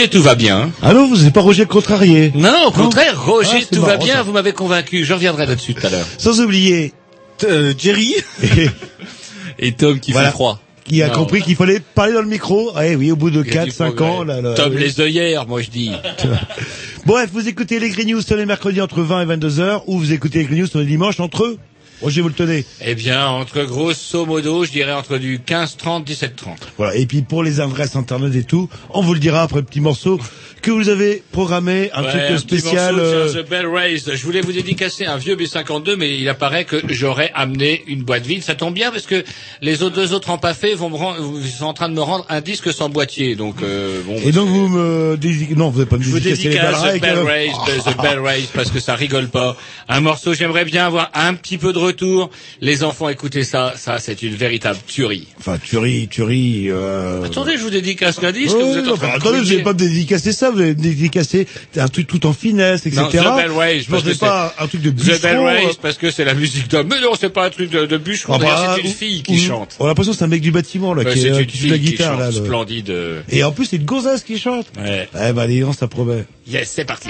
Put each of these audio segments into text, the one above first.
Roger, tout va bien. Allô, vous n'êtes pas Roger contrarié Non, non, au contraire, Roger, Ah, tout va bien, ça. vous m'avez convaincu. Je reviendrai là-dessus tout à l'heure. Sans oublier Euh, Jerry et- Et Tom qui Voilà. fait froid. qui a Non. compris qu'il fallait parler dans le micro. Eh oui, au bout de Il y a 4, du 5 progrès. ans. Là, là, Tom oui. les œillères, moi je dis. Bref, vous écoutez les Green News tous les mercredis entre 20 et 22 heures, ou vous écoutez les Green News tous les dimanches entre... Roger, vous le tenez. Eh bien, entre grosso modo, je dirais entre du 15-30, 17-30. Voilà. Et puis pour les adresses internet et tout, on vous le dira après le petit morceau que vous avez programmé, un Ouais, truc petit spécial. morceau euh, sur The Bell Raised. Je voulais vous dédicacer un vieux B52, mais il apparaît que j'aurais amené une boîte vide. Ça tombe bien parce que les autres deux autres empaffés vont me ils sont en train de me rendre un disque sans boîtier. Donc, euh, bon. Et donc vous me. Non, vous n'avez pas me Je vous The Bell. Raised, The Bell Raised, parce que ça rigole pas. Un morceau, j'aimerais bien avoir un petit peu de retour. Les enfants, écoutez ça, ça c'est une véritable tuerie. Enfin, tuerie, tuerie... Euh... Attendez, je vous dédicace qu'un disque, Ouais, vous êtes en train enfin, de attendez, vous n'avez pas me dédicacer ça, vous avez me dédicacer un truc tout en finesse, etc. Non, The Bell Raised, je parce que pas un truc de The bûcheron. Bell euh, Raised, parce que c'est la musique d'homme. Mais non, c'est pas un truc de, de bûcheron, ah bah, c'est une fille qui On a l'impression que c'est un mec du bâtiment, là, Ouais, qui, c'est euh, une qui joue la qui guitare, chante, là. le- splendide. euh. Et en plus, c'est une gonzesse qui chante. Ouais. Eh ben, dis donc, ça promet. Yes, c'est parti.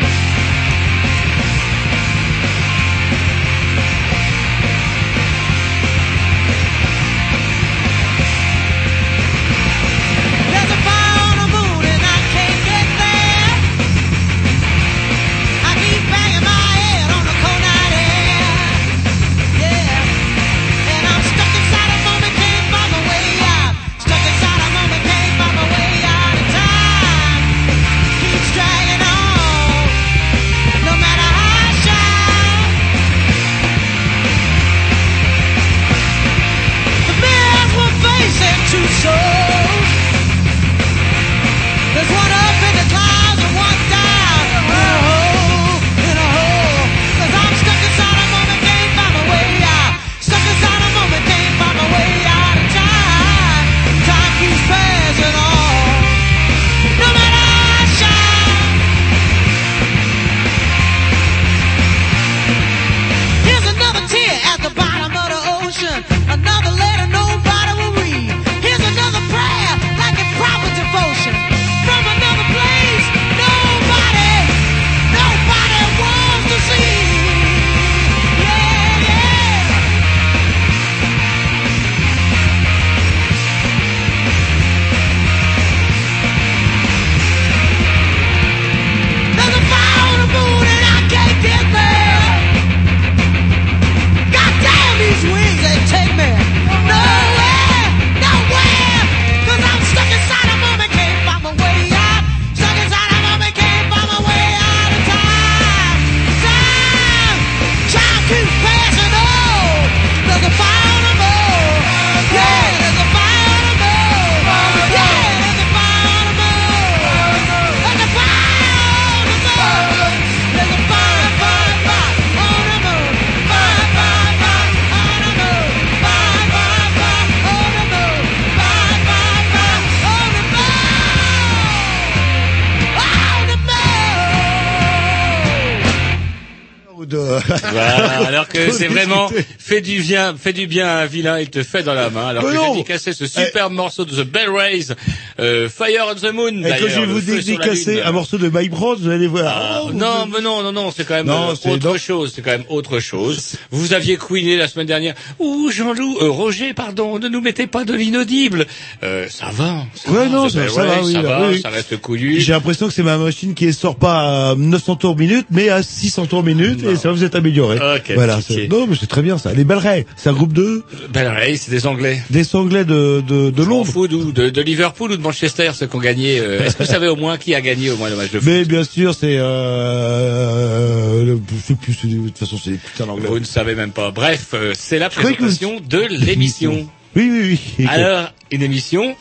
Fait du bien, fait du bien à un vilain, il te fait dans la main. Alors que j'ai dédicacé ce superbe morceau de The Bell Rays, euh, Fire on the Moon. Et d'ailleurs, je vais vous dédicacer un morceau de Mike Brandt, vous allez voir. Ah, Oh, non, mais non, non, non, c'est quand même Non, euh, autre non. chose. C'est quand même autre chose. Vous aviez couiné la semaine dernière. Ouh, Jean-Loup, euh, Roger, pardon, ne nous mettez pas de l'inaudible. Euh, ça va. Ça Ouais, va, non, ça- ça va, oui, ça va, oui, ça reste couillu. J'ai l'impression que c'est ma machine qui sort pas à 900 tours minute, mais à 600 tours minute, Non. et ça vous êtes amélioré. Ah, voilà. Non, mais c'est très bien ça. Les Bellray, c'est un groupe de Bell Rays, c'est des Anglais. des Anglais de de, Londres. ou de, de Liverpool ou de Manchester, ceux qui ont gagné. euh, Est-ce que vous savez au moins qui a gagné au moins le match de foot Mais bien sûr, c'est euh, le- je sais plus, de toute façon c'est putain d'anglais. Vous ne savez même pas. Bref, euh, c'est la vous- présentation de l'émission. Oui, oui, oui. Alors, une émission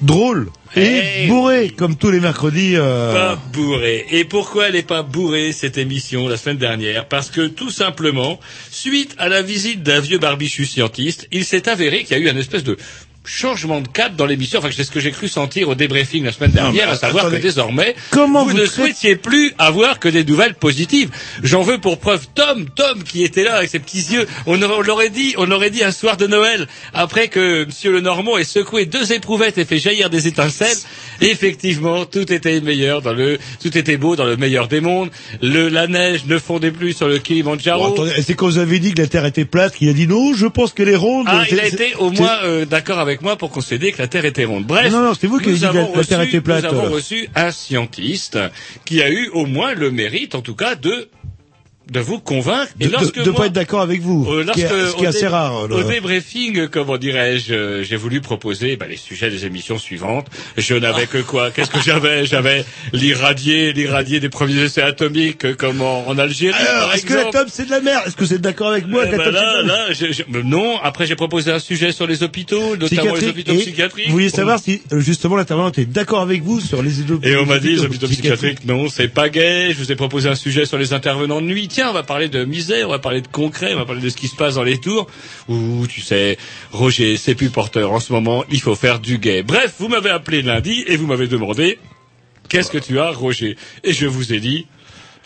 drôle et Hey. bourré comme tous les mercredis. euh, pas bourrée. Et pourquoi elle n'est pas bourrée cette émission la semaine dernière? Parce que tout simplement, suite à la visite d'un vieux barbichu scientiste, il s'est avéré qu'il y a eu un espèce de changement de cap dans l'émission, enfin c'est ce que j'ai cru sentir au débriefing la semaine dernière, à savoir attendez. que désormais, Comment vous, vous ne souhaitiez plus avoir que des nouvelles positives. J'en veux pour preuve Tom, Tom qui était là avec ses petits yeux. On aurait- on l'aurait dit, on l'aurait dit un soir de Noël, après que Monsieur le Normand ait secoué deux éprouvettes et fait jaillir des étincelles. Effectivement, tout était meilleur dans le, tout était beau dans le meilleur des mondes. Le, la neige ne fondait plus sur le Kilimanjaro. bon, c'est quand vous avez dit que la Terre était plate qu'il a dit non, je pense qu'elle est ronde. Ah, il a été au moins euh, d'accord avec moi pour concéder que la Terre était ronde. Bref, Non, non, c'est vous qui avez dit que la- Terre était plate. Nous avons reçu un scientiste qui a eu au moins le mérite, en tout cas, de de vous convaincre. de, lorsque moi, pas être d'accord avec vous, euh, ce qui est, lorsque, ce qui est au assez rare. Au là. débriefing, comment dirais-je, euh, j'ai voulu proposer bah, les sujets des émissions suivantes. Je n'avais que quoi? Qu'est-ce que j'avais? J'avais l'irradié, l'iradié des premiers essais atomiques, euh, comme en, Algérie, Alors, est-ce que la exemple. tome c'est de la merde? Est-ce que vous êtes d'accord avec moi là, là, je- je- mais non. Après, j'ai proposé un sujet sur les hôpitaux, notamment les hôpitaux psychiatriques. Vous vouliez savoir si euh, justement l'intervenant était d'accord avec vous sur les hôpitaux Et on m'a dit, les hôpitaux psychiatriques, non, c'est pas gay. Je vous ai proposé un sujet sur les intervenants de nuit. Tiens, on va parler de misère, on va parler de concret, on va parler de ce qui se passe dans les tours. Ouh, tu sais, Roger, c'est plus porteur en ce moment, il faut faire du gay. Bref, vous m'avez appelé lundi et vous m'avez demandé, qu'est-ce que tu as, Roger? Et je vous ai dit,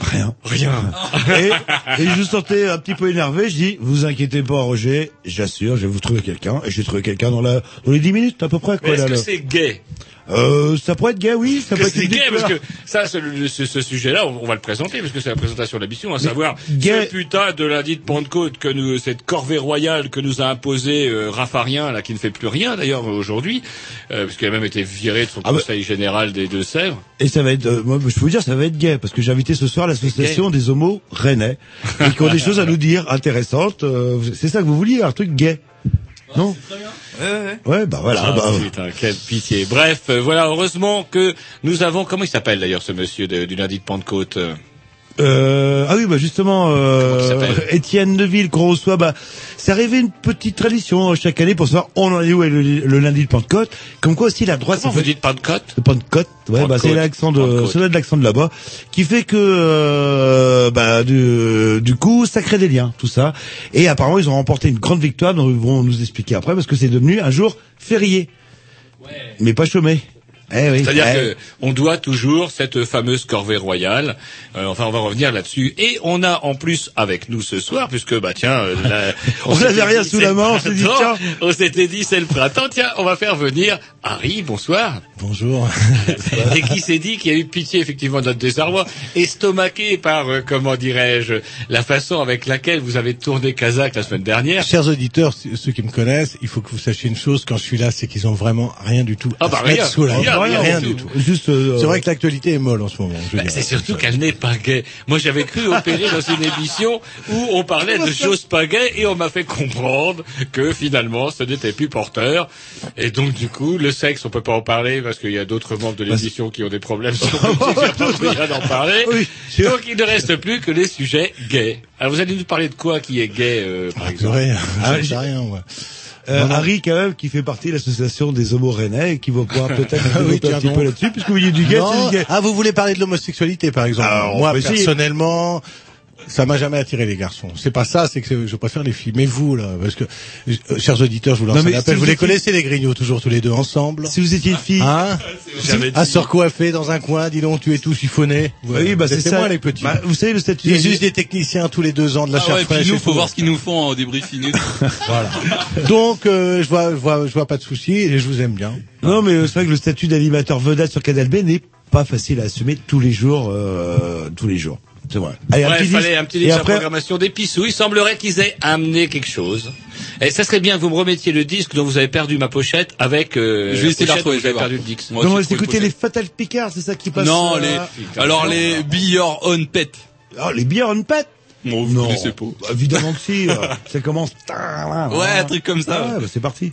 Rien. rien. Et, et je sentais un petit peu énervé. Je dis, vous inquiétez pas, Roger. J'assure, je vais vous trouver quelqu'un. Et j'ai trouvé quelqu'un dans la dans les 10 minutes à peu près. Quoi, est-ce que c'est gay? Euh, ça pourrait être gay, oui. Ça que peut être gay parce que ça, ce, ce- ce sujet-là, on, on va le présenter parce que c'est la présentation de la mission, à savoir gay- ce putain de lundi de Pentecôte que nous, cette corvée royale que nous a imposé euh, Raffarien, là, qui ne fait plus rien d'ailleurs aujourd'hui, euh, parce qu'il a même été viré de son Ah bah- conseil général des Deux-Sèvres. Et ça va être, euh, moi, je peux vous dire, ça va être gay parce que j'ai invité ce soir l'association des homos rennais et qui ont des choses à nous dire intéressantes. Euh, c'est ça que vous vouliez, un truc gay, non Ouais, bah voilà. Ah, bah, putain, quelle pitié. Bref, euh, voilà, heureusement que nous avons, comment il s'appelle d'ailleurs ce monsieur de- du lundi de Pentecôte euh ah oui, bah justement, euh, Étienne Neville qu'on reçoit, bah, c'est arrivé une petite tradition euh, chaque année pour savoir on en est où est le, le lundi de Pentecôte. Comme quoi aussi la droite, Comment vous fait dites Pentecôte de Pentecôte, ouais, bah Pentecôte. c'est l'accent de, c'est de l'accent de là-bas, qui fait que, euh, bah, du, du coup, ça crée des liens, tout ça. Et apparemment, ils ont remporté une grande victoire, dont ils vont nous expliquer après, parce que c'est devenu un jour férié, mais pas chômé. Eh oui. C'est-à-dire eh. que on doit toujours cette fameuse corvée royale. Euh, enfin, on va revenir là-dessus. Et on a en plus avec nous ce soir, puisque bah tiens, euh, la- On n'avait rien dit, sous la main, on s'est dit, printemps. tiens. on s'était dit c'est le printemps. Tiens, on va faire venir Harry. Bonsoir. Bonjour. et qui s'est dit qu'il y a eu pitié effectivement de notre désarroi, estomaqué par euh, comment dirais-je la façon avec laquelle vous avez tourné Kazakh la semaine dernière. Chers auditeurs, ceux qui me connaissent, il faut que vous sachiez une chose, quand je suis là, c'est qu'ils ont vraiment rien du tout Ah à bah se mettre rien, sous la rien, main. rien rien du tout. tout. Juste. euh, C'est vrai que l'actualité est molle en ce moment. Bah, c'est surtout qu'elle n'est pas gay. Moi, j'avais cru opérer dans une émission où on parlait de choses pas gays et on m'a fait comprendre que finalement, ce n'était plus porteur. Et donc, du coup, le sexe, on peut pas en parler parce qu'il y a d'autres membres de l'émission qui ont des problèmes sur le sujet, d'en parler. Oui. Donc, il ne reste plus que les sujets gays. Alors, vous allez nous parler de quoi qui est gay, euh, par C'est exemple vrai, Ah, je sais rien, moi. Euh. Harry, quand même, qui fait partie de l'association des homos rennais et qui va pouvoir peut-être Ah oui, un petit peu là-dessus, puisque vous du gay, c'est Non. du gay. Ah, vous voulez parler de l'homosexualité, par exemple Alors, on Moi, essayer. Ça m'a jamais attiré les garçons. C'est pas ça, c'est que je préfère les filles. Mais vous là, parce que euh, chers auditeurs, je vous lance un appel. si vous vous les étiez- connaissez les grignots toujours tous les deux ensemble. Si vous étiez une fille, Hein Jamais À se recoiffer dans un coin, dis donc, tu es tout chiffonné. oui, bah c'est ça. moi les petits. Bah, vous savez le statut. Ils usent des techniciens tous les deux ans de la Ah chair ouais, fraîche. puis nous, faut voir ce qu'ils nous font en débriefing. et tout. Voilà. Donc, euh, je vois, je vois, je vois pas de souci et je vous aime bien. Non, mais c'est vrai que le statut d'animateur vedette sur Canal B n'est pas facile à assumer tous les jours, euh, tous les jours. C'est vrai. Allez, Ouais, il disque. fallait un petit Et disque à après, programmation des pissous. Il semblerait qu'ils aient amené quelque chose. Et ça serait bien que vous me remettiez le disque dont vous avez perdu ma pochette avec. Euh, Je vais essayer de où retrouver, Vous avez je vais perdu le disque. Moi non, on va écouter les Fatal Picard, c'est ça qui passe. Non, euh, les, alors les Be Your Own Pet. Oh, les bières on pète. Bon, vous Non, pas. Bah, évidemment que si. euh, ça commence. Ouais, un truc comme ça. Ouais, bah, c'est parti.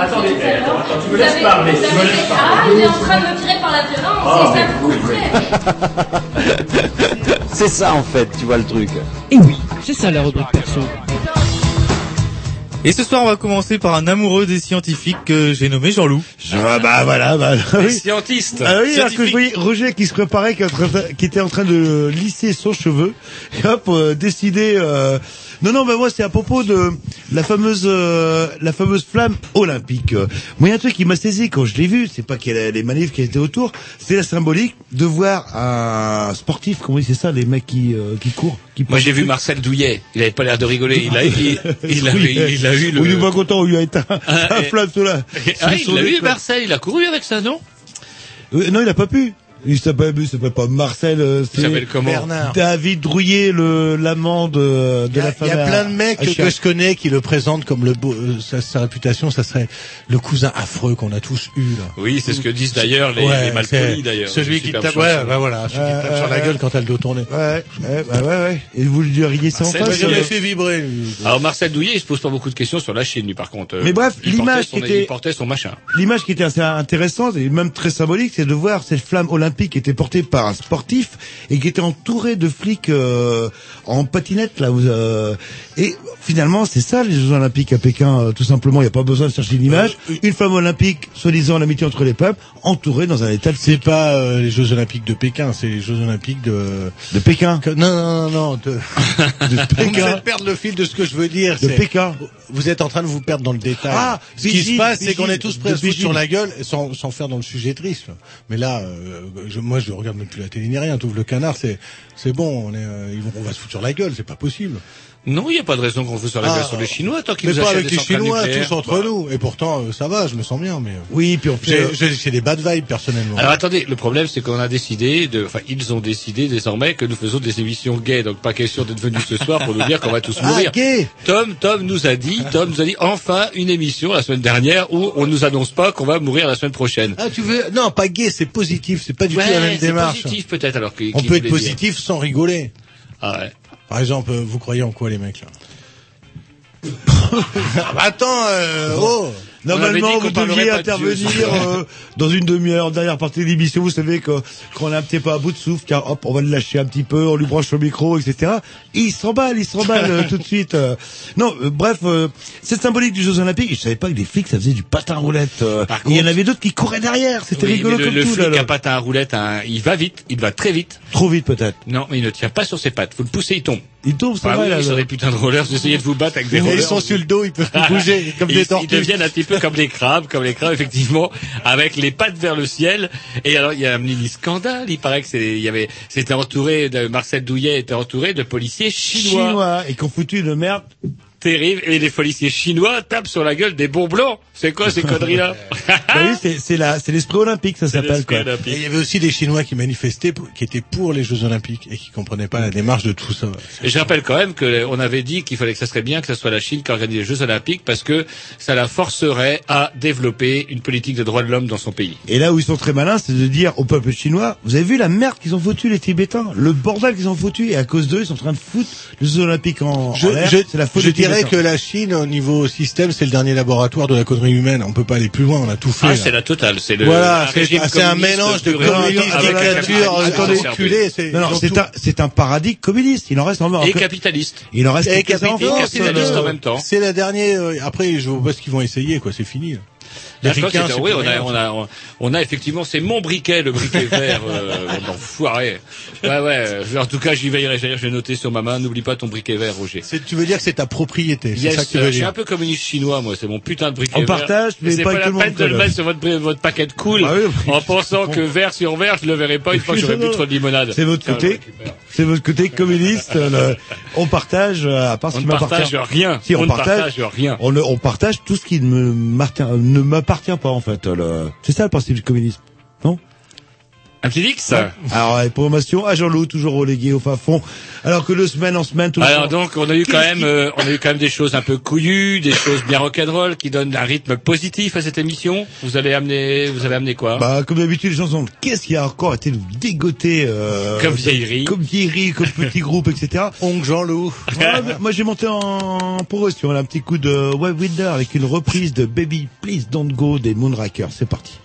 Attendez, attends, attends, tu me laisses parler, tu me laisses parler. Ah, il est en train de me tirer par la violence, Oh, et ça vous. C'est ça en fait, tu vois le truc. Et oui, c'est ça la rubrique perso. Et ce soir, on va commencer par un amoureux des scientifiques que j'ai nommé Jean-Loup. Ah, bah voilà, bah oui. scientistes. Ah oui, alors que je Scientifique. voyais Roger qui se préparait, qui était en train de lisser son cheveu, et hop, euh, décider. euh, Non, non, bah moi c'est à propos de la fameuse, euh, la fameuse flamme olympique. Moi, il y a un truc qui m'a saisi quand je l'ai vu, c'est pas qu'il y a les manifs qui étaient autour, c'est la symbolique de voir un sportif, comment c'est ça, les mecs qui euh, qui courent, qui Moi, j'ai vu. Marcel Douillet. Il avait pas l'air de rigoler. Il a, il, il a, Oui, eu- il a eu le. Il est pas content, on lui a éteint Ah, un et- flamme sur la. Ah, il l'a eu, Marcel. Il a couru avec ça, non? Euh, Non, il a pas pu. Il s'appelle, il s'appelle pas Marcel, euh, c'est s'appelle comment Bernard. David Drouillet, le l'amant de, de la femme. il y a plein de mecs à que, je connais qui le présentent comme le beau, euh, sa, sa réputation, ça serait le cousin affreux qu'on a tous eu là. Oui, c'est ce que disent d'ailleurs les, Ouais, les malpolis d'ailleurs. Celui qui tape, ouais, bah voilà, celui qui tape sur la gueule quand t'as le dos tourné. Ouais, ouais, bah ouais, ouais. Et vous lui riez ça en Marcel face Je l'ai euh, fait vibrer. lui. Alors Marcel Douillet, il se pose pas beaucoup de questions sur la Chine, lui, par contre. Euh, Mais bref, l'image qui était- Il portait son machin. L'image qui était assez intéressante et même très symbolique, c'est de voir cette flamme olympique qui était portée par un sportif et qui était entouré de flics euh, en patinette là. où, euh, et finalement, c'est ça les Jeux Olympiques à Pékin. euh, tout simplement, il n'y a pas besoin de chercher une image. Une flamme olympique, soi-disant l'amitié entre les peuples, entourée dans un état de, C'est pas euh, les Jeux Olympiques de Pékin, c'est les Jeux Olympiques de. de Pékin. que- Non, non, non, non. De, De Vous me Pékin. faites perdre le fil de ce que je veux dire. De Pékin. Vous êtes en train de vous perdre dans le détail. Ah, ce qui se passe, c'est qu'on est tous prêts à se sur la gueule sans, sans faire dans le sujet triste. Mais là, euh, je, moi, je regarde même plus la télé ni rien. T'ouvres le canard, c'est, c'est bon. On est, euh, on va se foutre sur la gueule. C'est pas possible. Non, il n'y a pas de raison qu'on fasse sur la Ah, sur les Chinois tant qu'ils Mais nous pas avec les Chinois, nucléaires. tous entre Bah. nous. Et pourtant, euh, ça va, je me sens bien. Mais euh, Oui, puis on fait. j'ai, j'ai des bad vibes personnellement. Alors attendez, le problème c'est qu'on a décidé de, enfin ils ont décidé désormais que nous faisons des émissions gays, donc pas question d'être venus ce soir pour nous dire qu'on va tous Ah, mourir. gay Tom, Tom nous a dit, Tom nous a dit enfin une émission la semaine dernière où on nous annonce pas qu'on va mourir la semaine prochaine. Ah, tu veux Non, pas gay, c'est positif. C'est pas du Ouais, tout la même c'est démarche. positif peut-être alors que. On peut être positif sans rigoler. Ah ouais. Par exemple, vous croyez en quoi les mecs là Ah, bah, Attends, euh, oh Normalement, vous deviez intervenir euh, dans une demi-heure, dernière partie de l'émission. Vous savez que qu'on est un petit peu à bout de souffle, car hop, on va le lâcher un petit peu, on lui branche le micro, etc. Et il s'emballe, il s'emballe euh, tout de suite. euh. Non, euh, bref, euh, c'est symbolique du Jeux Olympiques. Je savais pas que les flics, ça faisait du patin à roulette. euh. Par il y en avait d'autres qui couraient derrière. C'était Oui, rigolo le, comme le tout. flic là, à patin à roulette, hein, il va vite, il va très vite. Trop vite peut-être. Non, mais il ne tient pas sur ses pattes. Faut le pousser, il tombe. Il tombe, ça Ah va oui, là. des putains de rollers, vous essayez de vous battre avec des rollers. Ils sont sur le dos, ils peuvent plus bouger comme ils, des ils tortues. deviennent un petit peu comme des crabes, comme les crabes effectivement, avec les pattes vers le ciel. Et alors il y a un mini scandale. Il paraît que c'est, il y avait, c'était entouré de Marcel Douillet était entouré de policiers chinois. Chinois et qu'on foutu une merde. Terrible. Et les policiers chinois tapent sur la gueule des bons blancs. C'est quoi ces conneries là oui, c'est c'est la c'est l'esprit olympique, ça s'appelle quoi. Et il y avait aussi des Chinois qui manifestaient, pour- qui étaient pour les Jeux Olympiques et qui comprenaient pas la démarche de tout ça. Et je rappelle quand même que on avait dit qu'il fallait que ça serait bien que ce soit la Chine qui organise les Jeux Olympiques parce que ça la forcerait à développer une politique de droits de l'homme dans son pays. Et là où ils sont très malins, c'est de dire au peuple chinois, vous avez vu la merde qu'ils ont foutu les Tibétains, le bordel qu'ils ont foutu, et à cause d'eux, ils sont en train de foutre les Jeux Olympiques en, Je, en l'air. je, C'est la faute je des dirais Tibétains. que la Chine, au niveau système, c'est le dernier laboratoire de la connerie humaine. On peut pas aller plus loin, on a tout fait. Ah, c'est la totale. C'est le Voilà, un c'est un mélange de communisme, dictature, attendez, enculé, c'est un, c'est un paradigme communiste. Il en reste encore. et capitaliste. Il en reste Et capitaliste, France, c'est la- capitaliste en même temps. C'est la dernière. euh, Après, je vois pas ce qu'ils vont essayer, quoi. C'est fini. C'est oui, plus on a, on a, on- on a effectivement, c'est mon briquet, le briquet vert, euh, d'enfoiré. Ouais, ouais. En tout cas, j'y veillerai. Je vais noter sur ma main. N'oublie pas ton briquet vert, Roger. C'est- Tu veux dire que c'est ta propriété, c'est Yes, ça que tu veux je suis dire. un peu communiste chinois, moi. C'est mon putain de briquet On vert. partage, mais c'est pas pas, la tout le peine monde, de le mettre sur votre, votre paquet de cool, Ah oui, en pensant que vert sur vert, je le verrai pas une fois que j'aurai bu trop de limonade. C'est votre côté, c'est votre côté communiste. le- on partage, euh, à part ce On qui ne m'appartient. partage rien. Si, on, On partage, partage rien. On, on partage tout ce qui ne m'appartient, ne m'appartient pas en fait. le- C'est ça le principe du communisme, non? Un petit X Alors, les promotions à Jean-Loup, toujours relégué au fin fond. Alors que de semaine en semaine, tout le Alors donc on a eu quand même euh, on a eu quand même des choses un peu couillues, des choses bien rock'n'roll qui donnent un rythme positif à cette émission. Vous allez amener vous avez amené quoi? Bah, comme d'habitude, les gens sont, qu'est-ce qui a encore été dégoter, euh, Comme vieillerie. Comme vieillerie, comme petit groupe, etc. Oncle Jean-Loup. Ouais, moi, j'ai monté en progression, là, un petit coup de Web Winder avec une reprise de Baby Please Don't Go des Moonrakers. C'est parti.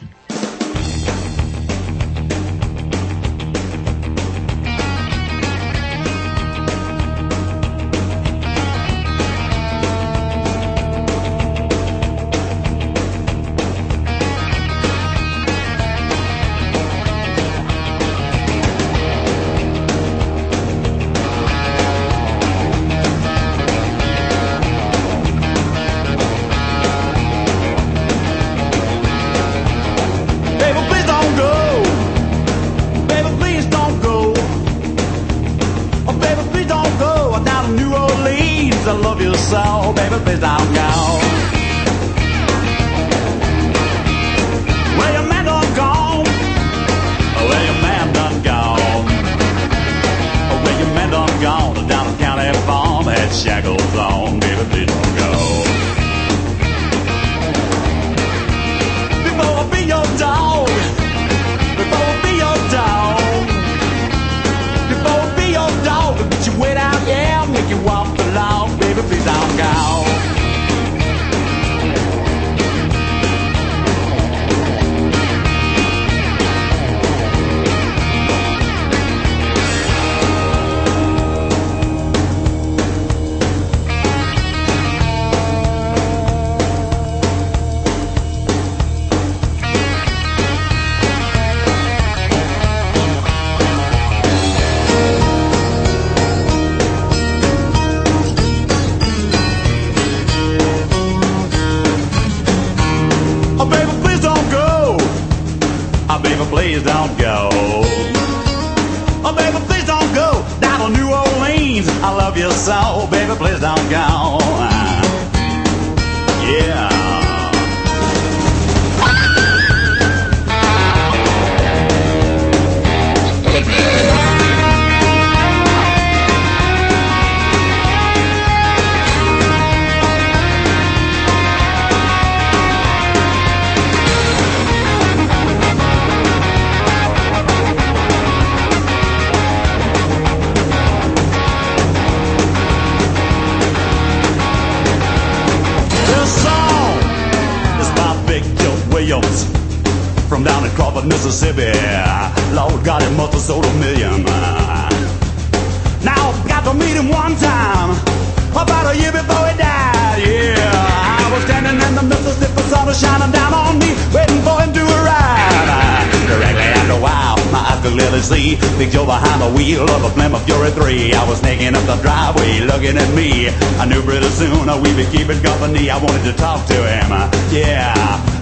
Was shining down on me, waiting for him to arrive. Directly after a while, my eyes could clearly see Big Joe behind the wheel of a Plymouth Fury 3. I was sneaking up the driveway, looking at me. I knew pretty soon we'd be keeping company. I wanted to talk to him. Yeah,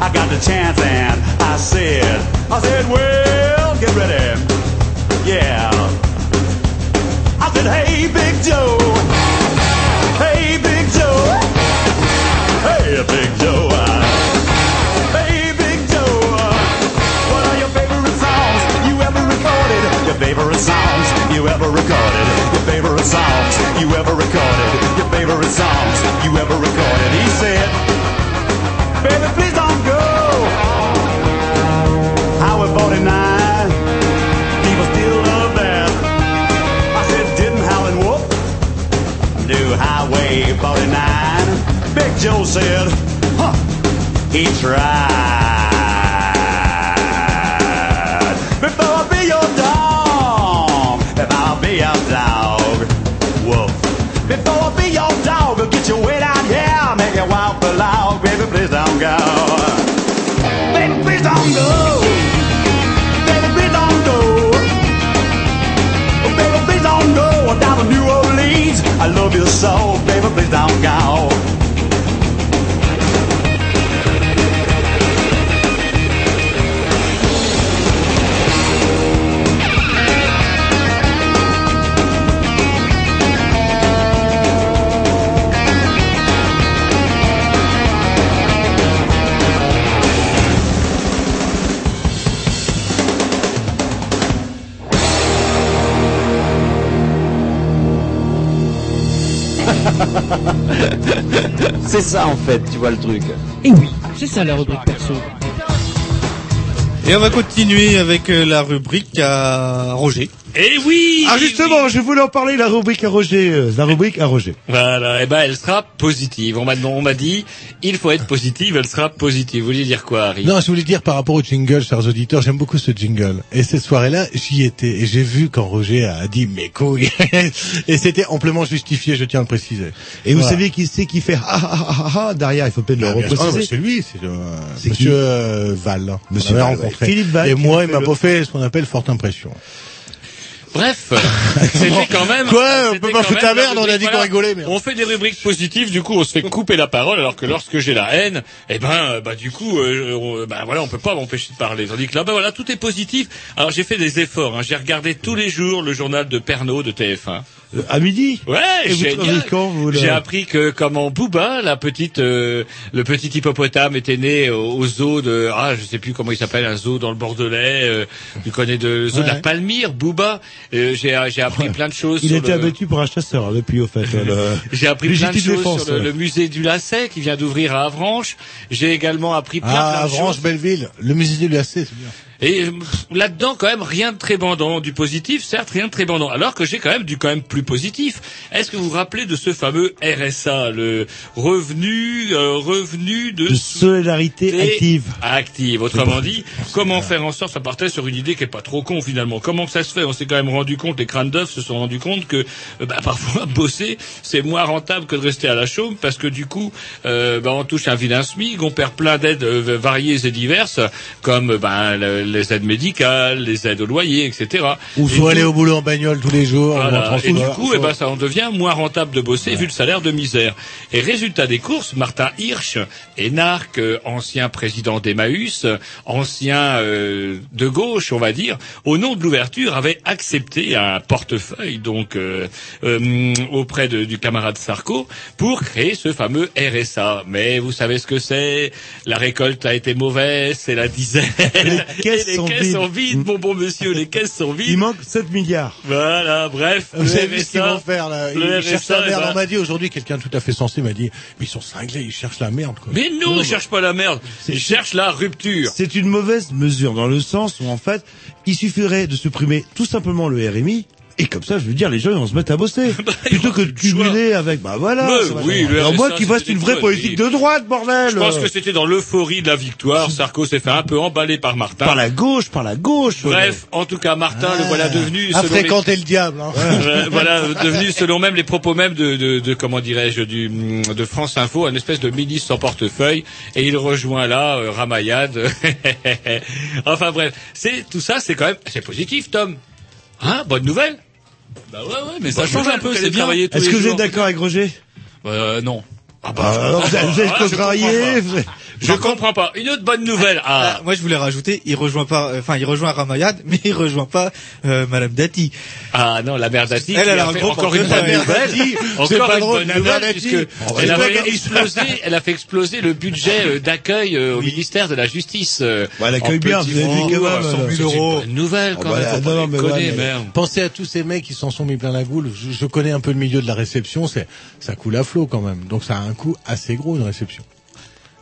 I got the chance and I said, I said, well, get ready. Yeah. I said, hey, Big Joe. Hey, Big Joe. Hey, Big Joe. Favorite songs you ever recorded? Your favorite songs you ever recorded? Your favorite songs you ever recorded? He said, Baby, please don't go. Highway 49. People still love that. I said, didn't Howlin' Wolf do Highway 49? Big Joe said, huh, he tried. I love you so, baby, please don't go. C'est ça en fait, tu vois le truc. Et oui, c'est ça la rubrique perso. Et on va continuer avec euh, la rubrique à Roger. Eh oui Ah justement, je voulais en parler la rubrique à Roger, euh, la rubrique à Roger. Voilà, et ben elle sera positive. On m'a on m'a dit, il faut être positive, elle sera positive. Vous voulez dire quoi, Harry? Non, je voulais dire par rapport au jingle, chers auditeurs, j'aime beaucoup ce jingle. Et cette soirée-là, j'y étais. Et j'ai vu quand Roger a dit mes couilles. et c'était amplement justifié, je tiens à le préciser. Et vous savez qui c'est qui fait ah ah ah ah ah derrière, il faut peut-être le Ah. Ah, repréciser. bah, c'est lui, c'est euh, C'est Monsieur qui euh, Val. Monsieur On l'avait Val, rencontré. ouais. Philippe Val Et moi, il m'a le- pas fait ce qu'on appelle forte impression. Bref, c'était quand même. Quoi On peut pas foutre la merde, on a dit qu'on voilà. rigolait, mais- On fait des rubriques positives, du coup, on se fait couper la parole, alors que lorsque j'ai la haine, eh ben, euh, bah du coup, euh, on, bah voilà, on peut pas m'empêcher de parler. Tandis que là, bah voilà, tout est positif. Alors j'ai fait des efforts. Hein. J'ai regardé tous les jours le journal de Pernod de TF1. À midi Ouais, Et génial. vous, J'ai appris que comment Booba, la petite, euh, le petit hippopotame était né au, au zoo de, ah, je sais plus comment il s'appelle, un zoo dans le Bordelais. Euh, tu connais de le zoo de la. Palmyre, Booba. Euh, j'ai j'ai appris plein de choses. Il était le- abattu pour un chasseur hein, depuis, au fait. euh, le- J'ai appris plein de choses défense, sur le, ouais. le musée du Lacet qui vient d'ouvrir à Avranches. J'ai également appris plein, plein Ah, de Avranches, choses. Belleville, le musée du AC, c'est bien. Et euh, là-dedans, quand même, rien de très bandant. Du positif, certes, rien de très bandant. Alors que j'ai quand même du quand même plus positif. Est-ce que vous vous rappelez de ce fameux RSA, le revenu, euh, revenu de, de solidarité active. active. Autrement dit, comment faire en sorte, ça partait sur une idée qui est pas trop con finalement. Comment que ça se fait? On s'est quand même rendu compte, les crânes d'œufs se sont rendus compte que euh, bah, parfois bosser c'est moins rentable que de rester à la chaume parce que du coup, euh, bah, on touche un vilain SMIC, on perd plein d'aides euh, variées et diverses comme bah, le- les aides médicales, les aides au loyer, etc. Ou Et faut aller au boulot en bagnole tous les jours. voilà. Et du coup, eh ben, ça en devient moins rentable de bosser vu le salaire de misère. Et résultat des courses, Martin Hirsch, énarque, euh, ancien président d'Emmaüs, ancien euh, de gauche, on va dire, au nom de l'ouverture, avait accepté un portefeuille donc euh, euh, auprès de- du camarade Sarko pour créer ce fameux RSA. Mais vous savez ce que c'est? La récolte a été mauvaise, c'est la dizaine. Caisses les sont caisses vides. sont vides, mon bon monsieur, les caisses sont vides. Il manque 7 milliards. Voilà, bref. Vous savez ce qu'ils vont faire là Ils cherchent la merde. eh ben- On m'a dit aujourd'hui, quelqu'un tout à fait sensé m'a dit, mais ils sont cinglés, ils cherchent la merde quoi. Mais Non, ils cherchent pas la merde. Ils cherchent la rupture. C'est une mauvaise mesure dans le sens où en fait, il suffirait de supprimer tout simplement le RMI. Et comme ça, je veux dire, les gens ils vont se mettre à bosser. Plutôt que de cumuler avec, bah voilà. Mais oui, Alors moi qui fasse une vraie politique de droite, bordel. Je pense que c'était dans l'euphorie de la victoire. Sarko s'est fait un peu emballer par Martin. Par la gauche, par la gauche. Bref, en tout cas, Martin, le voilà devenu. À selon les- fréquenter le diable. Hein. Euh, voilà, devenu selon même les propos même de, de, de comment dirais-je du de France Info, un espèce de ministre sans portefeuille, et il rejoint là euh, Ramayad. enfin bref, c'est tout ça, c'est quand même c'est positif, Tom. Hein, bonne nouvelle? Bah ouais, ouais, mais ça change un peu, c'est bien. Est-ce que vous êtes d'accord avec Roger? Euh, non. Ah bah, alors, vous avez- Ah, je contrarié, comprends pas. vous avez- Je comprends pas. Une autre bonne nouvelle. Ah, Ah, moi je voulais rajouter, il rejoint pas, euh, enfin il rejoint Ramayad, mais il rejoint pas euh, Madame Dati. ah non, la mère Dati. Elle, elle a a un fait encore une bonne nouvelle. Encore une bonne nouvelle puisque elle a fait exploser, elle a fait exploser le budget euh, d'accueil euh, au ministère de la Justice. euh, Ouais, elle accueille en bien, vous avez vu quand même, euh, 100 euh, 000 euros. Nouvelle quand bah, même. merde. Pensez à tous ces mecs qui s'en sont mis plein la goule. Je, connais un peu le milieu de la réception, c'est ça coule à flot quand même. Donc ça a un coût assez gros une réception.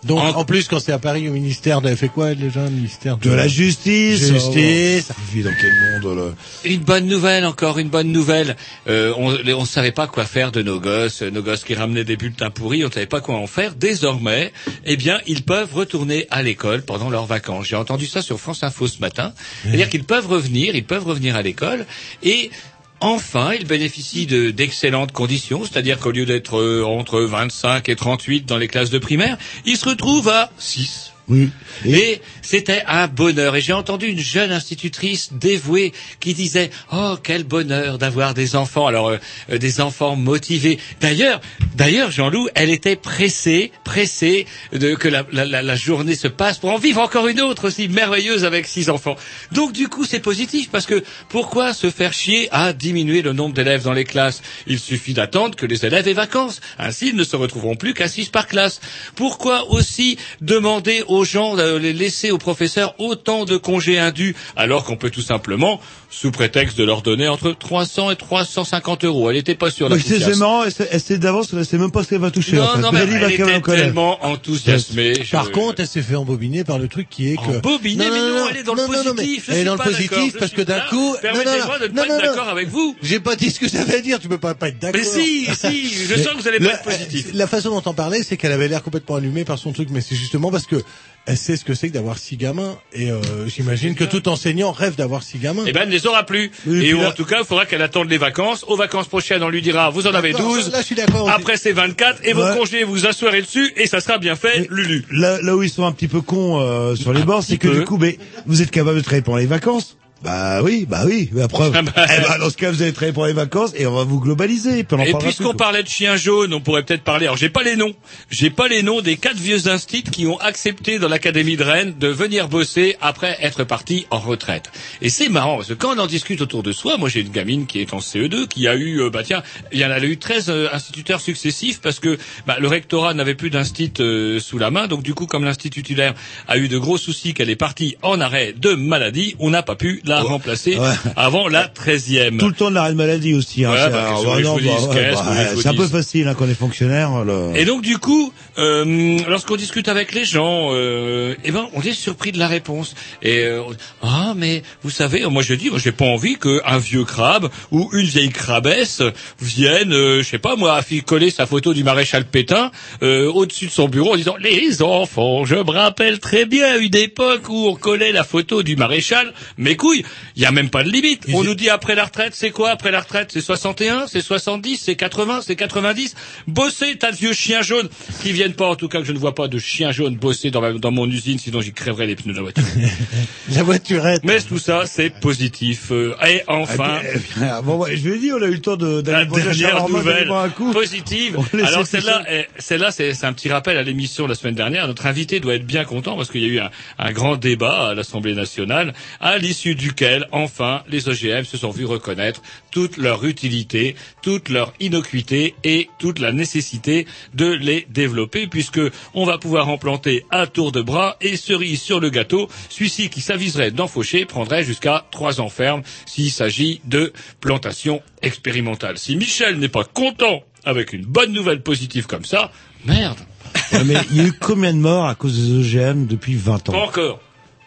Donc En- en, plus quand c'est à Paris au ministère, elle fait quoi déjà le ministère De la justice. Justice. Oh, vit dans quel monde, là Une bonne nouvelle, encore une bonne nouvelle. Euh, on ne savait pas quoi faire de nos gosses, nos gosses qui ramenaient des bulletins pourris, on ne savait pas quoi en faire. Désormais, eh bien, ils peuvent retourner à l'école pendant leurs vacances. J'ai entendu ça sur France Info ce matin. C'est-à-dire qu'ils peuvent revenir, ils peuvent revenir à l'école et Enfin, ils bénéficient de- d'excellentes conditions, c'est-à-dire qu'au lieu d'être euh, entre 25 et 38 dans les classes de primaire, ils se retrouvent à 6. Oui. Et c'était un bonheur. Et j'ai entendu une jeune institutrice dévouée qui disait "Oh quel bonheur d'avoir des enfants." Alors euh, euh, des enfants motivés. D'ailleurs, d'ailleurs Jean-Loup, elle était pressée, pressée de que la, la, la, la journée se passe pour en vivre encore une autre aussi merveilleuse avec six enfants. Donc du coup, c'est positif parce que pourquoi se faire chier à diminuer le nombre d'élèves dans les classes? Il suffit d'attendre que les élèves aient vacances. Ainsi, ils ne se retrouveront plus qu'à six par classe. Pourquoi aussi demander aux gens, de les laisser aux professeurs autant de congés indus, alors qu'on peut tout simplement, sous prétexte de leur donner entre 300 et 350 euros. Elle n'était pas sûre. la Oui, c'est marrant, elle sait- elle d'avance, elle sait même pas ce qu'elle va toucher. Non, en fait. non, mais elle, elle même était tellement enthousiasmée. Par Je- contre, elle s'est fait embobiner par le truc qui est que Embobiner, mais non, elle est dans le non, non, non, mais positif, je elle est dans le positif parce que d'un coup, Permettez-moi de ne pas être d'accord avec vous. J'ai pas dit ce que ça veut dire. Tu peux pas, pas être d'accord. Mais si, si, je sens que vous allez pas la- être positif. La façon dont on parlait, c'est qu'elle avait l'air complètement allumée par son truc, mais c'est justement parce que elle sait ce que c'est que d'avoir six gamins. Et euh, j'imagine que tout enseignant rêve d'avoir six gamins. Eh ben, elle ne les aura plus. Oui, et ou là- en tout cas, il faudra qu'elle attende les vacances. Aux vacances prochaines, on lui dira, vous en avez D'accord, 12. Là, je suis d'accord. Après, c'est 24. Et vos congés, vous asseoirez dessus. Et ça sera bien fait, Lulu. Là, là où ils sont un petit peu cons euh, sur les bords, c'est que peu. du coup, mais vous êtes capable de travailler pendant les vacances. Bah oui, bah oui, mais après, Ah bah. eh ben, dans ce cas, vous allez travailler pour les vacances et on va vous globaliser. Puis on en Et puisqu'on parlait de chiens jaunes, on pourrait peut-être parler. Alors j'ai pas les noms, j'ai pas les noms des quatre vieux instits qui ont accepté dans l'académie de Rennes de venir bosser après être partis en retraite. Et c'est marrant parce que quand on en discute autour de soi, moi j'ai une gamine qui est en CE2 qui a eu, euh, bah tiens, il y en a eu 13 euh, instituteurs successifs parce que bah, le rectorat n'avait plus d'instit euh, sous la main, donc du coup comme l'instit titulaire a eu de gros soucis qu'elle est partie en arrêt de maladie, on n'a pas pu la remplacer Ouais. avant la 13e. Tout le temps de l'arrêt de maladie aussi. Hein, c'est- un peu facile hein, quand on est fonctionnaire. le- Et donc du coup, euh, lorsqu'on discute avec les gens, euh, eh ben on est surpris de la réponse. Et euh, ah mais vous savez, moi je dis, moi j'ai pas envie qu'un vieux crabe ou une vieille crabesse vienne, euh, je sais pas moi, coller sa photo du maréchal Pétain euh, au-dessus de son bureau en disant les enfants, je me rappelle très bien une époque où on collait la photo du maréchal. Mes couilles, il y a même pas de limite. On nous dit après la retraite, c'est quoi après la retraite C'est 61, c'est 70, c'est 80, c'est 90. Bosser, tas de vieux chiens jaunes qui viennent pas, en tout cas que je ne vois pas de chiens jaunes bosser dans, ma- dans mon usine, sinon j'y crèverais les pneus de la voiture. La voiturette. Mais tout ça, c'est positif. Euh, et enfin, Eh bien, eh bien, bon, ouais, je dire, on a eu le temps de la dernière nouvelle un coup. positive. Alors celle-là, eh, celle-là, c'est un petit rappel à l'émission de la semaine dernière. Notre invité doit être bien content parce qu'il y a eu un, un grand débat à l'Assemblée nationale, à l'issue duquel, enfin, les OGM se sont vus reconnaître toute leur utilité, toute leur innocuité et toute la nécessité de les développer, puisque on va pouvoir en planter à tour de bras et cerise sur le gâteau. Celui-ci qui s'aviserait d'en faucher prendrait jusqu'à trois ans ferme s'il s'agit de plantation expérimentale. Si Michel n'est pas content avec une bonne nouvelle positive comme ça, merde, Ouais, mais il y a eu combien de morts à cause des OGM depuis 20 pas ans encore.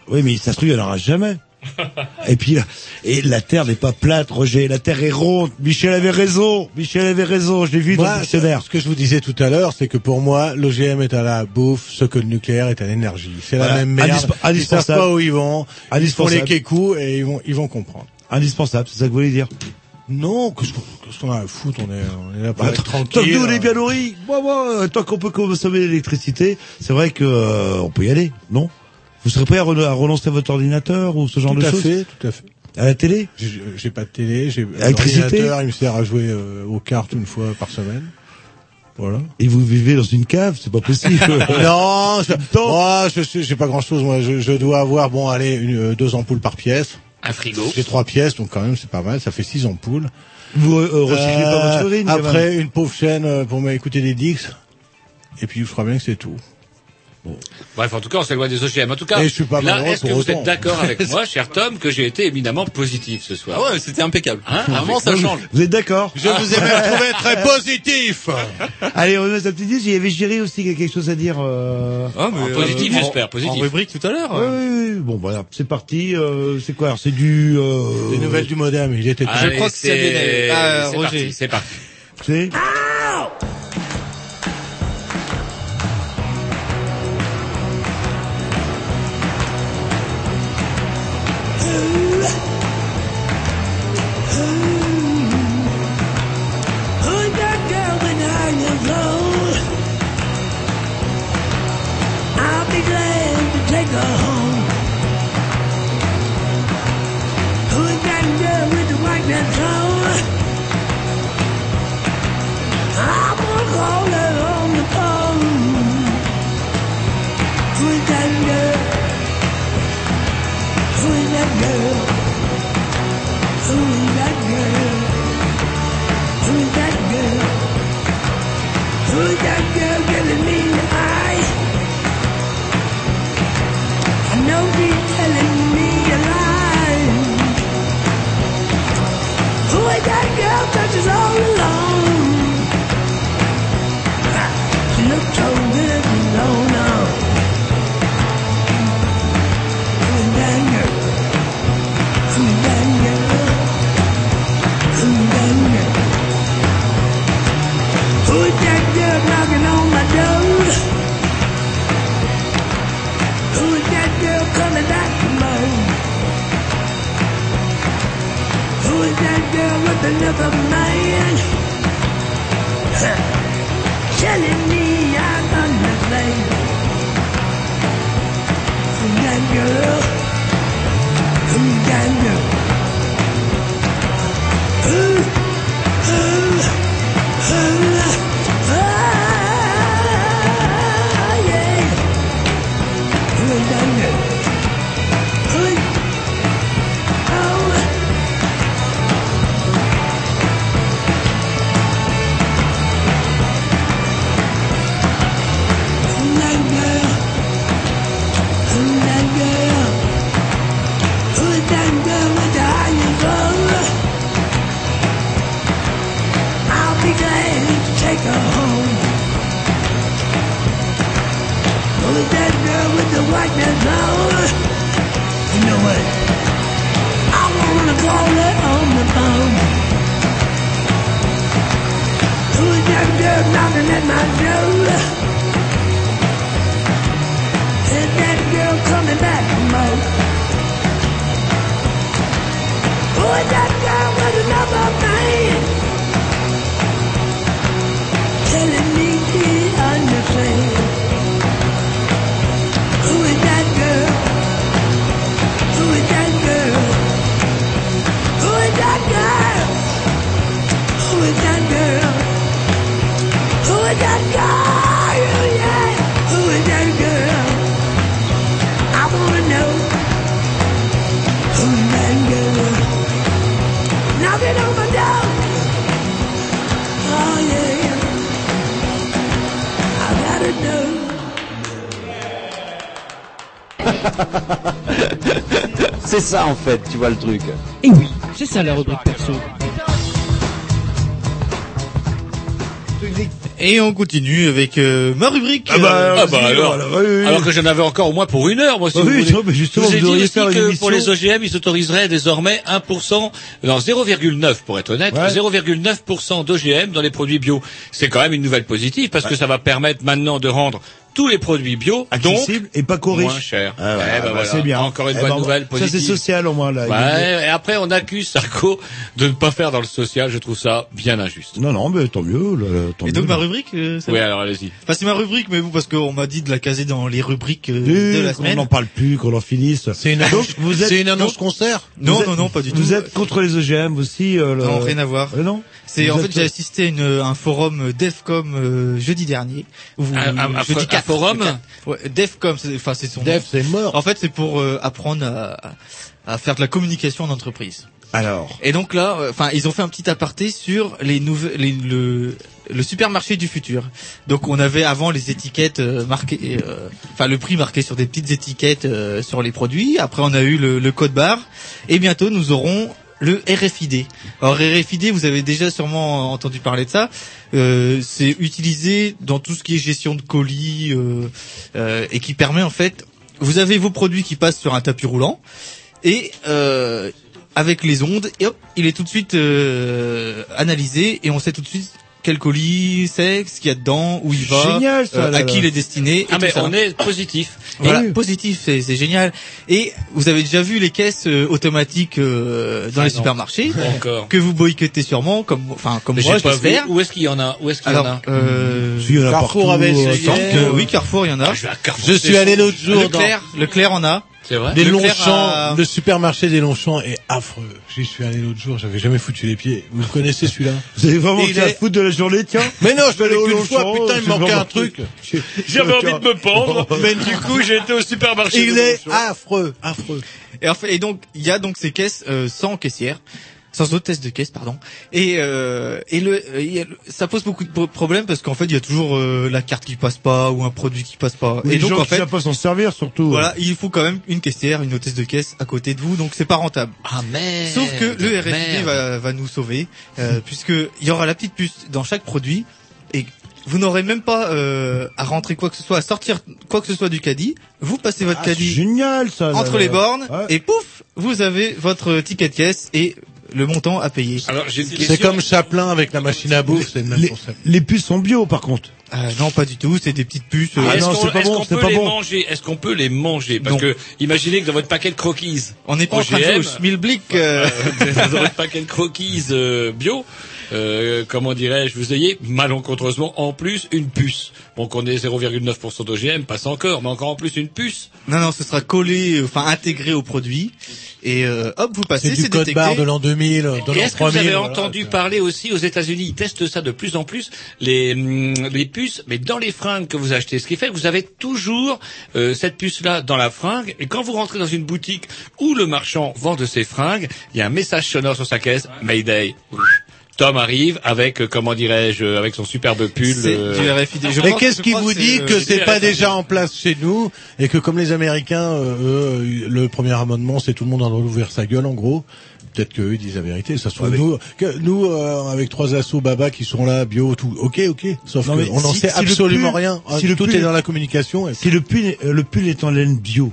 Oui, mais ça se trouve, il n'y en aura jamais. Et puis, là- et la Terre n'est pas plate, Roger. La Terre est ronde. Michel avait raison. Michel avait raison. Je l'ai vu dans le dictionnaire. ce que je vous disais tout à l'heure, c'est que pour moi, l'OGM est à la bouffe, ce que le nucléaire est à l'énergie. C'est la même merde. Indisp- Ils savent indispensable. pas où ils vont. Ils font les Indispensable. kékous et ils vont, ils vont comprendre. Indispensable, c'est ça que vous voulez dire. Non, qu'est-ce qu'on qu'est-ce qu'on a à foutre On est, on est là pour Bah, être tant que tranquille. nous, on est bien nourris. Moi, moi, euh, tant qu'on peut consommer l'électricité, c'est vrai que euh, on peut y aller, non? Vous serez prêt à, re- à relancer votre ordinateur ou ce genre Tout de à choses fait, tout à fait. À la télé? J'ai pas de télé, j'ai Électricité l'ordinateur, il me sert à jouer euh, aux cartes une fois par semaine. Voilà. Et vous vivez dans une cave, c'est pas possible. non, je, moi, je j'ai pas grand chose. Moi, je, je dois avoir bon, allez, une, euh, deux ampoules par pièce. Un frigo. J'ai trois pièces, donc quand même c'est pas mal. Ça fait six ampoules. Vous euh, recyclez pas votre urine Après, une pauvre chaîne euh, pour m'écouter des Dix. Et puis je crois bien que c'est tout. Bref, en tout cas, on s'éloigne des OGM. En tout cas, je suis pas là, est-ce que vous autant. êtes d'accord avec moi, cher Tom, que j'ai été éminemment positif ce soir Ah ouais, c'était impeccable. Hein Vraiment, Avec- ça change. Vous êtes d'accord Je vous ai même trouvé très positif. Allez, on met sa petite liste. Il y avait Géry aussi qui a quelque chose à dire. Euh... Ah, mais, En positif, euh, j'espère, En positif. rubrique tout à l'heure. Oui, oui, oui. Bon, voilà, c'est parti. Euh, c'est quoi C'est du. Euh... Des nouvelles du modem, il était. Allez, crois que c'est c'est Abel- ah, c'est Roger. parti, C'est parti. C'est C'est ça en fait, tu vois le truc. Et oui, c'est ça la rubrique perso. Et on continue avec euh, ma rubrique. Ah bah, euh, ah bah alors, alors que j'en avais encore au moins pour une heure, moi, si Bah vous oui, voulez. non, mais justement, vous vous dit aussi que pour les OGM, ils autoriseraient désormais 1%, non, 0,9 pour être honnête, 0,9% d'OGM dans les produits bio. C'est quand même une nouvelle positive parce que ça va permettre maintenant de rendre tous les produits bio, Accessible et pas qu'aux moins cher. Ah ouais, Eh ben bah, voilà, c'est bien. Encore une Eh bonne ben, nouvelle Ça positive. c'est social au moins là. Ouais, et après on accuse Sarko de ne pas faire dans le social, je trouve ça bien injuste. Non non, mais tant mieux. là, tant Et donc mieux. ma rubrique euh, ça Oui, alors allez-y. Enfin c'est ma rubrique mais vous parce qu'on m'a dit de la caser dans les rubriques euh, Oui, de la qu'on semaine. n'en parle plus, qu'on en finisse. C'est une annonce, vous êtes- c'est une annonce concert. Non êtes- non non pas du tout. Vous êtes contre les OGM aussi euh, le- Non, rien à voir. Euh, non. C'est en fait j'ai assisté à une, un forum Defcom euh, jeudi dernier. Où, Un- un- jeudi fo- un 4, forum le 4. Ouais, Defcom, c'est- enfin c'est son. Def, c'est mort. En fait c'est pour euh, apprendre à, à faire de la communication en entreprise. Alors. Et donc là, euh, enfin, ils ont fait un petit aparté sur les nouvelles, les- le, le supermarché du futur. Donc on avait avant les étiquettes euh, marquées, euh, enfin le prix marqué sur des petites étiquettes euh, sur les produits. Après on a eu le, le code barre. Et bientôt nous aurons le RFID. Alors RFID, vous avez déjà sûrement entendu parler de ça. Euh, c'est utilisé dans tout ce qui est gestion de colis euh, euh, et qui permet en fait, vous avez vos produits qui passent sur un tapis roulant et euh, avec les ondes, et hop, il est tout de suite analysé et on sait tout de suite quel colis c'est, ce qu'il y a dedans, où il va, Génial, ça, euh, là, à qui il est destiné. et Ah tout mais ça. on est positif. Voilà, Oui. positif, c'est c'est génial. Et vous avez déjà vu les caisses euh, automatiques euh, dans Ah les non. supermarchés encore. que vous boycottez sûrement, comme enfin comme Mais moi, j'ai pas vu. j'espère. Où est-ce qu'il y en a? Où est-ce qu'il y en Alors, a? euh, Si, il y en a Carrefour partout, avait euh, oui, Carrefour, il y en a. Je vais à Carrefour, Je suis allé l'autre jour dans Leclerc, Leclerc en a. C'est vrai des Leclerc Longchamps. a- Le supermarché des Longchamps est affreux. J'y suis allé l'autre jour, j'avais jamais foutu les pieds. Vous connaissez celui-là Vous avez vraiment Et il fait à est- foutre de la journée, tiens. Mais non, je suis allé au qu'une fois, Longchamp, putain, il me manquait un truc. J'avais envie de me pendre, mais du coup j'ai été au supermarché. Il de est Longchamp. affreux, affreux. Et, en fait, et donc il y a donc ces caisses euh, sans caissière, sans hôtesse de caisse, pardon. Et euh, et le, euh, il y a le- ça pose beaucoup de pro- problèmes parce qu'en fait il y a toujours euh, la carte qui passe pas ou un produit qui passe pas. Et et les donc gens en qui fait savent pas s'en servir surtout. voilà, il faut quand même une caissière, une hôtesse de caisse à côté de vous, donc c'est pas rentable. Ah merde. Sauf que le RFID va, va nous sauver, euh, puisque il y aura la petite puce dans chaque produit et vous n'aurez même pas euh, à rentrer quoi que ce soit, à sortir quoi que ce soit du caddie. Vous passez votre Ah, c'est caddie génial ça. entre les bornes Ouais. et pouf, vous avez votre ticket de caisse et le montant à payer. Alors j'ai une question. C'est comme Chaplin avec la machine à bouffe, c'est le même Les, concept. les puces sont bio par contre. Euh, non, pas du tout. C'est des petites puces. euh, Ah Est-ce non, qu'on c'est pas est-ce bon, qu'on c'est peut pas les bon. manger Est-ce qu'on peut les manger? Parce Non. que imaginez que dans votre paquet de croquis, on n'est pas en train de OGM, jouer au schmilblick. euh, dans votre paquet de croquis euh, bio, euh, comment dirais-je, vous ayez malencontreusement en plus une puce. Bon, qu'on ait 0,9% d'OGM, passe encore, mais encore en plus une puce. Non, non, ce sera collé, enfin intégré au produit. Et euh, hop, vous passez, C'est du code détecté. barre de l'an 2000, de l'an Et est-ce que vous 3000. avez voilà. entendu parler aussi aux États-Unis? Ils testent ça de plus en plus les hum, les puces, mais dans les fringues que vous achetez. Ce qui fait que vous avez toujours euh, cette puce-là dans la fringue. Et quand vous rentrez dans une boutique où le marchand vend de ses fringues, il y a un message sonore sur sa caisse Mayday. Tom arrive avec, euh, comment dirais-je, euh, avec son superbe pull. Euh, du RFID. Je Mais qu'est-ce qui vous dit que c'est pas déjà en place chez nous et que comme les Américains, euh, eux, le premier amendement, c'est tout le monde en ouvrir sa gueule en gros. Peut-être qu'eux disent la vérité. Ça se trouve, nous, que, nous euh, avec trois assos baba qui sont là, bio, tout. Ok, ok. Sauf qu'on n'en si- sait si le absolument pull- rien. si le tout pull est dans la communication. et- Si le pull, est- le pull est en laine bio,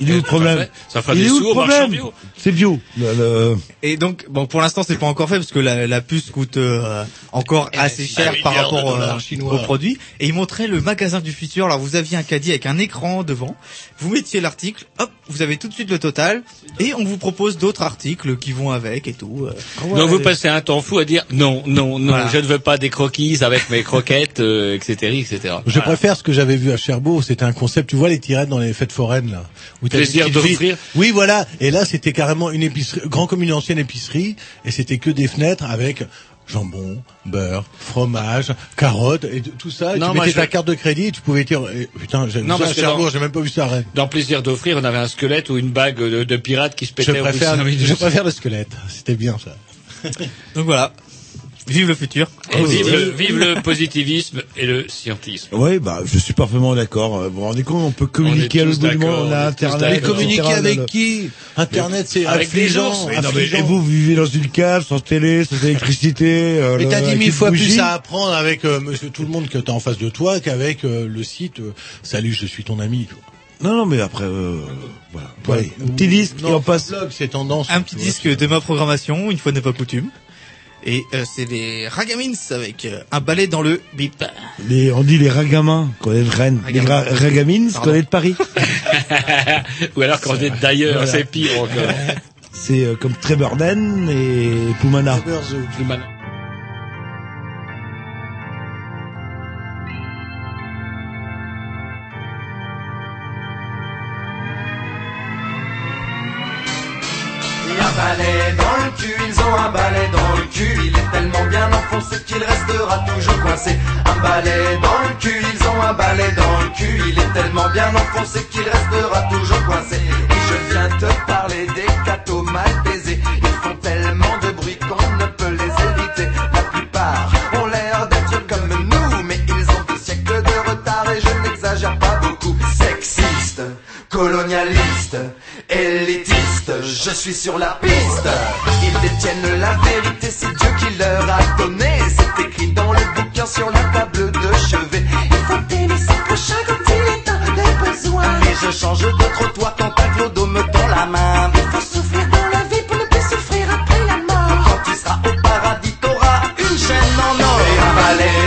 il est où le problème Ça fera Il des est où sous le au bio. C'est bio. Le- le- Et donc, bon, pour l'instant, c'est pas encore fait parce que la, la puce coûte euh, encore assez cher par rapport euh, au produit. Et ils montraient le magasin du futur. Alors, vous aviez un caddie avec un écran devant. Vous mettiez l'article, hop, vous avez tout de suite le total. Et on vous propose d'autres articles qui vont avec et tout. euh. Donc vous passez un temps fou à dire non, non, non, Voilà. je ne veux pas des croquis avec mes croquettes, euh, etc., etc. Je préfère ce que j'avais vu à Cherbourg, c'était un concept, tu vois les tirettes dans les fêtes foraines là. Où t'as des Plaisir d'offrir. Oui voilà, et là c'était carrément une épicerie, grand comme une ancienne épicerie, et c'était que des fenêtres avec jambon, beurre, fromage, carottes, et tout ça, et Non, tu mettais je- ta carte de crédit, et tu pouvais dire, eh, putain, j'ai Non, ça à parce que Cherbourg, dans- j'ai même pas vu ça. Dans Plaisir d'offrir, on avait un squelette ou une bague de, de pirate qui se Je pétait de préfère, je préfère le squelette, c'était bien ça. Donc voilà. Vive le futur. Et vive, le, vive le positivisme et le scientisme. Oui, bah, je suis parfaitement d'accord. Euh, Vous vous rendez compte, on peut communiquer à l'autre bout du d'accord, monde, on a Internet. Mais communiquer avec qui Internet c'est affligeant, mais- affligeant. et vous, vous vivez dans une cave, sans télé, sans électricité. euh, Mais t'as dix avec mille fois bougie. plus à apprendre avec euh, monsieur tout le monde que t'as en face de toi qu'avec euh, le site euh, Salut, je suis ton ami. tu vois. Non, non, mais après, euh, voilà. Ouais. Ouais, un petit disque Non, et on passe. blog, c'est tendance. Un petit disque de ma programmation, une fois n'est pas coutume. Et euh, c'est les Ragamins avec euh, un balai dans le bip. Les, on dit les ragamins, qu'on est de Rennes. Les Ragamins. Pardon. qu'on est de Paris. Ou alors quand on est d'ailleurs, Voilà. c'est pire encore. C'est euh, comme Treburden et Poumana. Et un balai dans le cul, il est tellement bien enfoncé qu'il restera toujours coincé. Un balai dans le cul, ils ont un balai dans le cul, il est tellement bien enfoncé qu'il restera toujours coincé. Et je viens te parler des cathos mal baisés, ils font tellement de bruit qu'on ne peut les éviter. La plupart ont l'air d'être comme nous, mais ils ont des siècles de retard et je n'exagère pas beaucoup. Sexiste, colonialiste, élitiste, je suis sur la piste. Ils détiennent la vérité, c'est Dieu qui leur a donné. C'est écrit dans le bouquin sur la table de chevet. Il faut aimer ses prochains quand il est dans les besoins. Et je change de trottoir quand un clodo me tend la main. Il faut souffrir dans la vie pour ne plus souffrir après la mort. Quand au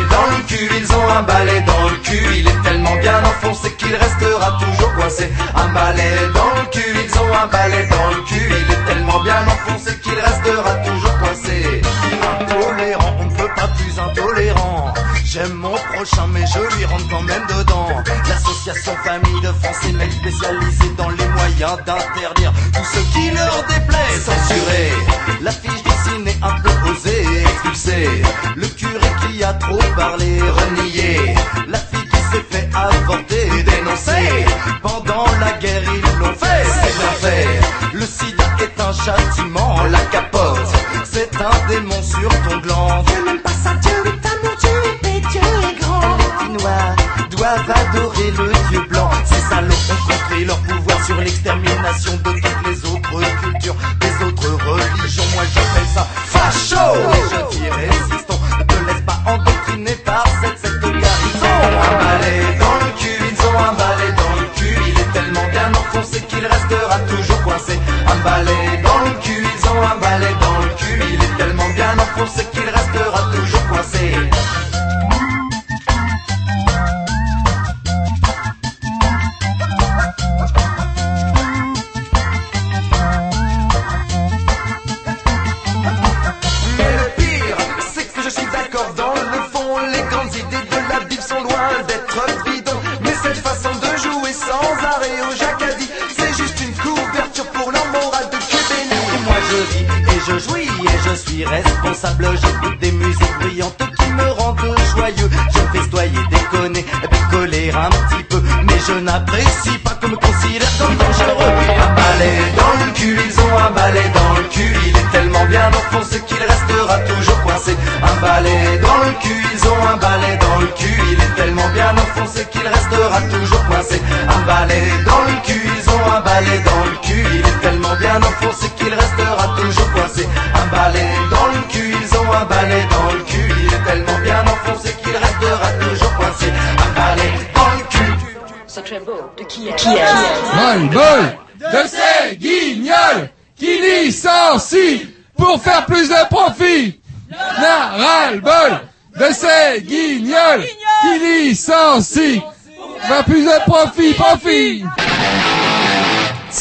dans le cul, ils ont un balai dans le cul. Il est tellement bien enfoncé qu'il restera toujours coincé. Un balai dans le cul, ils ont un balai dans le cul. Il est tellement bien enfoncé qu'il restera toujours coincé. Intolérant, on ne peut pas plus intolérant. J'aime mon prochain, mais je lui rentre quand même dedans. L'association Famille de France est spécialisée dans les moyens d'interdire tout ce qui leur déplaît. Censurer l'affiche expulser le curé qui a trop parlé, renier la fille qui s'est fait avorter, dénoncer. Pendant la guerre, ils l'ont fait, c'est bien fait. Le sida est un châtiment,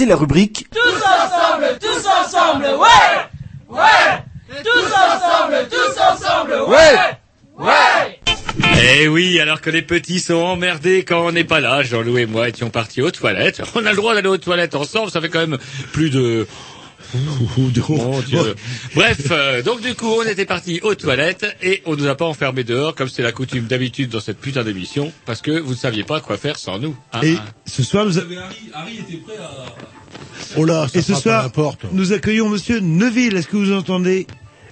La rubrique Tous ensemble, tous ensemble, ouais Ouais Tous ensemble, tous ensemble, ouais Ouais Eh oui, alors que les petits sont emmerdés quand on n'est pas là, Jean-Loup et moi étions partis aux toilettes. On a le droit d'aller aux toilettes ensemble, ça fait quand même plus de... Dieu. Bref, euh, donc du coup, on était partis aux toilettes et on nous a pas enfermés dehors comme c'est la coutume d'habitude dans cette putain d'émission parce que vous ne saviez pas quoi faire sans nous. hein, Et hein. ce soir, nous, a- Harry était prêt à... Oh là, ça et ce soir, porte. nous accueillons Monsieur Neuville. Est-ce que vous entendez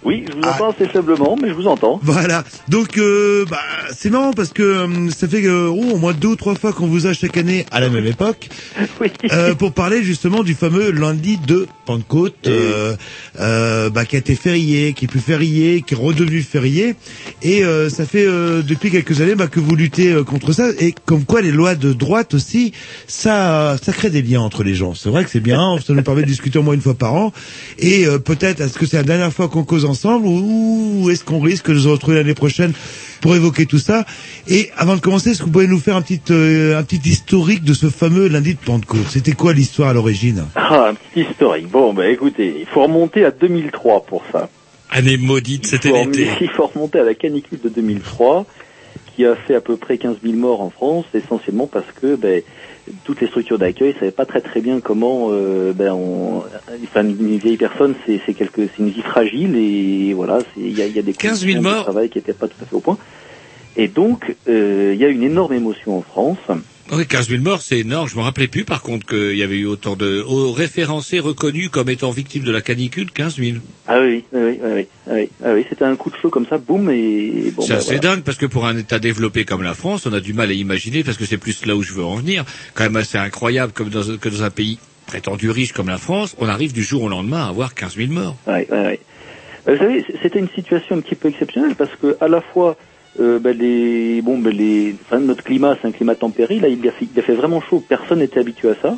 Oui, je vous entends assez faiblement, mais je vous entends. Voilà. Donc, euh, bah, c'est marrant parce que euh, ça fait euh, oh, au moins deux ou trois fois qu'on vous a chaque année à la même époque euh, pour parler justement du fameux lundi de Pentecôte, euh, bah, qui a été férié, qui est plus férié, qui est redevenu férié. Et euh, ça fait euh, depuis quelques années bah, que vous luttez contre ça. Et comme quoi les lois de droite aussi, ça, ça crée des liens entre les gens. C'est vrai que c'est bien. Ça nous permet de discuter au moins une fois par an. Et euh, peut-être est-ce que c'est la dernière fois qu'on cause ensemble ou est-ce qu'on risque de se retrouver l'année prochaine pour évoquer tout ça? Et avant de commencer, est-ce que vous pouvez nous faire un petit euh, un petit historique de ce fameux lundi de Pentecôte? C'était quoi l'histoire à l'origine? Ah, un petit historique. Bon, bah écoutez, il faut remonter à 2003 pour ça. Année maudite, c'était l'été. Il faut remonter à la canicule de 2003, qui a fait à peu près 15 000 morts en France, essentiellement parce que ben, toutes les structures d'accueil ne savaient pas très très bien comment, euh, ben, on, enfin, une vieille personne, c'est c'est quelque, c'est une vie fragile et voilà, il y a, y a des 15 000 conditions de morts travail qui n'étaient pas tout à fait au point. Et donc, euh, il y a une énorme émotion en France. Oui, 15 000 morts, c'est énorme. Je me rappelais plus, par contre, qu'il y avait eu autant de au- référencés reconnus comme étant victimes de la canicule, 15 000. Ah oui, oui, oui, oui, oui, oui, ah oui, c'était un coup de feu comme ça, boum, et bon. c'est ben, assez voilà. dingue parce que pour un État développé comme la France, on a du mal à imaginer parce que c'est plus là où je veux en venir. Quand même assez incroyable comme dans, que dans un pays prétendu riche comme la France, on arrive du jour au lendemain à avoir 15 000 morts. Ouais, ouais. Euh, Vous savez, c'était une situation un petit peu exceptionnelle parce que à la fois, euh, ben, les, bon, ben, les, enfin, notre climat, c'est un climat tempéré. Là, il a, fait, il a fait vraiment chaud. Personne n'était habitué à ça.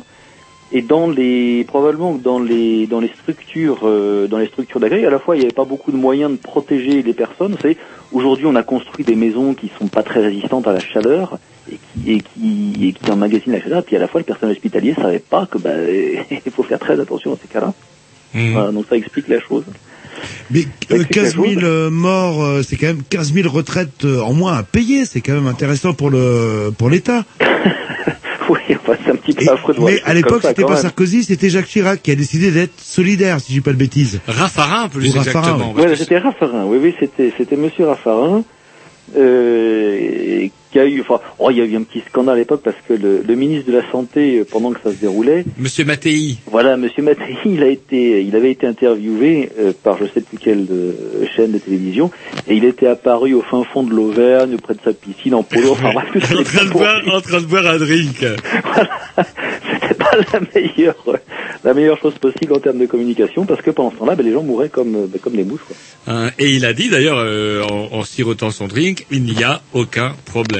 Et dans les, probablement que dans les, dans les structures, euh, dans les structures d'accueil, à la fois, il n'y avait pas beaucoup de moyens de protéger les personnes. Vous savez, aujourd'hui, on a construit des maisons qui sont pas très résistantes à la chaleur et qui, et qui, et qui emmagasinent la chaleur. Puis à la fois, le personnel hospitalier savait pas que, ben, il faut faire très attention à ces cas-là. Voilà, donc ça explique la chose. Mais Ça euh, explique 15 la 000 chose. euh, morts, euh, c'est quand même 15 000 retraites euh, en moins à payer. C'est quand même intéressant pour le pour l'État. Oui, enfin, c'est un petit peu affreux de voir Mais à l'époque, c'était pas même. Sarkozy, c'était Jacques Chirac qui a décidé d'être solidaire, si je dis pas de bêtises. Raffarin, plus Ou Raffarin, exactement. oui. Ouais, c'était Raffarin, oui, oui, c'était, c'était Monsieur Raffarin, euh, a eu, enfin, oh, il y a eu un petit scandale à l'époque parce que le, le ministre de la Santé, euh, pendant que ça se déroulait, Monsieur Mattei. voilà, Monsieur Mattei, il a été, il avait été interviewé euh, par je sais plus quelle euh, chaîne de télévision, et il était apparu au fin fond de l'Auvergne, près de sa piscine, en polo, enfin, bref, en, train de boire, en train de boire un drink. c'était pas la meilleure, la meilleure chose possible en termes de communication, parce que pendant ce temps-là, ben, les gens mouraient comme, ben, comme des mouches, quoi. Hein, et il a dit d'ailleurs, en, en sirotant son drink, il n'y a aucun problème.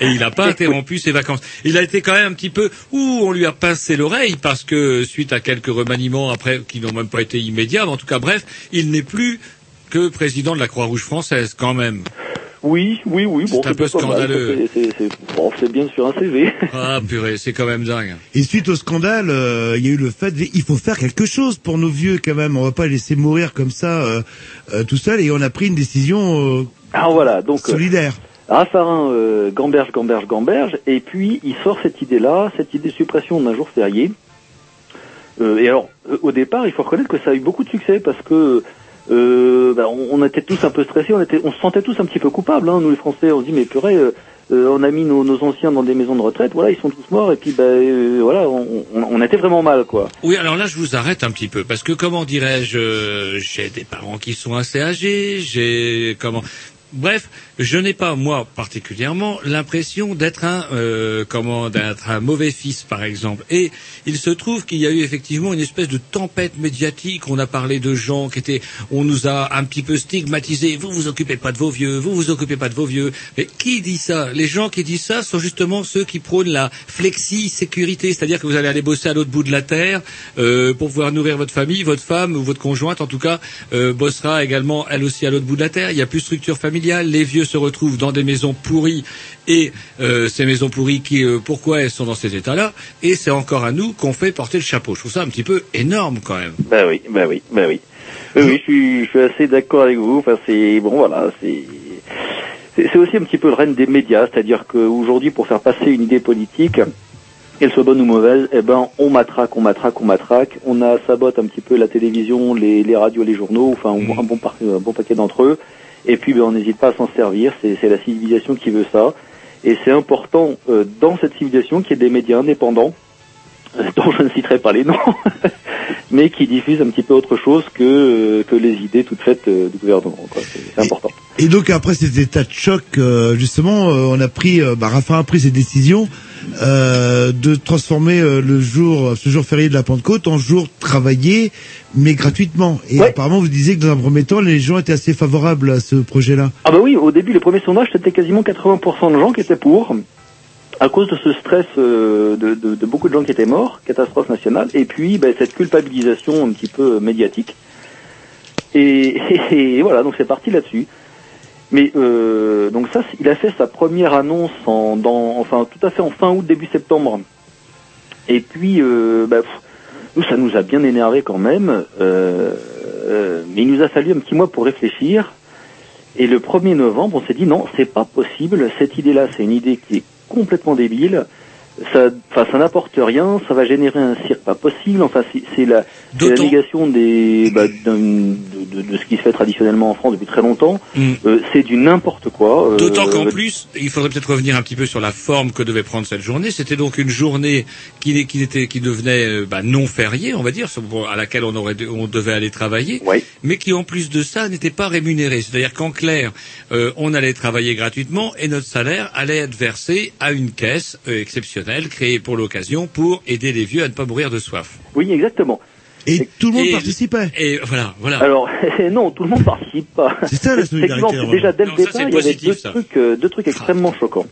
Et il n'a pas interrompu ses vacances. Il a été quand même un petit peu, ouh, on lui a pincé l'oreille parce que suite à quelques remaniements après, qui n'ont même pas été immédiats, mais en tout cas, bref, il n'est plus que président de la Croix-Rouge française quand même. Oui, oui, oui, bon, C'est un peu scandaleux. c'est- c'est- c'est- bon, c'est bien sur un CV. Ah purée, c'est quand même dingue. Et suite au scandale, euh, il y a eu le fait, de- il faut faire quelque chose pour nos vieux quand même. On va pas les laisser mourir comme ça euh, euh, tout seul. Et on a pris une décision euh, Alors voilà, donc euh, solidaire. Raffarin euh, gamberge, gamberge, gamberge, et puis il sort cette idée-là, cette idée de suppression d'un jour férié. Euh, et alors, euh, au départ, il faut reconnaître que ça a eu beaucoup de succès parce que euh, bah, on, on était tous un peu stressés, on était, on se sentait tous un petit peu coupables. Hein, nous les Français, on se dit mais purée, euh, euh, on a mis nos, anciens dans des maisons de retraite, voilà, ils sont tous morts, et puis bah, voilà, on, on, on était vraiment mal, quoi. Oui, alors là, je vous arrête un petit peu parce que comment dirais-je, j'ai des parents qui sont assez âgés, j'ai comment. Bref, je n'ai pas moi particulièrement l'impression d'être un euh, comment d'être un mauvais fils par exemple. Et il se trouve qu'il y a eu effectivement une espèce de tempête médiatique. On a parlé de gens qui étaient, on nous a un petit peu stigmatisés. Vous vous occupez pas de vos vieux, vous vous occupez pas de vos vieux. Mais qui dit ça? Les gens qui disent ça sont justement ceux qui prônent la flexi sécurité, c'est-à-dire que vous allez aller bosser à l'autre bout de la terre euh, pour pouvoir nourrir votre famille, votre femme ou votre conjointe en tout cas euh, bossera également elle aussi à l'autre bout de la terre. Il y a plus structure familiale. Les vieux se retrouvent dans des maisons pourries et euh, ces maisons pourries qui euh, pourquoi elles sont dans cet état-là et c'est encore à nous qu'on fait porter le chapeau. Je trouve ça un petit peu énorme quand même. Bah oui, bah oui, bah oui. Oui, oui, je suis, je suis assez d'accord avec vous. Enfin, c'est bon, voilà, c'est. C'est aussi un petit peu le règne des médias, c'est-à-dire qu'aujourd'hui, pour faire passer une idée politique, qu'elle soit bonne ou mauvaise, eh ben, on matraque, on matraque, on matraque. On a sabote un petit peu la télévision, les, les radios, les journaux, enfin un bon, un bon paquet d'entre eux. Et puis, ben, on n'hésite pas à s'en servir. C'est la civilisation qui veut ça. Et c'est important euh, dans cette civilisation qu'il y ait des médias indépendants, euh, dont je ne citerai pas les noms, mais qui diffusent un petit peu autre chose que, euh, que les idées toutes faites euh, du gouvernement. C'est important. Et donc après cet état de choc, euh, justement, on a pris, bah, Raffarin a pris cette décision euh, de transformer le jour, ce jour férié de la Pentecôte en jour travaillé, mais gratuitement. Et apparemment, vous disiez que dans un premier temps, les gens étaient assez favorables à ce projet-là. Ah bah oui, au début, les premiers sondages, c'était quasiment 80% de gens qui étaient pour, à cause de ce stress euh, de, de- de beaucoup de gens qui étaient morts, catastrophe nationale, et puis bah, cette culpabilisation un petit peu médiatique. Et, et voilà, donc c'est parti là-dessus. Mais euh, donc ça, il a fait sa première annonce en, dans, enfin tout à fait en fin août, début septembre. Et puis, euh, bah, pff, nous, ça nous a bien énervé quand même. euh, euh, mais il nous a fallu un petit mois pour réfléchir. Et le 1er novembre, on s'est dit non, c'est pas possible. Cette idée-là, c'est une idée qui est complètement débile. Ça, enfin, ça n'apporte rien. Ça va générer un cirque pas possible. Enfin, c'est c'est la, la négation des, bah, de, de- de ce qui se fait traditionnellement en France depuis très longtemps. Euh, c'est du n'importe quoi. Euh, D'autant qu'en plus, il faudrait peut-être revenir un petit peu sur la forme que devait prendre cette journée. C'était donc une journée qui, qui, était, qui devenait euh, bah, non fériée, on va dire, à laquelle on, aurait, on devait aller travailler, mais qui en plus de ça n'était pas rémunérée. C'est-à-dire qu'en clair, euh, on allait travailler gratuitement et notre salaire allait être versé à une caisse euh, exceptionnelle créée pour l'occasion pour aider les vieux à ne pas mourir de soif. Oui, exactement. Et tout le monde Et- participait. Et voilà, voilà. Alors non, tout le monde participe pas. C'est ça, la Effectivement, solidarité, c'est déjà dès le départ, il y avait positif, deux ça. trucs, euh, deux trucs extrêmement choquants.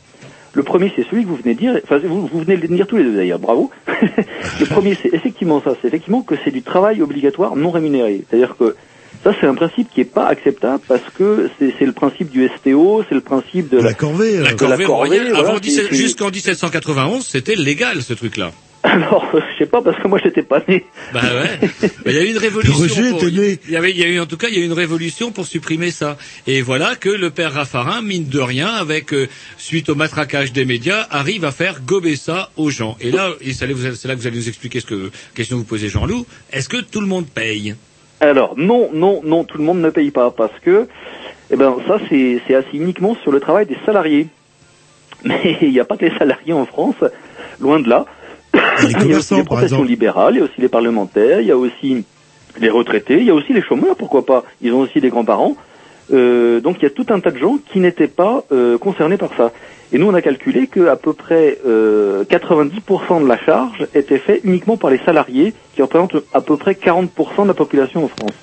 Le premier, c'est celui que vous venez de dire. Enfin, vous, vous venez de le dire tous les deux d'ailleurs. Bravo. le premier, c'est effectivement ça. C'est effectivement que c'est du travail obligatoire non rémunéré. C'est-à-dire que ça, c'est un principe qui est pas acceptable parce que c'est c'est le principe du STO, c'est le principe de la, corvée. La de corvée royale, voilà, avant c'est- 17 c'est- jusqu'en 1791, c'était légal ce truc-là. Alors, je sais pas parce que moi, j'étais pas né. Bah ouais. Bah, Il y a eu une révolution. Roger pour- était né. Il y avait, il y a eu en tout cas, il y a eu une révolution pour supprimer ça. Et voilà que le père Raffarin, mine de rien, avec euh, suite au matraquage des médias, arrive à faire gober ça aux gens. Et là, c'est là que vous allez nous expliquer ce que question que vous posez Jean-Loup. Est-ce que tout le monde paye? Alors non, non, non, tout le monde ne paye pas parce que, eh ben ça c'est c'est assis uniquement sur le travail des salariés. Mais il n'y a pas que les salariés en France, loin de là. il y a aussi les professions libérales, il y a aussi les parlementaires, il y a aussi les retraités, il y a aussi les chômeurs, pourquoi pas. Ils ont aussi des grands-parents. Euh, donc il y a tout un tas de gens qui n'étaient pas euh, concernés par ça. Et nous on a calculé que à peu près euh, 90% de la charge était fait uniquement par les salariés, qui représentent à peu près 40% de la population en France.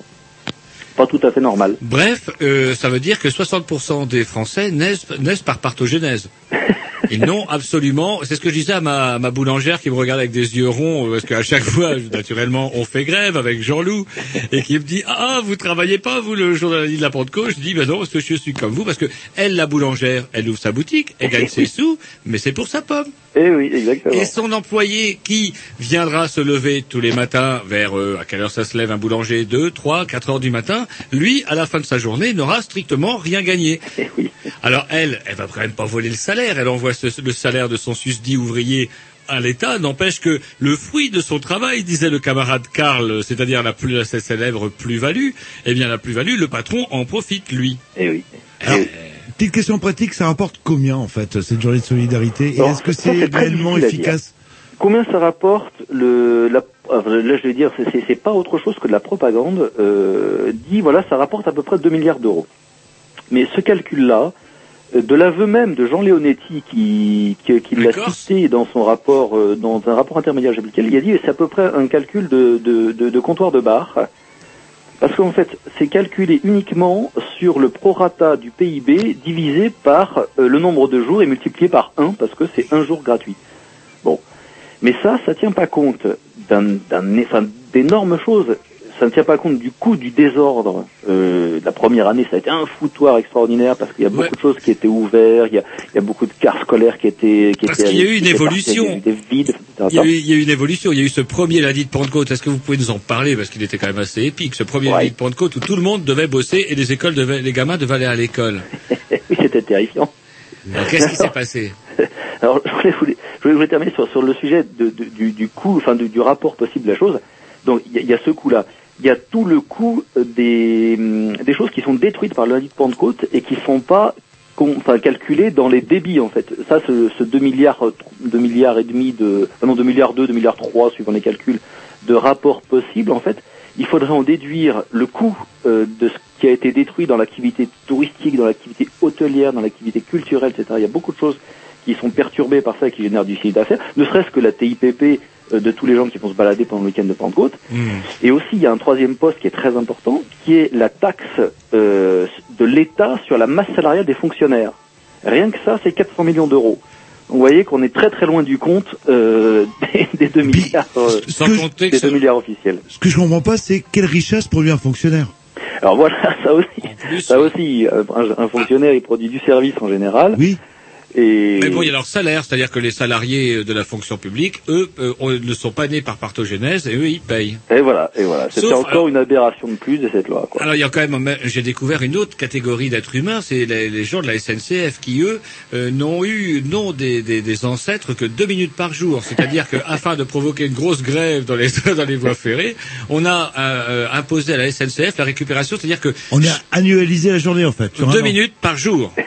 Pas tout à fait normal. Bref, euh, ça veut dire que 60% des Français naissent, naissent par partogénèse. Ils n'ont absolument. C'est ce que je disais à ma, à ma boulangère qui me regarde avec des yeux ronds euh, parce qu'à chaque fois, naturellement, on fait grève avec Jean-Loup et qui me dit ah vous travaillez pas vous le jour de la nuit de la Pentecôte? Je dis ben non parce que je suis comme vous parce que elle la boulangère, elle ouvre sa boutique, elle gagne ses sous, mais c'est pour sa pomme. Eh oui, exactement. Et son employé qui viendra se lever tous les matins vers, euh, à quelle heure ça se lève un boulanger? 2, 3, 4 heures du matin, lui, à la fin de sa journée, n'aura strictement rien gagné. Alors elle, elle va quand même pas voler le salaire, elle envoie ce- le salaire de son susdit ouvrier à l'État, n'empêche que le fruit de son travail, disait le camarade Karl, c'est-à-dire la plus, célèbre plus-value, eh bien la plus-value, le patron en profite, lui. Eh oui. Alors, petite question pratique, ça rapporte combien en fait cette journée de solidarité Et est-ce que c'est réellement efficace Combien ça rapporte le la, Là, je vais dire, c'est- pas autre chose que de la propagande. Euh, dit voilà, ça rapporte à peu près 2 milliards d'euros. Mais ce calcul-là, euh, de l'aveu même de Jean Leonetti, qui, qui, qui l'a cité dans son rapport, euh, dans un rapport intermédiaire, lequel, il a dit c'est à peu près un calcul de, de, de, de comptoir de bar. Parce qu'en fait, c'est calculé uniquement sur le prorata du PIB divisé par euh, le nombre de jours et multiplié par 1, parce que c'est un jour gratuit. Bon. Mais ça, ça tient pas compte d'un, d'énormes choses. Ça ne tient pas compte du coût du désordre. Euh, la première année, ça a été un foutoir extraordinaire parce qu'il y a beaucoup de choses qui étaient ouvertes, il y a, il y a beaucoup de cars scolaires qui étaient, qui Parce qu'il y a eu une évolution. Des vides. Il y, a eu, il y a eu une évolution. Il y a eu ce premier lundi de Pentecôte. Est-ce que vous pouvez nous en parler? Parce qu'il était quand même assez épique. Ce premier lundi de Pentecôte où tout le monde devait bosser et les écoles devaient, les gamins devaient aller à l'école. oui, c'était terrifiant. Qu'est-ce qui s'est passé? Alors, je voulais, voulais- je terminer sur, sur le sujet de, de- du, du coût, enfin du, du rapport possible de la chose. Donc, il y, y a ce coût-là. Il y a tout le coût euh, des, hum, des choses qui sont détruites par le lundi de Pentecôte et qui sont pas calculées dans les débits, en fait. Ça, ce, ce 2 milliards, euh, 2 milliards et demi de, ah non, 2 milliards 2, 2 milliards 3, suivant les calculs, de rapports possibles, en fait, il faudrait en déduire le coût euh, de ce qui a été détruit dans l'activité touristique, dans l'activité hôtelière, dans l'activité culturelle, etc. Il y a beaucoup de choses qui sont perturbées par ça et qui génèrent du chiffre d'affaires, ne serait-ce que la TIPP euh, de tous les gens qui vont se balader pendant le week-end de Pentecôte. Et aussi, il y a un troisième poste qui est très important, qui est la taxe euh, de l'État sur la masse salariale des fonctionnaires. Rien que ça, c'est 400 millions d'euros. Vous voyez qu'on est très très loin du compte euh, des, des 2 milliards, euh, des 2 milliards officiels. Ce que je comprends pas, c'est quelle richesse produit un fonctionnaire Alors voilà, ça aussi, ça aussi, euh, un, un fonctionnaire, il produit du service en général. Oui. Et Mais bon, il y a leur salaire, c'est-à-dire que les salariés de la fonction publique, eux, euh, ne sont pas nés par partogénèse et eux, ils payent. Et voilà, et voilà. C'était Sauf, encore alors- une aberration de plus de cette loi. Quoi. Alors il y a quand même, j'ai découvert une autre catégorie d'êtres humains, c'est les, les gens de la SNCF qui eux euh, n'ont eu non des, des, des ancêtres que deux minutes par jour. C'est-à-dire que afin de provoquer une grosse grève dans les dans les voies ferrées, on a euh, imposé à la SNCF la récupération, c'est-à-dire que On a annualisé la journée en fait. deux minutes par jour.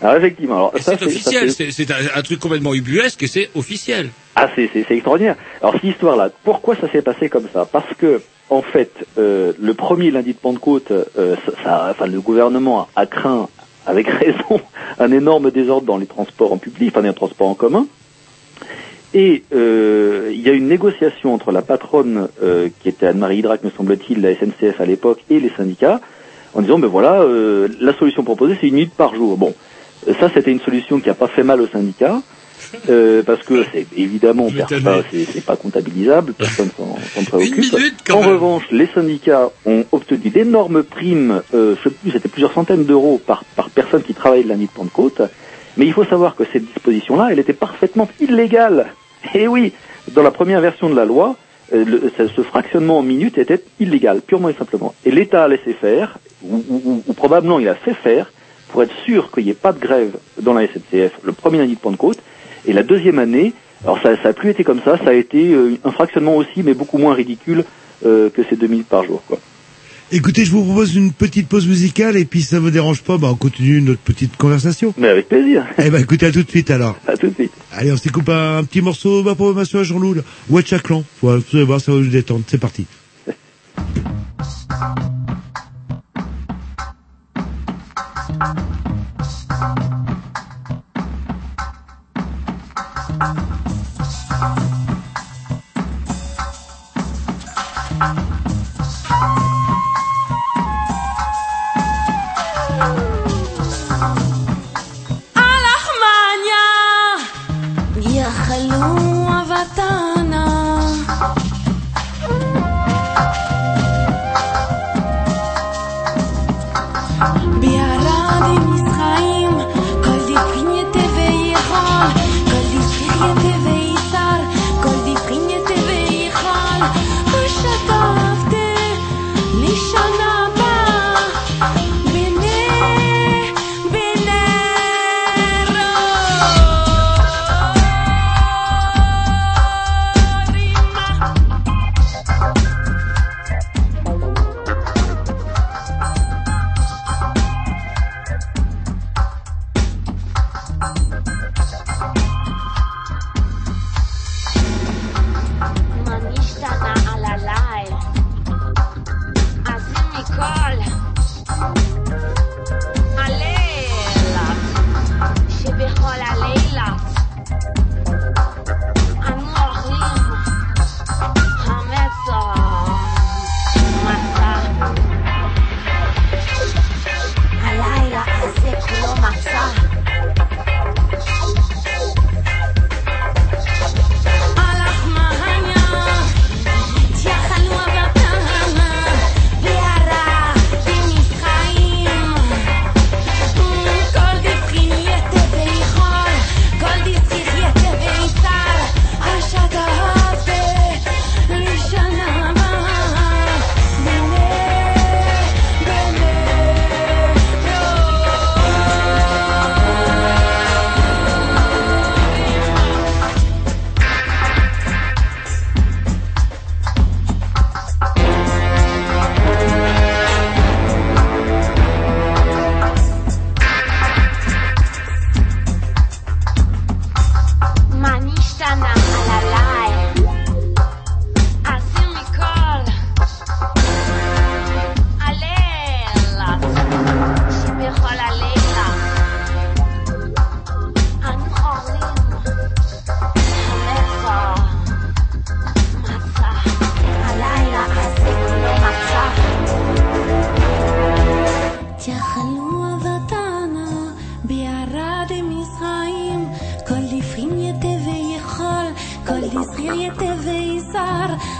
Alors effectivement, c'est officiel, c'est- un, un truc complètement ubuesque et c'est officiel. Ah, c'est c'est- c'est extraordinaire. Alors cette histoire-là, pourquoi ça s'est passé comme ça? Parce que en fait, euh, le premier lundi de Pentecôte, euh, ça, ça- enfin, le gouvernement a craint, avec raison, un énorme désordre dans les transports en public, enfin les transports en commun. Et euh, il y a une négociation entre la patronne, euh, qui était Anne-Marie Hydrac, me semble-t-il, la SNCF à l'époque, et les syndicats, en disant, ben voilà, euh, la solution proposée, c'est une minute par jour. Bon, ça, c'était une solution qui n'a pas fait mal aux syndicats, euh, parce que c'est évidemment, c'est pas comptabilisable, personne s'en préoccupe. En revanche, les syndicats ont obtenu d'énormes primes, euh, je sais plus, c'était plusieurs centaines d'euros par, par personne qui travaillait de la nuit de Pentecôte. Mais il faut savoir que cette disposition-là, elle était parfaitement illégale. Et oui, dans la première version de la loi, euh, le- ce ce fractionnement en minutes était illégal, purement et simplement. Et l'État a laissé faire, ou, ou- ou- ou probablement il a fait faire, pour être sûr qu'il n'y ait pas de grève dans la SNCF le premier lundi de Pentecôte. Et la deuxième année, alors ça n'a plus été comme ça, ça a été euh, un fractionnement aussi, mais beaucoup moins ridicule euh, que ces deux minutes par jour. Quoi. Écoutez, je vous propose une petite pause musicale et puis si ça vous dérange pas, bah on continue notre petite conversation. Mais avec plaisir. Eh ben écoutez, à tout de suite alors. À tout de suite. Allez, on s'y coupe un, un petit morceau, ma programmation à Jean-Loup, là. Watch à Clan. Voilà, vous allez voir, ça va vous détendre. C'est parti. hablar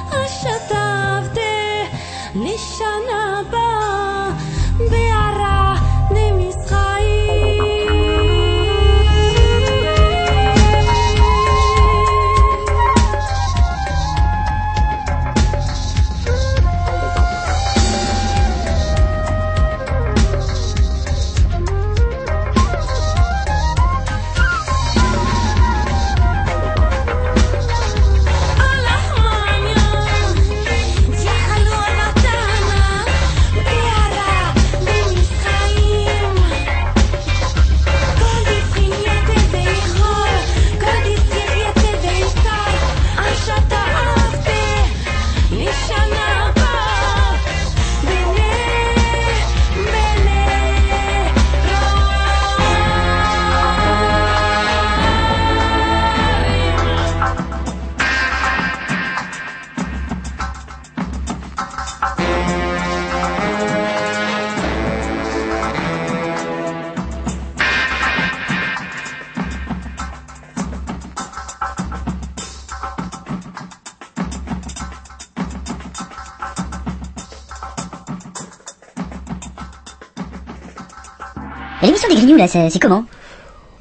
là, c'est c'est comment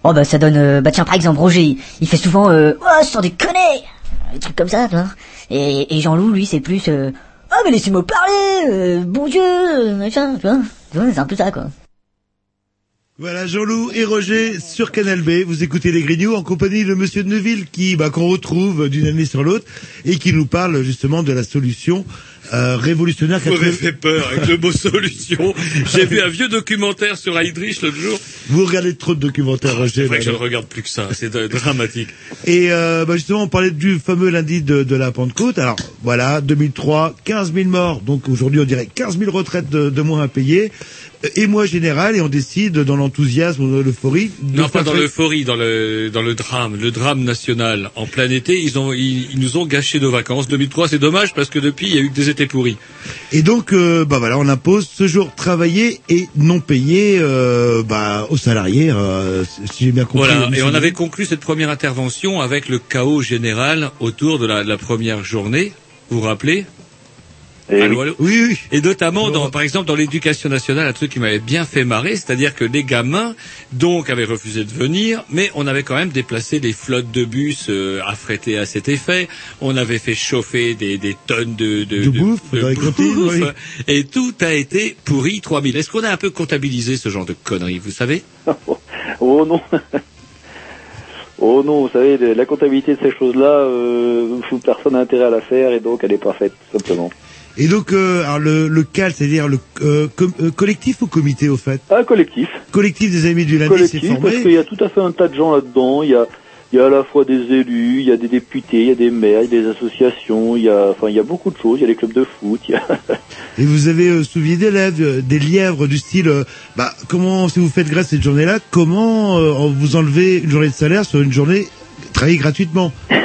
Oh bah ça donne... euh, bah tiens, par exemple, Roger, il fait souvent... Euh, oh, sans déconner Des trucs comme ça, tu vois. Et, et Jean-Loup, lui, c'est plus... Euh, oh, mais laissez-moi parler euh, Bon Dieu euh, Machin, tu vois. Tu vois, c'est un peu ça, quoi. Voilà, Jean-Loup et Roger sur Canal B. Vous écoutez les Grignoux en compagnie de Monsieur de Neuville qui, bah, qu'on retrouve d'une année sur l'autre et qui nous parle justement de la solution euh, révolutionnaire. Vous m'avez fait peur avec le mot solution. J'ai vu un vieux documentaire sur Heydrich l'autre jour. Vous regardez trop de documentaires, Roger. C'est vrai là, que je ne regarde plus que ça. C'est dramatique. Et euh, bah, justement, on parlait du fameux lundi de, de la Pentecôte. Alors voilà, 2003, 15 000 morts. Donc aujourd'hui, on dirait 15 000 retraites de, de moins à payer. Euh, Émoi général et on décide dans l'enthousiasme ou dans l'euphorie. de Non, pas dans l'euphorie, dans le dans le drame, le drame national. En plein été, ils ont ils, ils nous ont gâché nos vacances. 2003, c'est dommage parce que depuis, il y a eu que des étés pourris. Et donc, euh, bah voilà, on impose ce jour travaillé et non payé euh, bah, aux salariés, euh, si j'ai bien compris. Voilà. Et on avait conclu cette première intervention avec le chaos général autour de la, de la première journée. Vous vous rappelez? Allô, allô Oui, oui. Et notamment, dans, par exemple, dans l'éducation nationale, un truc qui m'avait bien fait marrer, c'est-à-dire que les gamins, donc, avaient refusé de venir, mais on avait quand même déplacé des flottes de bus euh, affrétées à cet effet. On avait fait chauffer des, des tonnes de, de, De bouffe les cantines, oui. et tout a été pourri 3000. Est-ce qu'on a un peu comptabilisé ce genre de conneries, vous savez? Oh non Oh non, vous savez, la comptabilité de ces choses-là, euh, personne n'a intérêt à la faire et donc elle est pas faite, simplement. Et donc, euh, alors le, le CAL, c'est-à-dire le euh, com- euh, collectif ou comité au fait Un collectif. Collectif des amis du lundi s'est Collectif, parce formé. qu'il y a tout à fait un tas de gens là-dedans. Il y a, il y a à la fois des élus, il y a des députés, il y a des maires, il y a des associations, il y a, enfin, il y a beaucoup de choses. Il y a les clubs de foot, il y a... Et vous avez euh, soulevé des lèvres, euh, des lièvres du style, bah comment, si vous faites grève cette journée-là, comment euh, vous enlevez une journée de salaire sur une journée travaillée gratuitement? Et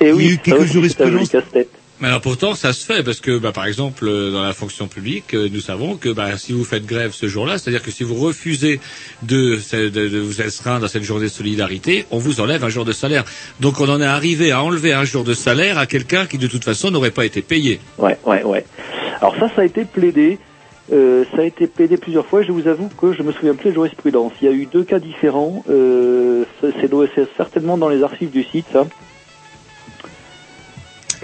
Il y a oui, eu quelques jurisprudences. Mais alors pourtant, ça se fait parce que, bah, par exemple, euh, dans la fonction publique, euh, nous savons que bah, si vous faites grève ce jour-là, c'est-à-dire que si vous refusez de, de, de vous astreindre à cette journée de solidarité, on vous enlève un jour de salaire. Donc on en est arrivé à enlever un jour de salaire à quelqu'un qui de toute façon n'aurait pas été payé. Ouais, ouais, ouais. Alors ça, ça a été plaidé. Euh, ça a été plaidé plusieurs fois. Je vous avoue que je me souviens plus de jurisprudence. Il y a eu deux cas différents. Euh, c'est certainement dans les archives du site, ça.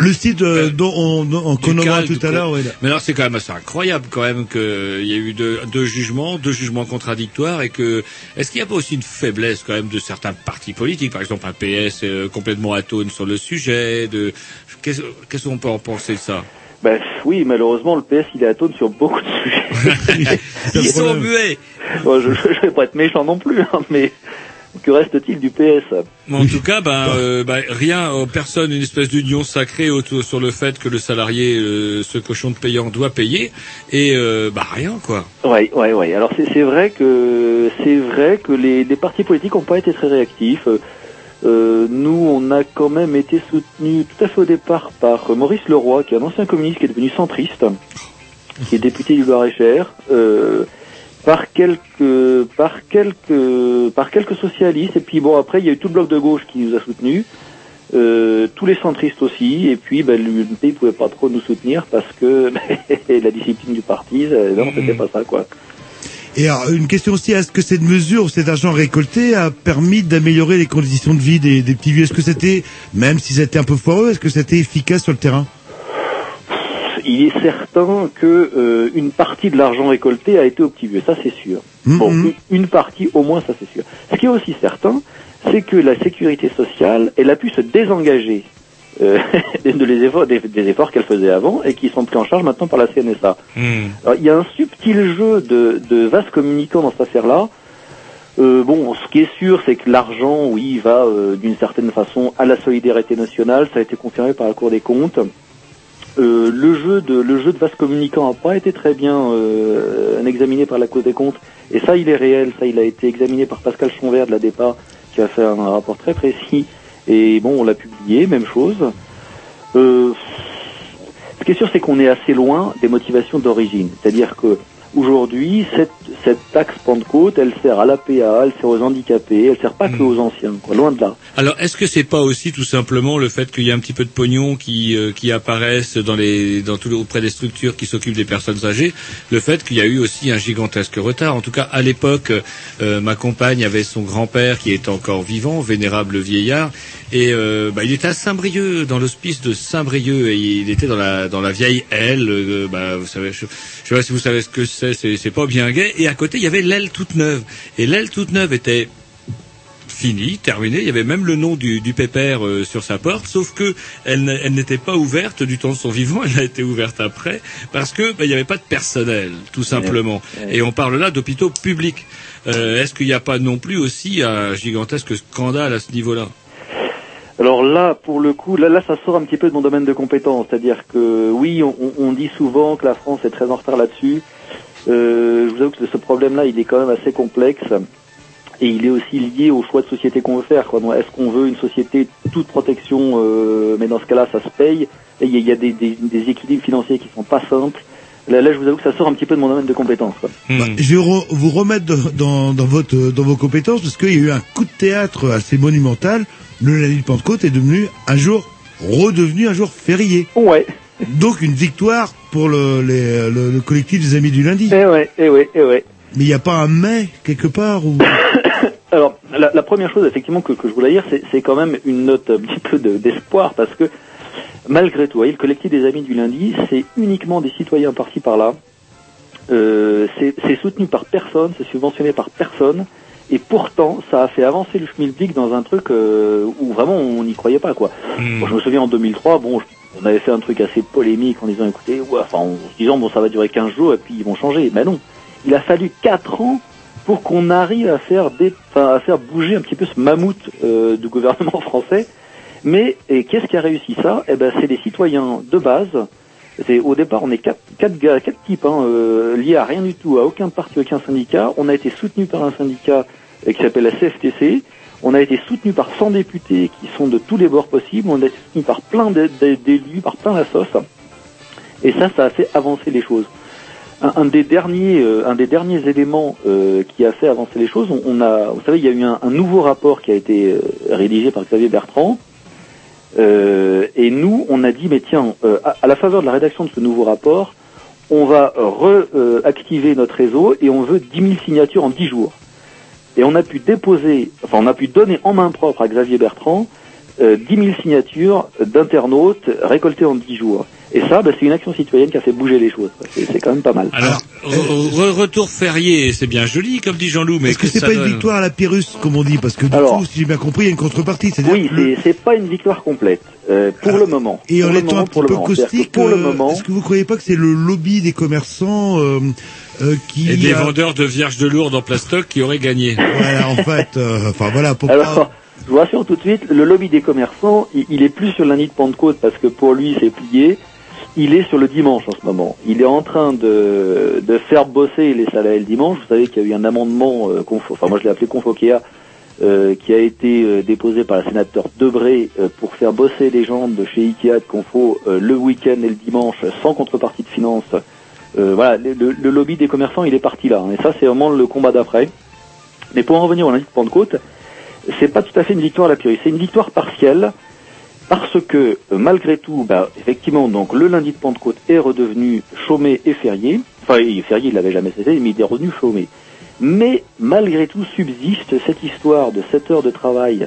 Le site euh, dont on, dont- qu'on calme, tout à l'heure, ouais. Mais alors c'est quand même assez incroyable quand même qu'il y a eu deux, deux jugements, deux jugements contradictoires et que est-ce qu'il n'y a pas aussi une faiblesse quand même de certains partis politiques, par exemple un PS euh, complètement atone sur le sujet, de qu'est-ce qu'est-ce qu'on peut en penser de ça? Ben oui, malheureusement, le PS, il est atone sur beaucoup de sujets. Ils sont muets. Bon, je, je vais pas être méchant non plus, hein, mais que reste-t-il du PS Mais en tout cas, ben, euh, ben, rien, euh, personne, une espèce d'union sacrée autour sur le fait que le salarié, euh, ce cochon de payant, doit payer, et euh, bah rien quoi. Ouais, ouais, ouais. Alors c'est vrai que c'est vrai que les, les partis politiques n'ont pas été très réactifs. Euh, nous, on a quand même été soutenus tout à fait au départ par Maurice Leroy, qui est un ancien communiste qui est devenu centriste, qui est député du Loir-et-Cher, euh, par quelques, par quelques, par quelques socialistes. Et puis bon, après, il y a eu tout le bloc de gauche qui nous a soutenus. euh, tous les centristes aussi, et puis ben, l'UMP ne pouvait pas trop nous soutenir parce que la discipline du parti, euh, non, c'était pas ça quoi. Et alors, une question aussi, est-ce que cette mesure, cet argent récolté a permis d'améliorer les conditions de vie des, des petits vieux? Est-ce que c'était, même si c'était un peu foireux, est-ce que c'était efficace sur le terrain? Il est certain que euh, une partie de l'argent récolté a été vieux, ça c'est sûr. Mhm. Bon, une- partie au moins, ça c'est sûr. Ce qui est aussi certain, c'est que la sécurité sociale, elle a pu se désengager euh, de les efforts, des, des efforts qu'elle faisait avant et qui sont pris en charge maintenant par la CNSA. Alors, il y a un subtil jeu de, de vases communicants dans cette affaire-là. Euh, bon, ce qui est sûr, c'est que l'argent, oui, va euh, d'une certaine façon à la solidarité nationale. Ça a été confirmé par la Cour des comptes. Euh, le jeu de le jeu de vases communicants n'a pas été très bien euh, examiné par la Cour des comptes. Et ça, il est réel. Ça, il a été examiné par Pascal Chonvert de la DEPA, qui a fait un rapport très précis. Et bon, on l'a publié, même chose. Euh, ce qui est sûr, c'est qu'on est assez loin des motivations d'origine. C'est-à-dire que aujourd'hui, cette, cette taxe Pentecôte, elle sert à l'APA, elle sert aux handicapés, elle sert pas que aux anciens, quoi, loin de là. Alors, est-ce que c'est pas aussi tout simplement le fait qu'il y a un petit peu de pognon qui euh, qui apparaissent dans les dans les- auprès des structures qui s'occupent des personnes âgées, le fait qu'il y a eu aussi un gigantesque retard. En tout cas, à l'époque, euh, ma compagne avait son grand-père qui est encore vivant, vénérable vieillard, et euh, bah, il était à Saint-Brieuc, dans l'hospice de Saint-Brieuc, et il était dans la dans la vieille aile. euh, bah, vous savez, je, je sais pas si vous savez ce que c'est, c'est c'est pas bien gai. Et à côté, il y avait l'aile toute neuve, et l'aile toute neuve était fini, terminé. Il y avait même le nom du, du pépère euh, sur sa porte, sauf que elle, n'était pas ouverte du temps de son vivant. Elle a été ouverte après parce que bah, il n'y avait pas de personnel, tout simplement. Et on parle là d'hôpitaux publics. Euh, Est-ce qu'il n'y a pas non plus aussi un gigantesque scandale à ce niveau-là? Alors là, pour le coup, là, là, ça sort un petit peu de mon domaine de compétence. C'est-à-dire que oui, on dit souvent que la France est très en retard là-dessus. Euh, je vous avoue que ce problème-là, il est quand même assez complexe. Et il est aussi lié au choix de société qu'on veut faire. quoi. Est-ce qu'on veut une société toute protection euh, Mais dans ce cas-là, ça se paye? Et il y a, il y a des, des- des équilibres financiers qui sont pas simples. Là, là, je vous avoue que ça sort un petit peu de mon domaine de compétence. quoi. Bah, je vais re- vous remettre dans, votre, dans vos compétences parce qu'il y a eu un coup de théâtre assez monumental. Le lundi de Pentecôte est devenu un jour redevenu un jour férié. Ouais. Donc une victoire pour le, les- le, le collectif des Amis du lundi. Eh ouais, eh ouais, eh ouais. Mais il n'y a pas un mais quelque part où... Alors, la, la première chose effectivement que, que je voulais dire, c'est, quand même une note un petit peu de- d'espoir parce que malgré tout, voyez, le collectif des amis du lundi, c'est uniquement des citoyens par-ci par-là. Euh, c'est, c'est soutenu par personne, c'est subventionné par personne, et pourtant, ça a fait avancer le schmilblick dans un truc euh, où vraiment on n'y croyait pas, quoi. Moi, je me souviens en 2003, bon, on avait fait un truc assez polémique en disant, écoutez, ouais, enfin, en se disant, bon, ça va durer 15 jours et puis ils vont changer. Mais non, il a fallu 4 ans pour qu'on arrive à faire des, enfin, à faire bouger un petit peu ce mammouth euh, du gouvernement français. Mais qu'est-ce qui a réussi ça? Eh ben, c'est des citoyens de base. C'est au départ, on est quatre, quatre gars, quatre types hein, euh, liés à rien du tout, à aucun parti, aucun syndicat. On a été soutenu par un syndicat euh, qui s'appelle la CFTC. On a été soutenu par 100 députés qui sont de tous les bords possibles. On a été soutenu par plein d'é- d'é- d'élus, par plein la sauce. Et ça, ça a fait avancer les choses. Un, un des derniers, euh, des derniers éléments euh, qui a fait avancer les choses, on, a, vous savez, il y a eu un, nouveau rapport qui a été euh, rédigé par Xavier Bertrand. Et nous, on a dit, mais tiens, à, à la faveur de la rédaction de ce nouveau rapport, on va réactiver notre réseau et on veut 10 000 signatures en 10 jours. Et on a pu déposer, enfin on a pu donner en main propre à Xavier Bertrand euh, 10 000 signatures d'internautes récoltées en 10 jours. Et ça, bah, c'est une action citoyenne qui a fait bouger les choses. C'est c'est quand même pas mal. Alors, re- re- retour férié, c'est bien joli, comme dit Jean-Loup, mais Est-ce que c'est ça pas une victoire à la Pyrrhus, comme on dit Parce que du Alors- coup, si j'ai bien compris, il y a une contrepartie. C'est-à-dire Oui, que c'est- c'est pas une victoire complète euh, pour le moment. Et en étant moment, un pour petit le peu que caustique, pour le euh, moment, est-ce que vous croyez pas que c'est le lobby des commerçants euh, euh, qui Et des a- vendeurs de vierges de lourdes en plastoc qui auraient gagné. Voilà, en fait, euh, enfin voilà, pour Alors, je vous rassure tout de suite, le lobby des commerçants, il, il est plus sur lundi de Pentecôte parce que pour lui c'est plié. Il est sur le dimanche en ce moment. Il est en train de, de faire bosser les salariés le dimanche. Vous savez qu'il y a eu un amendement, euh, confo- enfin moi je l'ai appelé Confoquea, euh, qui a été euh, déposé par le sénateur Debré euh, pour faire bosser les gens de chez Ikea de Confo le week-end et le dimanche sans contrepartie de finance. Euh, voilà, le, lobby des commerçants il est parti là. hein. et ça c'est vraiment le combat d'après. Mais pour en revenir au lundi de Pentecôte, c'est pas tout à fait une victoire à la Pyrrhus, c'est une victoire partielle parce que euh, malgré tout, bah, effectivement, donc le lundi de Pentecôte est redevenu chômé et férié. Enfin, il- férié, il l'avait jamais cessé, mais il est revenu chômé. Mais malgré tout subsiste cette histoire de 7 heures de travail.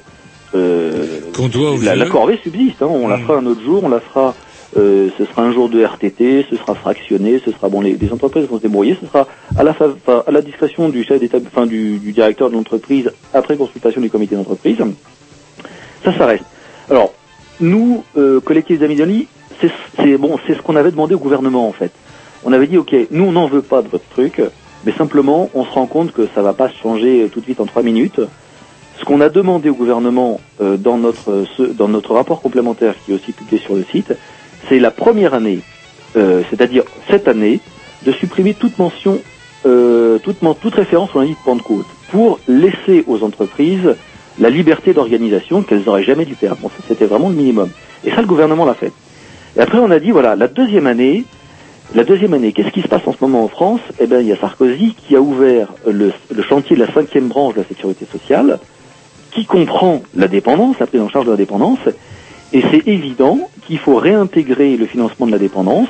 Euh, Qu'on doit la, la corvée subsiste. Hein, on la fera un autre jour, on la fera. euh, ce sera un jour de RTT, ce sera fractionné, ce sera bon. Les, les entreprises vont se débrouiller. Ce sera la, à la discrétion du chef d'état, enfin du, du directeur de l'entreprise après consultation du comité d'entreprise. Ça, ça reste. Alors, nous, euh, collectif des c'est bon, c'est ce qu'on avait demandé au gouvernement en fait. On avait dit, ok, nous on n'en veut pas de votre truc, mais simplement on se rend compte que ça va pas se changer euh, tout de suite en trois minutes. Ce qu'on a demandé au gouvernement euh, dans notre euh, ce- dans notre rapport complémentaire qui est aussi publié sur le site, c'est la première année, euh, c'est-à-dire cette année, de supprimer toute mention, euh, toute, toute référence au lundi de Pentecôte pour laisser aux entreprises la liberté d'organisation qu'elles n'auraient jamais dû perdre. C'était vraiment le minimum. Et ça, le gouvernement l'a fait. Et après, on a dit, voilà, la deuxième année, la deuxième année, qu'est-ce qui se passe en ce moment en France? Eh bien, il y a Sarkozy qui a ouvert le, chantier de la cinquième branche de la sécurité sociale, qui comprend la dépendance, la prise en charge de la dépendance, et c'est évident qu'il faut réintégrer le financement de la dépendance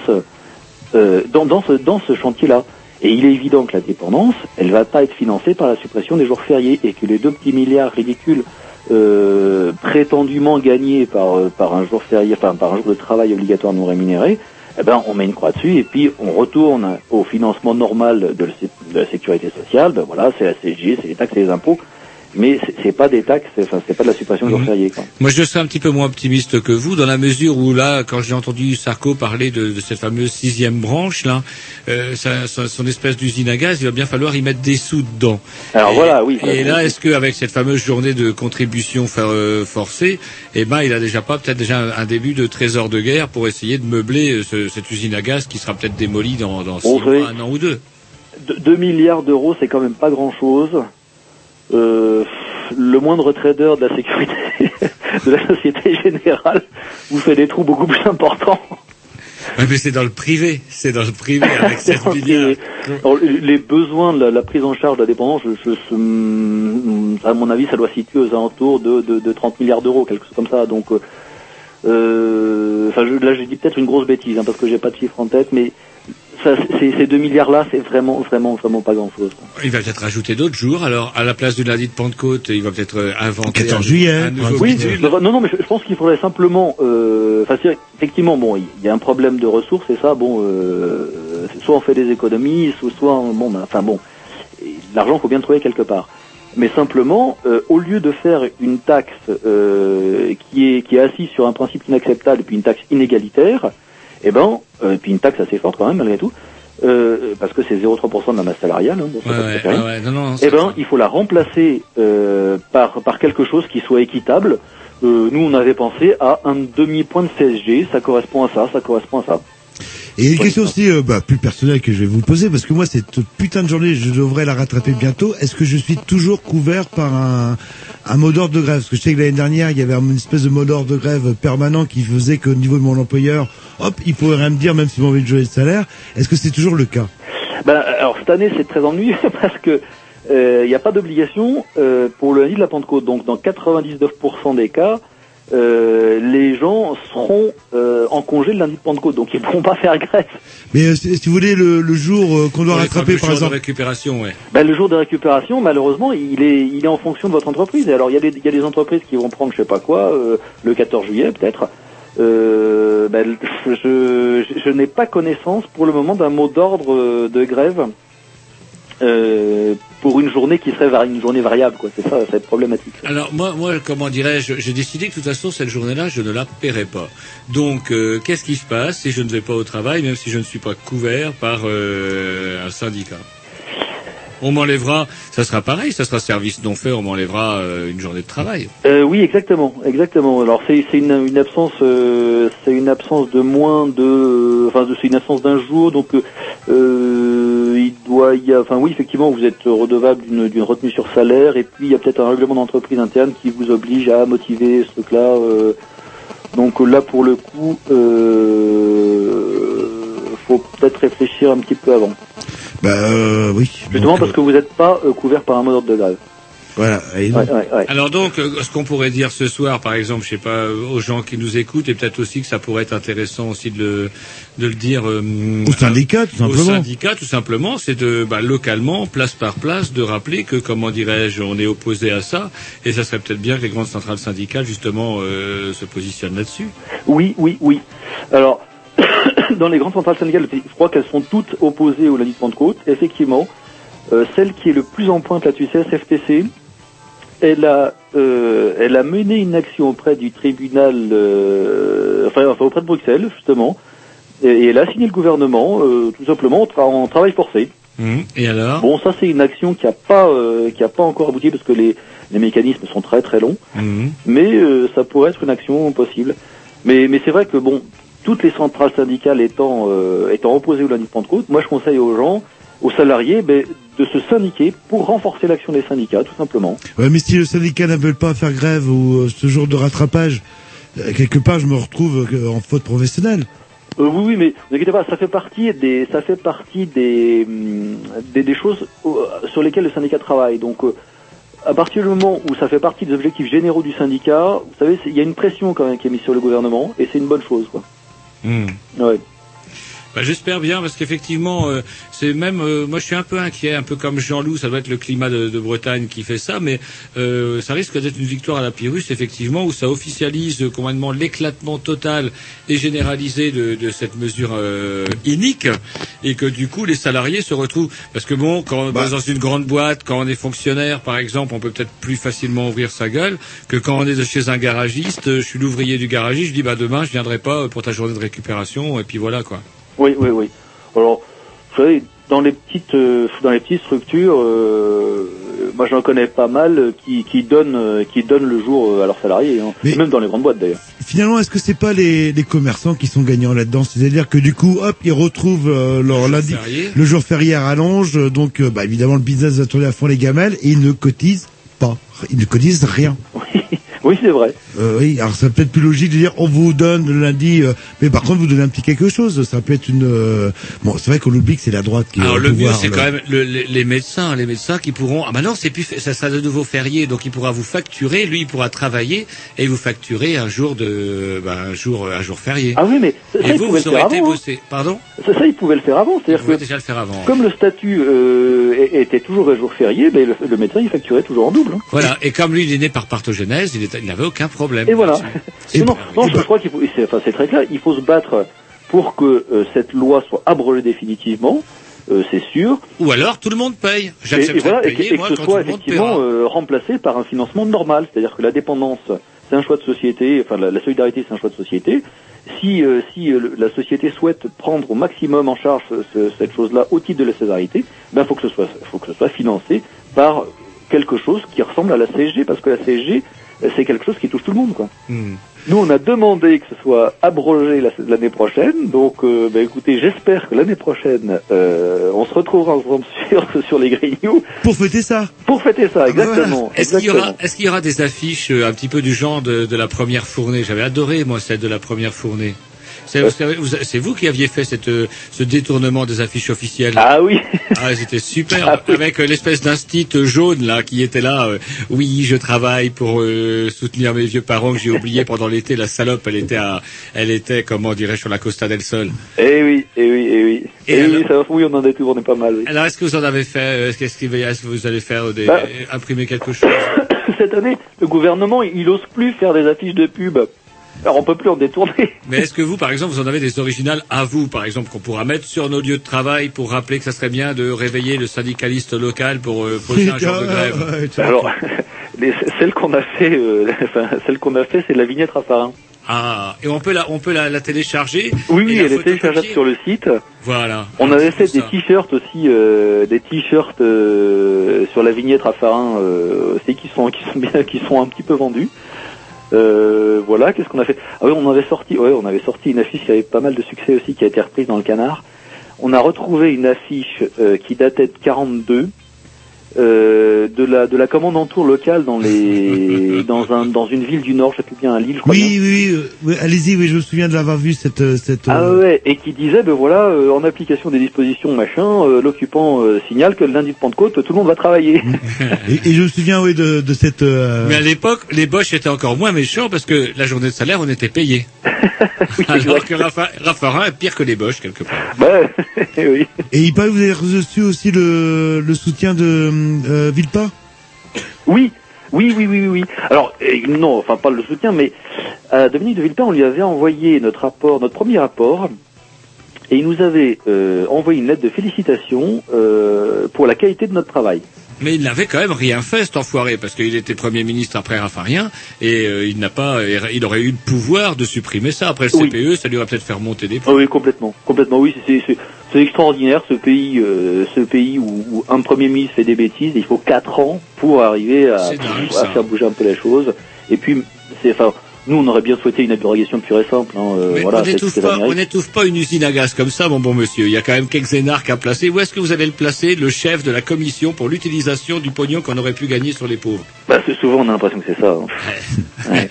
euh, dans, dans ce, dans ce chantier-là. Et il est évident que la dépendance, elle va pas être financée par la suppression des jours fériés et que les deux petits milliards ridicules euh, prétendument gagnés par, euh, par un jour férié, enfin par un jour de travail obligatoire non rémunéré, eh ben on met une croix dessus et puis on retourne au financement normal de, la sécurité sociale. Ben voilà, c'est la CSG, c'est les taxes et les impôts, mais c'est- pas des taxes, c'est- enfin c'est pas de la suppression de jours Mhm. fériés. Quoi. Moi, je serais un petit peu moins optimiste que vous, dans la mesure où là, quand j'ai entendu Sarko parler de, de cette fameuse sixième branche, là, euh, sa- sa- son espèce d'usine à gaz, il va bien falloir y mettre des sous dedans. Alors et, voilà, oui, ça, Et là, est-ce qu'avec cette fameuse journée de contribution for- euh, forcée, eh ben, il a déjà pas peut-être déjà un, un début de trésor de guerre pour essayer de meubler euh, ce- cette usine à gaz qui sera peut-être démolie dans, dans six mois, un an ou deux? De- 2 milliards d'euros, c'est quand même pas grand-chose. Euh, le moindre trader de la sécurité de la Société Générale vous fait des trous beaucoup plus importants. Mais c'est dans le privé, c'est dans le privé avec 7 milliards. Alors, les besoins de la, la prise en charge de la dépendance, je, je- je- à mon avis, ça doit situer aux alentours de, de, de 30 milliards d'euros, quelque chose comme ça. Donc, euh, euh, enfin, je- là, j'ai dit peut-être une grosse bêtise, hein, parce que j'ai pas de chiffre en tête, mais ça, ces 2 milliards-là, c'est vraiment, vraiment, vraiment pas grand-chose. Il va peut-être rajouter d'autres jours. Alors, à la place du lundi de Pentecôte, il va peut-être euh, inventer 14 un, juillet, un nouveau Oui, non, non, mais je, je pense qu'il faudrait simplement, euh, effectivement, bon, il y a un problème de ressources et ça, bon, euh, soit on fait des économies, soit, soit on- bon, ben, enfin bon, l'argent faut bien le trouver quelque part. Mais simplement, euh, au lieu de faire une taxe euh, qui est qui est assise sur un principe inacceptable et puis une taxe inégalitaire, eh ben, euh, puis une taxe assez forte quand même malgré tout, euh, parce que c'est 0,3% de la masse salariale, hein, bon, Ouais, ouais, ouais, non, non, Eh ben, il faut la remplacer euh, par par quelque chose qui soit équitable. Euh, nous, on avait pensé à un demi-point de CSG. Ça correspond à ça. Ça correspond à ça. Et une question aussi euh, bah, plus personnelle que je vais vous poser, parce que moi, cette putain de journée, je devrais la rattraper bientôt. Est-ce que je suis toujours couvert par un, un mot d'ordre de grève? Parce que je sais que l'année dernière, il y avait une espèce de mot d'ordre de grève permanent qui faisait qu'au niveau de mon employeur, hop, il pouvait rien me dire, même si m'avait de jouer de salaire. Est-ce que c'est toujours le cas? Ben, alors cette année, c'est très ennuyeux parce que euh, il n'y a pas d'obligation euh, pour le lundi de la Pentecôte. Donc, dans 99% des cas, euh, les gens seront euh, en congé le lundi de Pentecôte. Donc, ils ne pourront pas faire grève. Mais euh, si vous voulez, le, le jour euh, qu'on doit Ouais, rattraper, le par jour de exemple... récupération, ouais. Ben, le jour de récupération, malheureusement, il est, il est en fonction de votre entreprise. Et alors, il y, a des, il y a des entreprises qui vont prendre, je sais pas quoi, euh, le 14 juillet peut-être. Euh, ben, je, je, je n'ai pas connaissance pour le moment d'un mot d'ordre de grève euh, pour une journée qui serait une journée variable. quoi. C'est ça, ça va être problématique. Alors moi, moi, comment dirais-je, j'ai décidé que de toute façon cette journée-là, je ne la paierai pas. Donc, euh, qu'est-ce qui se passe si je ne vais pas au travail, même si je ne suis pas couvert par euh, un syndicat? On m'enlèvera, ça sera pareil, ça sera service non fait, on m'enlèvera une journée de travail. Euh, oui, exactement, exactement. Alors c'est une, une absence, euh, c'est une absence de moins de, enfin c'est une absence d'un jour, donc euh, doit y, a- enfin oui, effectivement, vous êtes redevable d'une retenue sur salaire, et puis il y a peut-être un règlement d'entreprise interne qui vous oblige à motiver ce truc-là. euh, donc là, pour le coup, euh, faut peut-être réfléchir un petit peu avant. Bah euh, oui. Justement Donc, parce que vous n'êtes pas euh, couvert par un d'ordre de grève. Voilà. Alors donc, euh, ce qu'on pourrait dire ce soir, par exemple, je sais pas, euh, aux gens qui nous écoutent, et peut-être aussi que ça pourrait être intéressant aussi de le, de le dire euh, Au syndicat, tout Au simplement. syndicat, tout simplement, c'est de bah, localement, place par place, de rappeler que, comment dirais-je, on est opposé à ça, et ça serait peut-être bien que les grandes centrales syndicales justement euh, se positionnent là-dessus. Oui, oui, oui. Alors, dans les grandes centrales syndicales, je crois qu'elles sont toutes opposées au lundi de Pentecôte. Effectivement, euh, celle qui est le plus en pointe là-dessus, c'est la CFTC. Elle a, euh, elle a mené une action auprès du tribunal, euh, enfin, enfin, auprès de Bruxelles, justement, et, et elle a signé le gouvernement, euh, tout simplement, en, tra- en travail forcé. Et alors? Bon, ça c'est une action qui a pas, euh, qui a pas encore abouti parce que les, les mécanismes sont très très longs. Mais euh, ça pourrait être une action possible. Mais, mais c'est vrai que bon, toutes les centrales syndicales étant, euh, étant opposées au lundi de Pentecôte, moi je conseille aux gens, aux salariés, ben, de se syndiquer pour renforcer l'action des syndicats, tout simplement. Ouais, mais si le syndicat ne veut pas faire grève ou euh, ce genre de rattrapage, euh, quelque part, je me retrouve euh, en faute professionnelle. Euh, oui, oui, mais ne vous inquiétez pas, ça fait partie des, ça fait partie des, hum, des, des choses sur lesquelles le syndicat travaille. Donc, euh, à partir du moment où ça fait partie des objectifs généraux du syndicat, vous savez, il y a une pression quand même qui est mise sur le gouvernement, et c'est une bonne chose, quoi. Hmm. Ouais. Bah, J'espère bien parce qu'effectivement, euh, c'est même euh, moi je suis un peu inquiet, un peu comme Jean-Loup, ça doit être le climat de, de Bretagne qui fait ça, mais euh, ça risque d'être une victoire à la Pyrrhus effectivement où ça officialise euh, complètement l'éclatement total et généralisé de, de cette mesure euh, inique et que du coup les salariés se retrouvent parce que bon quand on Bah. est dans une grande boîte, quand on est fonctionnaire par exemple, on peut peut-être plus facilement ouvrir sa gueule que quand on est de chez un garagiste. Je suis l'ouvrier du garagiste, je dis bah demain je viendrai pas pour ta journée de récupération et puis voilà quoi. Oui, oui, oui. Alors, vous savez, dans les petites, euh, dans les petites structures, euh, moi j'en connais pas mal euh, qui, qui donnent, euh, qui donnent le jour à leurs salariés, hein. Et même dans les grandes boîtes d'ailleurs. Finalement, est-ce que c'est pas les, les commerçants qui sont gagnants là-dedans? C'est-à-dire que du coup, hop, ils retrouvent euh, leur lundi, férié. le jour férié à rallonge, euh, donc euh, bah, évidemment le business va tourner à fond les gamelles et ils ne cotisent pas, ils ne cotisent rien. Oui, c'est vrai. Euh, oui, alors ça peut être plus logique de dire on vous donne le lundi, euh, mais par contre vous donnez un petit quelque chose. Ça peut être une. euh, Bon, c'est vrai qu'on oublie que c'est la droite qui. est Alors le mieux pouvoir, c'est là. quand même le- les, les médecins, les médecins qui pourront. Ah maintenant c'est plus, ça sera de nouveau férié, donc il pourra vous facturer. Lui il pourra travailler et vous facturer un jour de, ben, un jour, un jour férié. Ah oui, mais ça, ça, et ils vous pouvaient vous le faire aurez été avant. hein. bossé. Pardon Ça, ça, ils pouvaient le faire avant. C'est-à-dire que déjà le faire avant. comme le statut euh, était toujours un jour férié, ben, le, le médecin il facturait toujours en double. hein. Voilà. Et comme lui il est né par partogénèse, il il n'avait aucun problème. Et voilà. Et non, non, je crois qu'il faut, c'est, enfin, c'est très clair, il faut se battre pour que euh, cette loi soit abrogée définitivement, euh, c'est sûr. Ou alors tout le monde paye. J'accepterai voilà, de et, que- et ce soit effectivement euh, remplacé par un financement normal, c'est-à-dire que la dépendance, c'est un choix de société, enfin la, la solidarité, c'est un choix de société. Si, euh, si le- la société souhaite prendre au maximum en charge ce- ce- cette chose-là au titre de la solidarité, ben faut que ce soit, faut que ce soit financé par quelque chose qui ressemble à la CSG, parce que la CSG, c'est quelque chose qui touche tout le monde, quoi. Hmm. Nous, on a demandé que ce soit abrogé la- l'année prochaine. Donc, euh, bah, écoutez, j'espère que l'année prochaine, euh, on se retrouvera ensemble sur, sur les Grignoux. Pour fêter ça. Pour fêter ça, exactement. Est-ce qu'il y aura, exactement. est-ce qu'il y aura des affiches euh, un petit peu du genre de, de la première fournée? J'avais adoré moi celle de la première fournée. C'est vous qui aviez fait cette, euh, ce détournement des affiches officielles. Ah oui. Ah, c'était super. Avec euh, l'espèce d'instit jaune là qui était là. euh, oui, je travaille pour euh, soutenir mes vieux parents que j'ai oubliés pendant l'été. La salope, elle était, à, elle était, comment dirais-je, sur la Costa del Sol. Eh oui, eh oui, eh oui. Et Eh alors oui, ça, oui, on en a tourné pas mal. Oui. Alors, est-ce que vous en avez fait Est-ce que vous allez faire des, Bah. imprimer quelque chose? Cette année, le gouvernement, il ose plus faire des affiches de pub. Alors, on peut plus en détourner. Mais est-ce que vous, par exemple, vous en avez des originales à vous, par exemple, qu'on pourra mettre sur nos lieux de travail pour rappeler que ça serait bien de réveiller le syndicaliste local pour euh, poser un jour de grève? Alors, les- celle qu'on a fait, euh, enfin, celle qu'on a fait, c'est la vignette Raffarin. Ah, et on peut la, on peut la, la télécharger Oui, oui, et la elle est téléchargeable sur le site. Voilà. On avait fait des ça. t-shirts aussi, euh, des t-shirts euh, sur la vignette Raffarin euh, aussi qui sont qui sont bien, qui sont un petit peu vendus. Euh, voilà, qu'est-ce qu'on a fait? Ah oui, on avait sorti, ouais, on avait sorti une affiche qui avait pas mal de succès aussi, qui a été reprise dans le Canard. On a retrouvé une affiche euh, qui datait de 42, euh, de la de la commande en tour locale dans les dans un dans une ville du Nord, je sais plus bien à Lille, je crois. Oui, oui, oui, oui, allez-y, oui, je me souviens de l'avoir vu cette, euh, cette. Ah euh, ouais, et qui disait, ben voilà, euh, en application des dispositions machin, euh, l'occupant euh, signale que le lundi de Pentecôte, tout le monde va travailler. et, et je me souviens, oui, de, de cette. euh, Mais à l'époque, les Bosch étaient encore moins méchants parce que la journée de salaire, on était payé. Alors que Raffa- Raffarin est pire que les Bosch, quelque part. Bah, oui. Et il paraît que vous avez reçu aussi le, le soutien de euh, Oui, oui, oui, oui, oui. Alors, euh, non, enfin pas le soutien, mais à Dominique de Villepin, on lui avait envoyé notre rapport, notre premier rapport, et il nous avait euh, envoyé une lettre de félicitations euh, pour la qualité de notre travail. Mais il n'avait quand même rien fait, cet enfoiré, parce qu'il était Premier ministre après Raffarien, et euh, il n'a pas, il aurait eu le pouvoir de supprimer ça. Après le Oui. CPE, ça lui aurait peut-être fait remonter des Ah oui, complètement, complètement. Oui, c'est extraordinaire ce pays, euh, ce pays où, où un premier ministre fait des bêtises. Il faut quatre ans pour arriver à, dingue, à faire bouger un peu les choses. Et puis, c'est enfin, nous on aurait bien souhaité une abrogation pure et simple. Hein, euh, voilà, on n'étouffe pas, l'Amérique. on n'étouffe pas une usine à gaz comme ça, mon bon monsieur. Il y a quand même quelques énarques à placer. Où est-ce que vous allez le placer, le chef de la commission pour l'utilisation du pognon qu'on aurait pu gagner sur les pauvres? Bah, c'est- souvent on a l'impression que c'est ça. hein.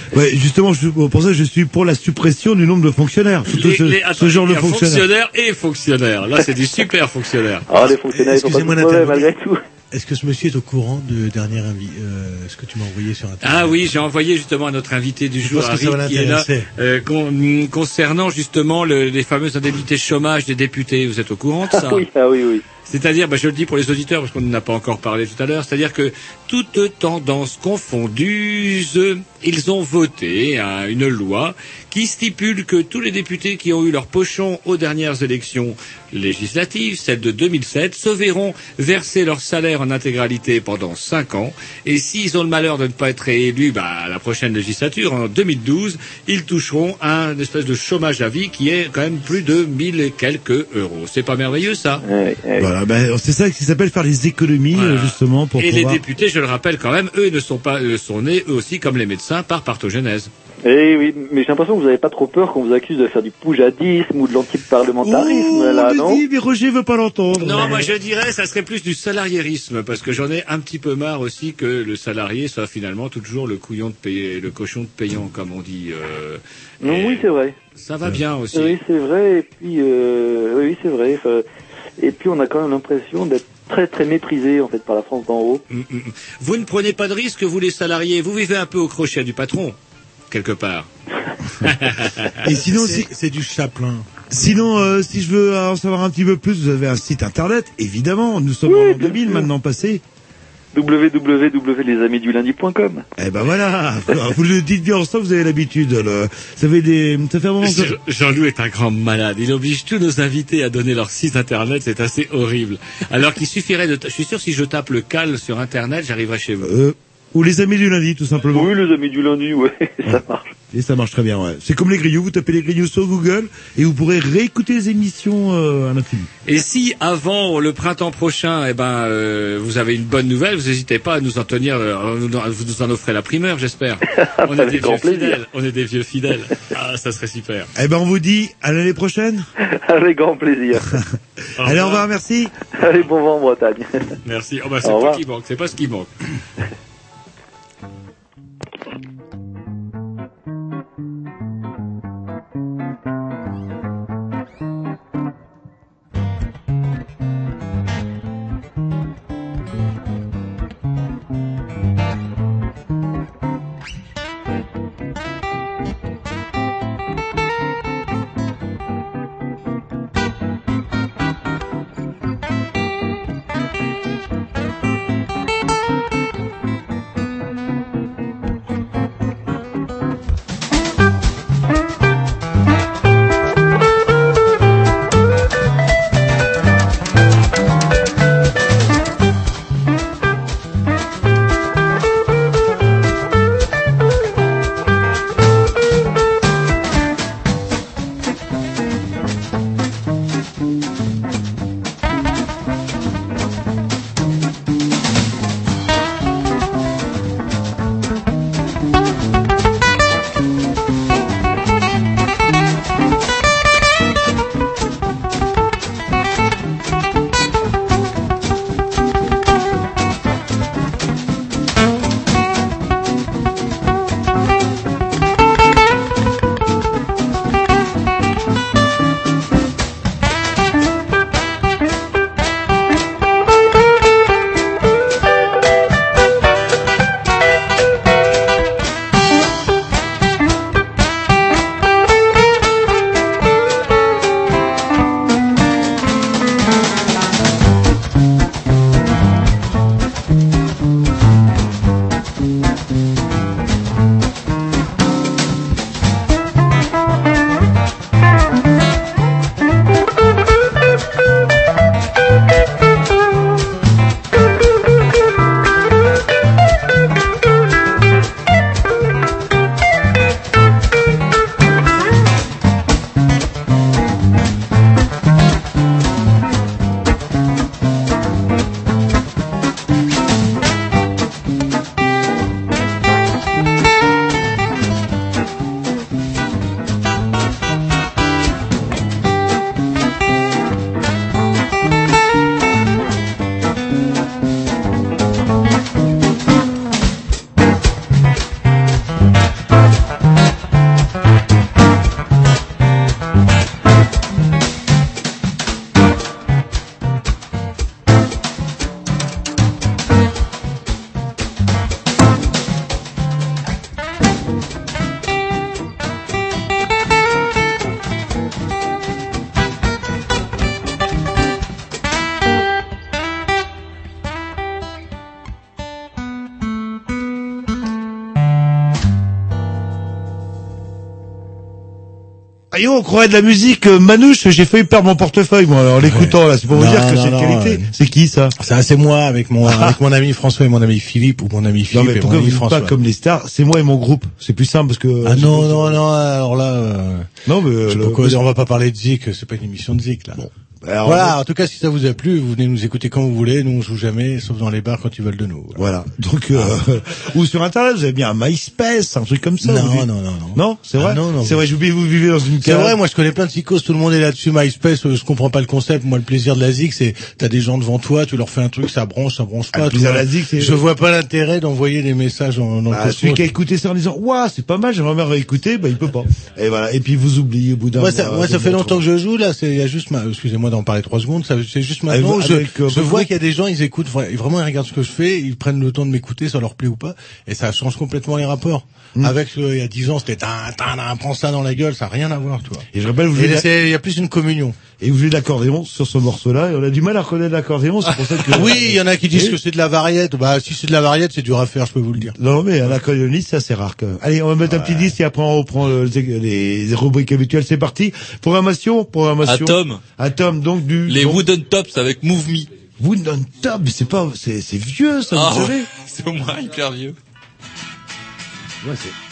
Ouais, justement, je, pour ça, je suis pour la suppression du nombre de fonctionnaires. Les- ce, les- ce attends, genre de fonctionnaires. fonctionnaires et fonctionnaires. Là, c'est des super fonctionnaires. Ah, les fonctionnaires, ils sont pas malgré tout. Est-ce que ce monsieur est au courant de dernière invi euh, ce que tu m'as envoyé sur Internet Ah oui, j'ai envoyé justement à notre invité du jour, Harry, qui est là, euh, con- concernant justement le- les fameuses indemnités chômage des députés. Vous êtes au courant de ça? Ah oui, ah oui, oui. C'est-à-dire, bah, je le dis pour les auditeurs parce qu'on n'en a pas encore parlé tout à l'heure, c'est-à-dire que toutes tendances confondues, ils ont voté hein, une loi qui stipule que tous les députés qui ont eu leur pochon aux dernières élections législatives, celles de 2007, se verront verser leur salaire en intégralité pendant cinq ans. Et s'ils ont le malheur de ne pas être réélus bah, à la prochaine législature, en 2012, ils toucheront un espèce de chômage à vie qui est quand même plus de 1000 et quelques euros. C'est pas merveilleux ça? Voilà, ben, c'est ça qui s'appelle faire les économies, Voilà. euh, justement, pour Et pouvoir... les députés, je le rappelle quand même, eux ne sont pas, euh, sont nés eux aussi comme les médecins par partogénèse. Eh oui, mais j'ai l'impression que vous n'avez pas trop peur qu'on vous accuse de faire du poujadisme ou de l'antiparlementarisme, Oh, là, on non dit, mais Roger veut pas l'entendre. Non, moi je dirais, ça serait plus du salariérisme, parce que j'en ai un petit peu marre aussi que le salarié soit finalement toujours le couillon de payer, le cochon de payant, comme on dit. euh, Non, et oui, c'est vrai. Ça va bien aussi. Oui, c'est vrai. Et puis, euh, oui, c'est vrai. Enfin, et puis, on a quand même l'impression d'être très, très méprisé en fait par la France d'en haut. Mm, mm, mm. Vous ne prenez pas de risque, vous les salariés, vous vivez un peu au crochet du patron, quelque part. Et sinon, c'est si- c'est du chaplain. Sinon, euh, si je veux en savoir un petit peu plus, vous avez un site internet, évidemment. Nous sommes en 2000 maintenant passé. www.lesamisdulundi.com Eh ben voilà, vous le dites bien ensemble, vous avez l'habitude. le- Ça fait des, ça fait un moment que... Je- Jean-Loup est un grand malade. Il oblige tous nos invités à donner leur site internet. C'est assez horrible. Alors qu'il suffirait de... ta- Je suis sûr si je tape le cal sur internet, j'arriverai chez vous. Euh, ou les amis du lundi, tout simplement. Oui, les amis du lundi, ouais, ça marche. Et ça marche très bien, ouais. C'est comme les grignoux, vous tapez les grignoux sur Google et vous pourrez réécouter les émissions euh, à l'infini. Et si avant le printemps prochain, eh ben, euh, vous avez une bonne nouvelle, vous n'hésitez pas à nous en tenir, euh, vous nous en offrez la primeur, j'espère. On est des vieux plaisir. fidèles. On est des vieux fidèles. Ah, ça serait super. Eh ben on vous dit à l'année prochaine. Avec grand plaisir. Allez, au revoir, merci. Allez, bon vent en Bretagne. Merci. Oh, bah, c'est pas revoir. qui manque, c'est pas ce qui manque. On croirait de la musique euh, manouche. J'ai failli perdre mon portefeuille, moi, en l'écoutant, là. C'est pour vous Non, dire que non, c'est de non, qualité. ouais. C'est qui, ça? Ça, c'est moi avec mon avec mon ami François et mon ami Philippe ou mon ami Non, Philippe mais et mon pourquoi vous ami dites François. pas comme les stars? C'est moi et mon groupe. C'est plus simple parce que... Ah non non non alors là euh, Non, mais, je sais le- pas quoi dire, on va pas parler de Zik, c'est pas une émission de Zik là. Alors, voilà, en tout cas si ça vous a plu, vous venez nous écouter quand vous voulez, nous on joue jamais sauf dans les bars quand ils veulent de nous. Voilà. Donc, euh, ou sur Internet, vous avez bien un MySpace, un truc comme ça. Non, non, non, non. Non, c'est vrai. Ah, non, non. C'est vrai. J'oublie, vous vivez dans une C'est cave. vrai, moi je connais plein de psychos, tout le monde est là-dessus, MySpace, euh, je comprends pas le concept, moi le plaisir de la ZIC c'est, t'as des gens devant toi, tu leur fais un truc, ça branche, ça branche Ah, pas. le tu plaisir vois. de la ZIC, c'est- Je vois pas l'intérêt d'envoyer des messages en, Bah, le celui qui a écouté ça en disant, waouh, c'est pas mal, j'aimerais bien réécouter, bah, il peut pas. Et voilà. Et puis, vous oubliez au bout d'un Moi, ça, moi, fait longtemps que je joue, là, c'est, il y a juste ma, excusez-moi d'en parler trois secondes, c'est juste maintenant, Avec- je, avec, euh, je vois qu'il y a des gens, ils écoutent, vra- vraiment, ils regardent ce que je fais, ils prennent le temps de m'écouter, ça leur plaît ou pas, et ça change complètement les rapports. Hmm. Avec, euh, il y a dix ans, c'était, prends ça dans la gueule, ça a rien à voir, toi. Et je rappelle, vous il y a plus une communion. Et vous jouez de l'accordéon sur ce morceau-là, et on a du mal à reconnaître l'accordéon, c'est pour ça que... Oui, il y en a qui disent Et- que c'est de la variette. Bah, si c'est de la variette, c'est dur à faire, je peux vous le dire. Non, mais un accordéoniste, ça, c'est rare, quand même. Allez, on va mettre un petit disque et après on reprend euh, les, les rubriques habituelles. C'est parti. Programmation, programmation. Atom. Atom, donc du... Les donc, Wooden Tops avec Move Me. Wooden Top, c'est pas, c'est, c'est vieux, ça, Ah, vous savez. C'est au moins hyper vieux. Ouais, c'est...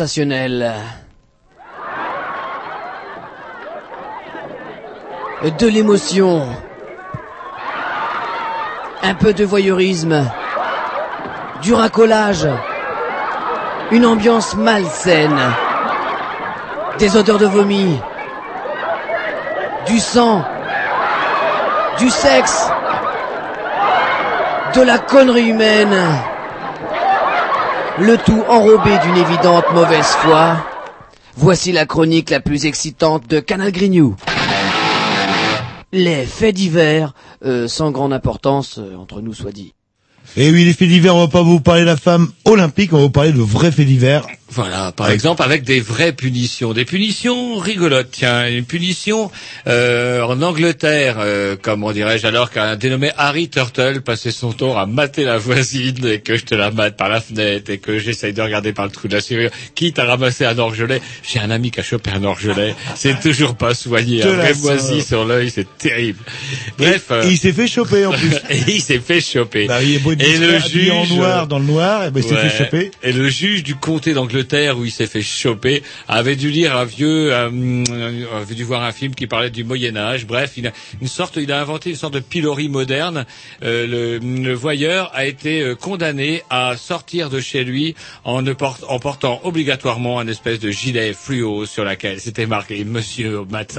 sensationnel. De l'émotion. Un peu de voyeurisme. Du racolage. Une ambiance malsaine. Des odeurs de vomi. Du sang. Du sexe. de la connerie humaine. Le tout enrobé d'une évidente mauvaise foi. Voici la chronique la plus excitante de Canal Grignou. Les faits divers, euh, sans grande importance, euh, entre nous soit dit. Et oui, les faits divers, on va pas vous parler de la femme olympique, on va vous parler de vrais faits divers. Voilà, par exemple avec des vraies punitions, des punitions rigolotes. Tiens, une punition euh, en Angleterre, euh, comment dirais-je, alors qu'un dénommé Harry Turtle passait son temps à mater la voisine et que je te la mate par la fenêtre et que j'essaye de regarder par le trou de la serrure, quitte à ramasser un orgelet. J'ai un ami qui a chopé un orgelet, c'est toujours pas soigné, un vrai moisi sur l'œil, c'est terrible. Bref. Et, euh, et il s'est fait choper en plus. et il s'est fait choper. Bah, il est beau et le juge en noir dans le noir, et ben, il s'est Ouais. fait choper. Et le juge du comté d'Angleterre où il s'est fait choper avait dû lire un vieux, euh, euh, avait dû voir un film qui parlait du Moyen Âge. Bref, il a une sorte, il a inventé une sorte de pilori moderne. Euh, le, le voyeur a été euh, condamné à sortir de chez lui en, ne porte- en portant obligatoirement un espèce de gilet fluo sur laquelle c'était marqué Monsieur Matt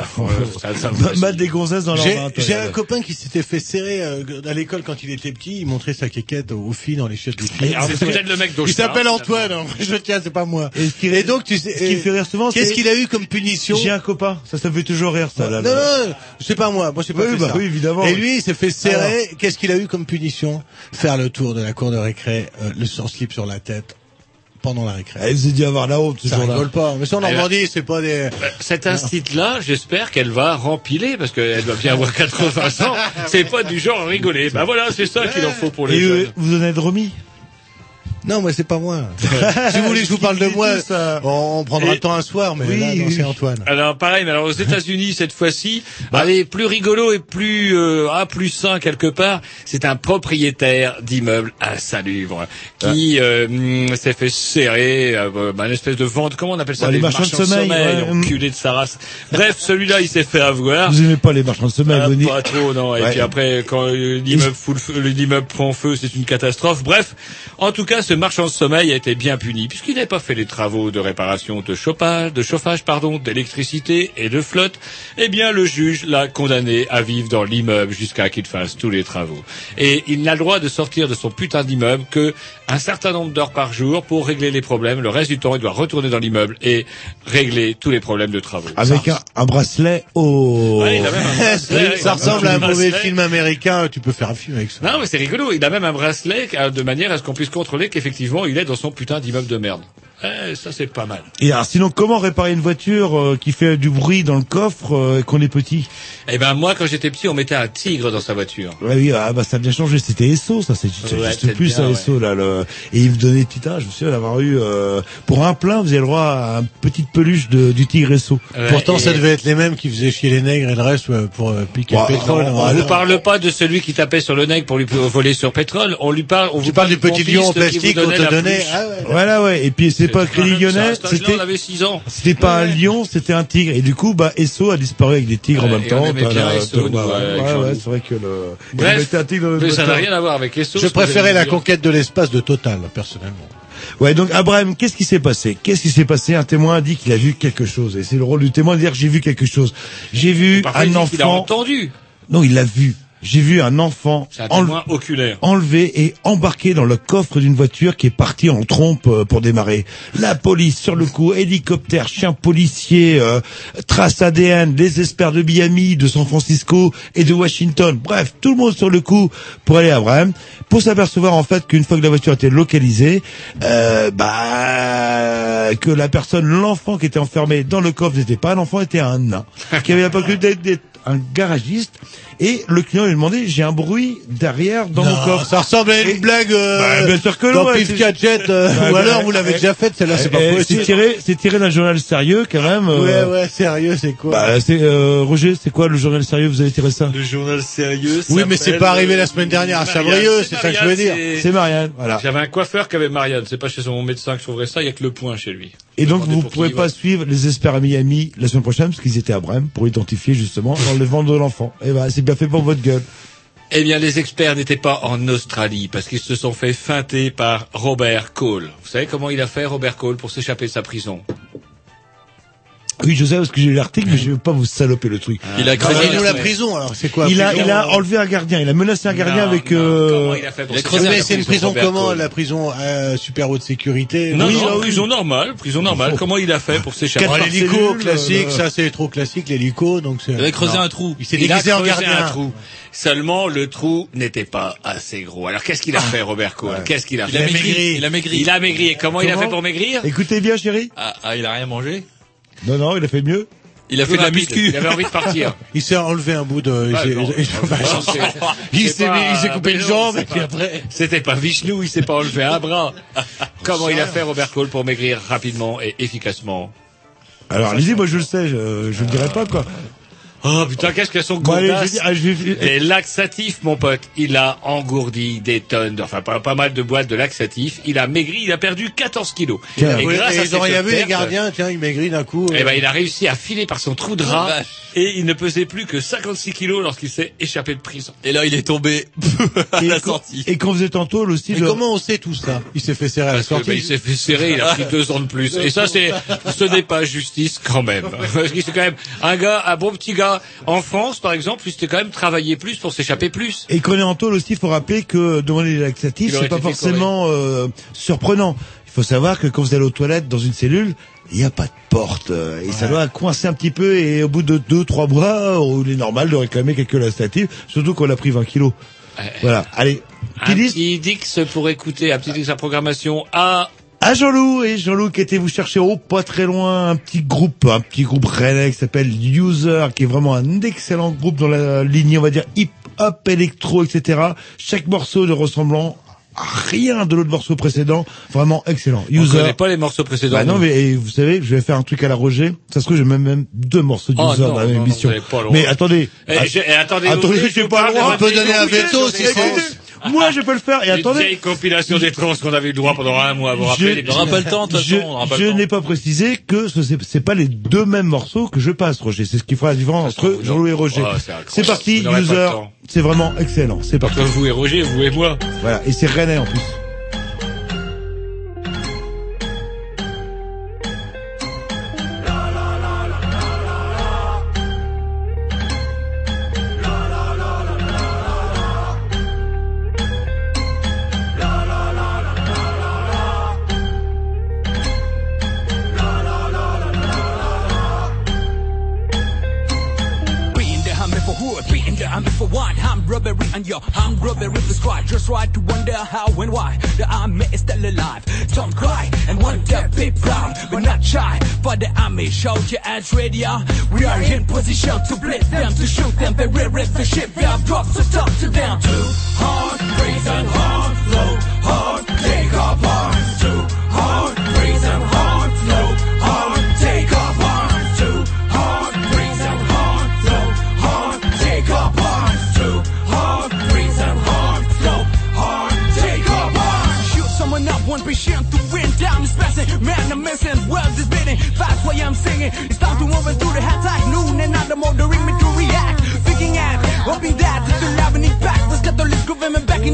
Mettre des gonzesses dans leur J'ai un copain qui s'était fait serrer euh, à l'école quand il était petit. Il montrait sa quéquette aux filles dans les chiottes des filles. C'est peut-être le mec Il d'Auchin, s'appelle. Antoine. hein. Je tiens, c'est pas moi. Et, ce qui, Et donc tu sais, ce qui me fait rire souvent, qu'est-ce qu'il a eu comme punition J'ai un copain, ça, ça me fait toujours rire, ça. Là, Non, là. non, c'est pas moi. Moi, c'est pas Oui, fait bah ça. oui, évidemment. Et lui, il s'est fait serrer. Qu'est-ce qu'il a eu comme punition Faire le tour de la cour de récré, euh, le sans slip sur la tête pendant la récré. Elle s'est dû avoir la honte, ce Ça jour-là. rigole pas. Mais ça, en Eh ben- Normandie, c'est pas des. Cet instit-là, j'espère qu'elle va rempiler parce qu'elle doit bien avoir 80 ans. C'est pas du genre à rigoler. Bah voilà, c'est ça qu'il en faut pour les Et euh, jeunes. vous en êtes remis? Non, moi, c'est pas moi. si vous voulez que je vous parle de moi, on, on prendra Et- le temps un soir, mais Oui, là, non, oui. c'est Antoine. Alors pareil, mais alors aux États-Unis cette fois-ci, allez plus rigolo et plus euh, ah, plus sain quelque part. C'est un propriétaire d'immeuble insalubre qui euh, hum, s'est fait serrer, euh, bah, une espèce de vente. Comment on appelle ça Ouais, les des marchands de sommeil, ouais, hum. enculé de sa race. Bref, celui-là, il s'est fait avoir. Vous aimez pas les marchands de sommeil, Ah, pas trop, non. Et Ouais. puis après, quand euh, l'immeuble fout le feu- l'immeuble prend feu, c'est une catastrophe. Bref, en tout cas, ce marchand de sommeil a été bien puni puisqu'il n'avait pas fait les travaux de réparation de chauffage, de chauffage, pardon, d'électricité et de flotte. Eh bien, le juge l'a condamné à vivre dans l'immeuble jusqu'à qu'il fasse tous les travaux. Et il n'a le droit de sortir de son putain d'immeuble que un certain nombre d'heures par jour pour régler les problèmes. Le reste du temps, il doit retourner dans l'immeuble et régler tous les problèmes de travaux. Avec un, un bracelet au... Ouais, il a même un bracelet. ça ressemble à un mauvais bracelet. film américain. Tu peux faire un film avec ça. Non, mais c'est rigolo. Il a même un bracelet euh, de manière à ce qu'on puisse contrôler qu'effectivement il est dans son putain d'immeuble de merde. Eh, ça c'est pas mal. Et alors, sinon, comment réparer une voiture euh, qui fait du bruit dans le coffre euh, et qu'on est petit Eh ben moi, quand j'étais petit, on mettait un tigre dans sa voiture. Ouais, oui, ah, bah, ça a bien changé. C'était Esso, ça, c'est Ouais, plus, bien, ça, ouais. Esso, là, le... Et il me donnait des petits tas, je me souviens d'avoir eu, euh, pour un plein, vous avez le droit à une petite peluche de, du tigre Esso. Ouais, Pourtant, et- ça devait être les mêmes qui faisaient chier les nègres et le reste pour euh, piquer Bah, le pétrole. On hein. vous parle pas de celui qui tapait sur le nègre pour lui voler sur pétrole. On lui parle. On vous Tu parles du petit lion en plastique qu'on te donnait. Ah ouais. Voilà, ouais. Et puis, c'est pas Crédit. Lyonnais, c'était, on avait 6 ans. c'était pas un lion, c'était un tigre. Et du coup, bah, Esso a disparu avec des tigres en même temps. Esso, ouais, ouais, c'est vrai que le, il Bref, un tigre dans le mais ça n'a rien à voir avec les Je préférais la conquête de l'espace de Total, personnellement. Ouais, donc Abraham, qu'est-ce qui s'est passé? Qu'est-ce qui s'est passé? Un témoin a dit qu'il a vu quelque chose, et c'est le rôle du témoin de dire j'ai vu quelque chose. J'ai vu il un dit qu'il a enfant. entendu. Non, il l'a vu. J'ai vu un enfant enle- oculaire. enlevé et embarqué dans le coffre d'une voiture qui est partie en trompe euh, pour démarrer. La police sur le coup, hélicoptère, chien policier, euh, trace ADN, les experts de Miami, de San Francisco et de Washington. Bref, tout le monde sur le coup pour aller à Abraham, pour s'apercevoir en fait qu'une fois que la voiture était localisée, euh, bah que la personne, l'enfant qui était enfermé dans le coffre n'était pas un enfant, était un nain, qui avait la faculté d'être un garagiste. Et le client lui demandait, j'ai un bruit derrière dans mon coffre. Ça ressemble à une blague euh, Bah, bien sûr que dans ouais, Pif c'est- Gadget, euh, Bah, ou alors vous l'avez déjà faite, celle-là, c'est pas possible. C'est tiré, c'est tiré d'un journal sérieux quand même. Ouais, euh, ouais, sérieux, c'est quoi Bah, c'est euh, Roger, c'est quoi le journal sérieux Vous avez tiré ça Le journal sérieux. Oui, mais c'est pas arrivé euh, la semaine dernière à Marianne. Sabrieux, c'est ça que je veux dire. c'est- C'est Marianne, voilà. J'avais un coiffeur qui avait Marianne. C'est pas chez son médecin que je trouverais ça. Il y a que le point chez lui. Et donc vous qui pourrez pas suivre les experts à Miami la semaine prochaine parce qu'ils étaient à Brême pour identifier justement l'enlèvement de l'enfant. Et ben c'est bien fait pour votre gueule. Eh bien, les experts n'étaient pas en Australie parce qu'ils se sont fait feinter par Robert Cole. Vous savez comment il a fait, Robert Cole, pour s'échapper de sa prison? Oui, je sais parce que j'ai lu l'article, mais je vais pas vous saloper le truc. Il a creusé nous la prison, alors c'est quoi Il a, il a enlevé un gardien. Il a menacé un gardien avec. euh, Mais c'est une prison comment La prison euh, super haute sécurité? Non, Oui, non, ah oui. prison normale, prison normale. Comment il a fait pour s'échapper? Oh, l'hélico classique, ça c'est trop classique l'hélico, donc c'est. Non. Il s'est Il a déguisé en creusé gardien. un trou. Seulement, le trou n'était pas assez gros. Alors, qu'est-ce qu'il a fait, Robert Cohen Qu'est-ce qu'il a Il a fait maigri. Il a maigri. Il a maigri. Et comment, il a fait pour maigrir? Écoutez bien, chérie. Ah, ah, il a rien mangé? Non, non, il a fait mieux. Il a fait de la muscu. Il avait envie de partir. Il s'est enlevé un bout de. il Ah, s'est- non. il- Non, s'est coupé mais une jambe et puis après. C'était pas Vishnu, il s'est pas enlevé un bras. Comment il a fait Robert Cole pour maigrir rapidement et efficacement? Alors, allez-y, moi je le sais, je, je le dirai pas quoi. Oh putain, qu'est-ce qu'elles sont Bon, allez, je godasses vais dire- ah, je Les laxatifs, mon pote, il a engourdi des tonnes, de- enfin pas, pas mal de boîtes de laxatifs. Il a maigri, il a perdu 14 kilos. Tiens, Et oui, grâce et à ils ont cette rien vu les gardiens, tiens, il maigrit d'un coup. Eh euh. ben, il a réussi à filer par son trou de Oh, rat et il ne pesait plus que 56 kilos lorsqu'il s'est échappé de prison. Et là, il est tombé à Et la sortie. Et qu'on faisait tantôt le style. Mais comment on sait tout ça? Il s'est fait serrer à la Parce que, sortie. bah, il s'est fait serrer, il a pris deux ans de plus. Et ça, c'est, ce n'est pas justice quand même. Parce que c'est quand même un gars, un bon petit gars. En France, par exemple, il s'était quand même travaillé plus pour s'échapper plus. Et qu'on est en tôle aussi, il faut rappeler que demander les laxatifs, c'est pas forcément euh, surprenant. Il faut savoir que quand vous allez aux toilettes dans une cellule, il n'y a pas de porte. euh, Et ça doit coincer un petit peu et au bout de deux, trois mois, euh, il est normal de réclamer quelques laxatifs, surtout qu'on a pris 20 kilos. Voilà, allez. Un petit Dix pour écouter, un petit Dix à programmation à À Jean-Loup, et Jean-Loup qui était vous chercher au pas très loin un petit groupe, un petit groupe rennais qui s'appelle User, qui est vraiment un excellent groupe dans la lignée, on va dire, hip-hop, électro, etc. Chaque morceau ne ressemblant à rien de l'autre morceau précédent, vraiment excellent. On User. connaît pas les morceaux précédents. Bah non, mais et vous savez je vais faire un truc à la Roger. Ça se trouve, j'ai même, même deux morceaux Oh, d'User non, dans la même non, émission. pas. Mais attendez. Eh, je- eh, attendez, attendez, je pas vous droit. parle de votre Écoutez, émission, écoutez, c'est- Moi, je peux le faire. Et Une attendez. vieille compilation des trans qu'on avait eu le droit pendant un mois. Vous rappelez les Je- petits- je- Je n'ai pas précisé que ce c'est pas les deux mêmes morceaux que je passe, Roger. C'est ce qui fera la différence entre Jean-Louis et Roger. Oh, c'est parti, pas user. le temps. C'est vraiment excellent. C'est parti. Entre vous et Roger, vous et moi. Voilà. Et c'est René en plus. Shy. For the army, shout your ass radio. We are in position to blitz them, to shoot them. They rear the ship, we have dropped, so talk to them. Too hard, and hard, low hard, take off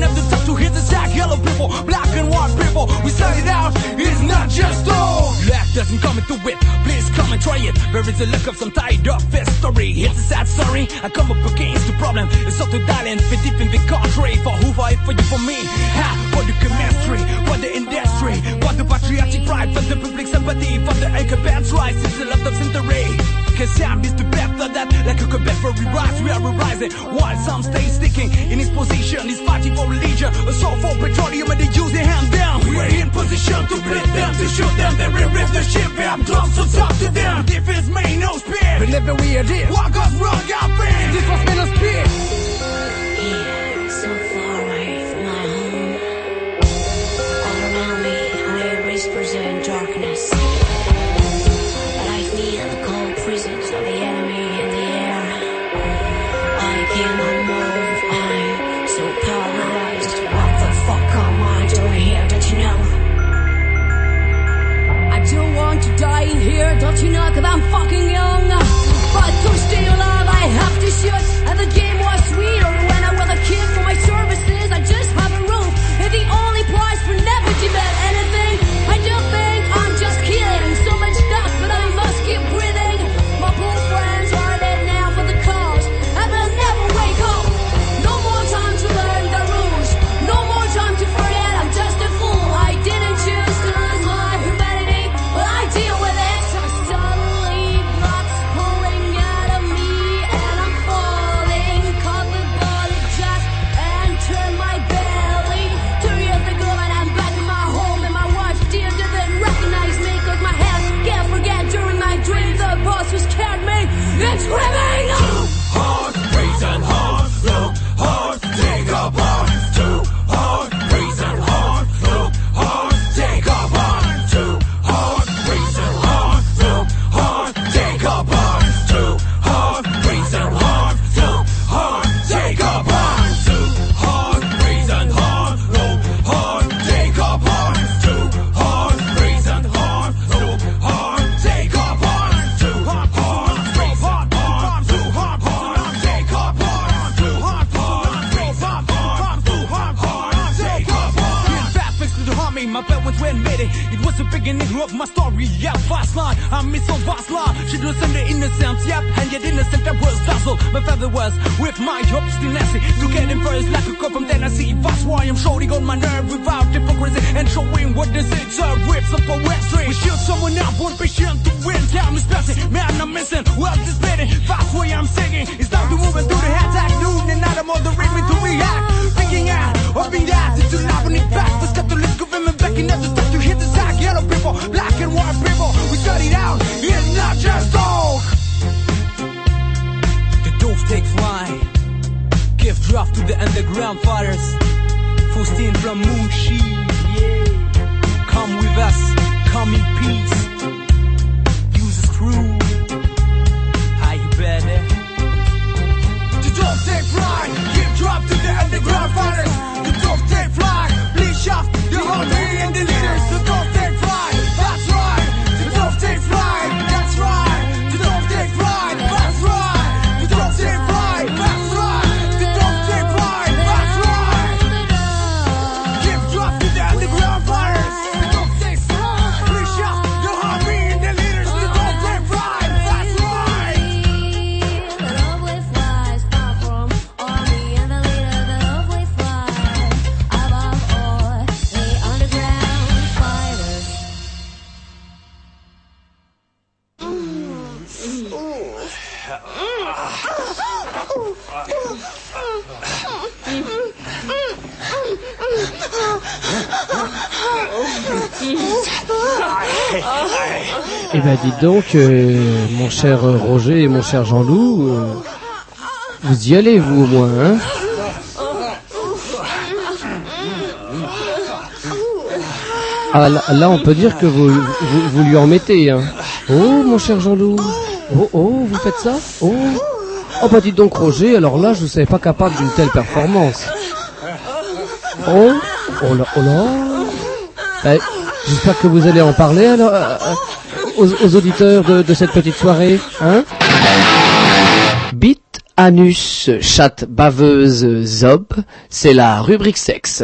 up the top to hit the sack. Yellow people, black and white people. We started out, it's not just all. Black doesn't come into it, please come and try it. There is a look of some tied up history. It's a sad story. I come up against the problem. It's up to talent, fit deep in the country. For who fight for you, for me. Ha, for the chemistry, for the industry, for the patriotic pride, for the public sympathy, for the anchor band's rise. It's a lot of century. Cause Sam is the best of that, like a Confederate rise, we are rising. While some stay sticking in his position, he's fighting for religion, a soul for petroleum, and they use their hand down. We're in position to split them, to shoot them, then we rip the ship, we have drums, so talk to them. Defense may no spear, but never we are this. Walk us wrong, friend. This was meant to spear. Don't you know? Cause I'm fucking young. But to stay alive, I have to shoot. Draft to the underground fighters. Faustine from Moonshi. Yeah. Come with us, come in peace. Use a screw. You better? The dove take flight. Give draft to the underground fighters. The dove take flight. Please shaft the army and the leaders. The dove Eh ben dites donc, euh, mon cher Roger et mon cher Jean-Loup, euh, vous y allez vous au moins, hein? Ah là, là, on peut dire que vous, vous, vous lui en mettez, hein. Oh mon cher Jean-Loup, oh oh, vous faites ça? Oh. Oh bah dites donc Roger, alors là je ne savais pas capable d'une telle performance. Oh Oh là, oh là. Eh, J'espère que vous allez en parler alors euh, aux, aux auditeurs de, de cette petite soirée, hein Bite, anus, chatte, baveuse, zob, c'est la rubrique sexe.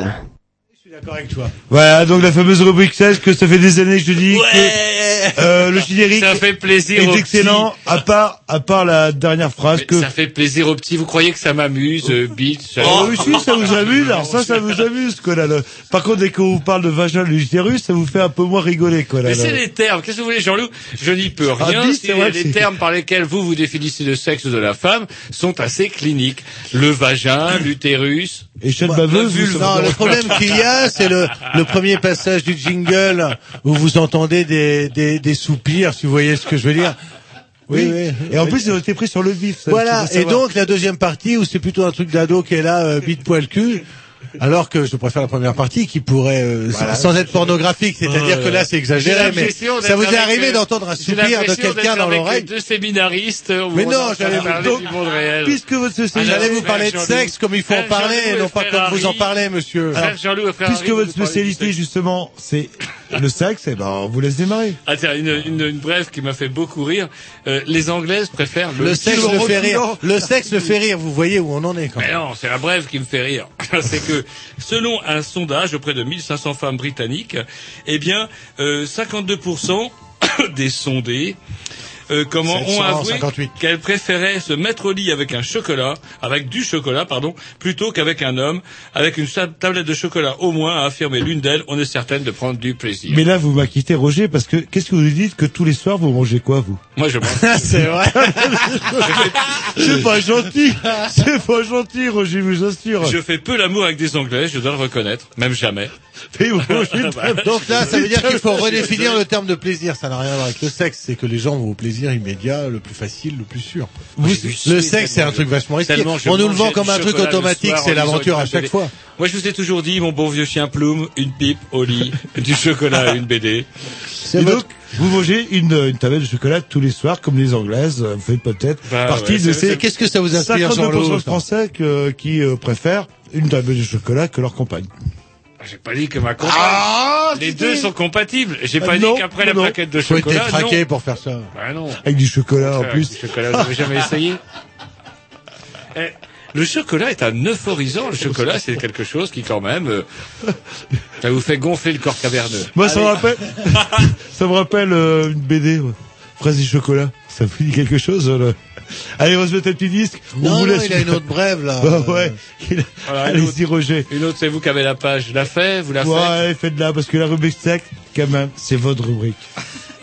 D'accord avec toi. Voilà, donc la fameuse rubrique 16 que ça fait des années que je dis que euh, le générique Ça fait plaisir aux est excellent, à part à part la dernière phrase que Ça fait plaisir aux petits. Vous croyez que ça m'amuse, euh, Beat ça- Oh oui, si, ça vous amuse, alors ça, ça vous amuse, quoi, là, là. Par contre, dès qu'on vous parle de vagin de l'utérus, ça vous fait un peu moins rigoler, quoi, là. Mais là. c'est les termes. Qu'est-ce que vous voulez, Jean-Loup? Je n'y peux Ah, rien. c'est vrai que les c'est- termes par lesquels vous vous définissez le sexe de la femme sont assez cliniques. Le vagin, l'utérus. Bah, baveuse, non, le problème qu'il y a, c'est le, le premier passage du jingle où vous entendez des, des, des soupirs, si vous voyez ce que je veux dire. Oui, Et en plus, ils ont été pris sur le vif, ça, Voilà. Et donc, la deuxième partie où c'est plutôt un truc d'ado qui est là, euh, bite poil cul. Alors que je préfère la première partie qui pourrait, euh, Voilà. sans être pornographique, c'est-à-dire que là c'est exagéré, mais ça vous est arrivé d'entendre un soupir de quelqu'un dans l'oreille Deux séminaristes. où Mais on non, j'allais vous- puisque votre Alors, J'allais vous parler de sexe comme il faut en parler, non pas comme vous en parlez, monsieur. Puisque votre vous spécialité, justement, c'est le sexe, eh ben, on vous laisse démarrer. Ah tiens, une, une, une brève qui m'a fait beaucoup rire. Euh, les Anglaises préfèrent le, Le sexe le fait rire. Le sexe le fait rire. Vous voyez où on en est quand Mais même. non, c'est la brève qui me fait rire. c'est que selon un sondage auprès de 1500 femmes britanniques, eh bien, euh, 52% des sondés euh, comment ont avoué 758. qu'elles préféraient se mettre au lit avec un chocolat, avec du chocolat, pardon, plutôt qu'avec un homme, avec une tablette de chocolat au moins, a affirmé l'une d'elles, on est certaine de prendre du plaisir. Mais là, vous m'inquiétez, Roger, parce que qu'est-ce que vous dites que tous les soirs, vous mangez quoi, vous? Moi, je mange. c'est vrai. C'est pas gentil. C'est pas gentil, Roger, je vous assure. Je fais peu l'amour avec des Anglais, je dois le reconnaître, même jamais. Bah, Donc là, ça veut dire qu'il faut redéfinir le terme de plaisir. Ça n'a rien à voir avec le sexe. C'est que les gens vont au plaisir immédiat, le plus facile, le plus sûr. Le sexe, c'est un truc vachement risqué. On nous le vend comme un truc automatique. C'est l'aventure à chaque fois. Moi, je vous ai toujours dit, mon bon vieux chien Plume, une pipe au lit, du chocolat, une BD. Et donc, vous mangez une, une tablette de chocolat tous les soirs, comme les Anglaises, euh, vous faites peut-être Bah partie ouais, de c'est- ces c'est- Qu'est-ce que ça vous inspire, 52% Jean-Loup de Français que- qui euh, préfèrent une tablette de chocolat que leur compagne. J'ai pas dit que ma compagne. Ah, les deux sont compatibles. J'ai pas non, dit qu'après la non. plaquette de Faut être chocolat. craqué non. pour faire ça. Bah non. Avec du chocolat en plus. du chocolat, vous jamais essayé Eh, Le chocolat est un euphorisant. Le chocolat, c'est quelque chose qui, quand même, euh, ça vous fait gonfler le corps caverneux. Moi, ça me rappelle, ça me rappelle euh, une BD, ouais. Fraises et chocolat. Ça vous dit quelque chose euh, le- Allez, on se met un petit disque. on Non, vous non, laisse. il a une autre brève, là. Bah, ouais. Il- Voilà, une Allez-y, Roger. Une autre, c'est vous qui avez la page. Je la fais, vous la faites Ouais, faites-la, parce que la rubrique sec, quand même, c'est votre rubrique.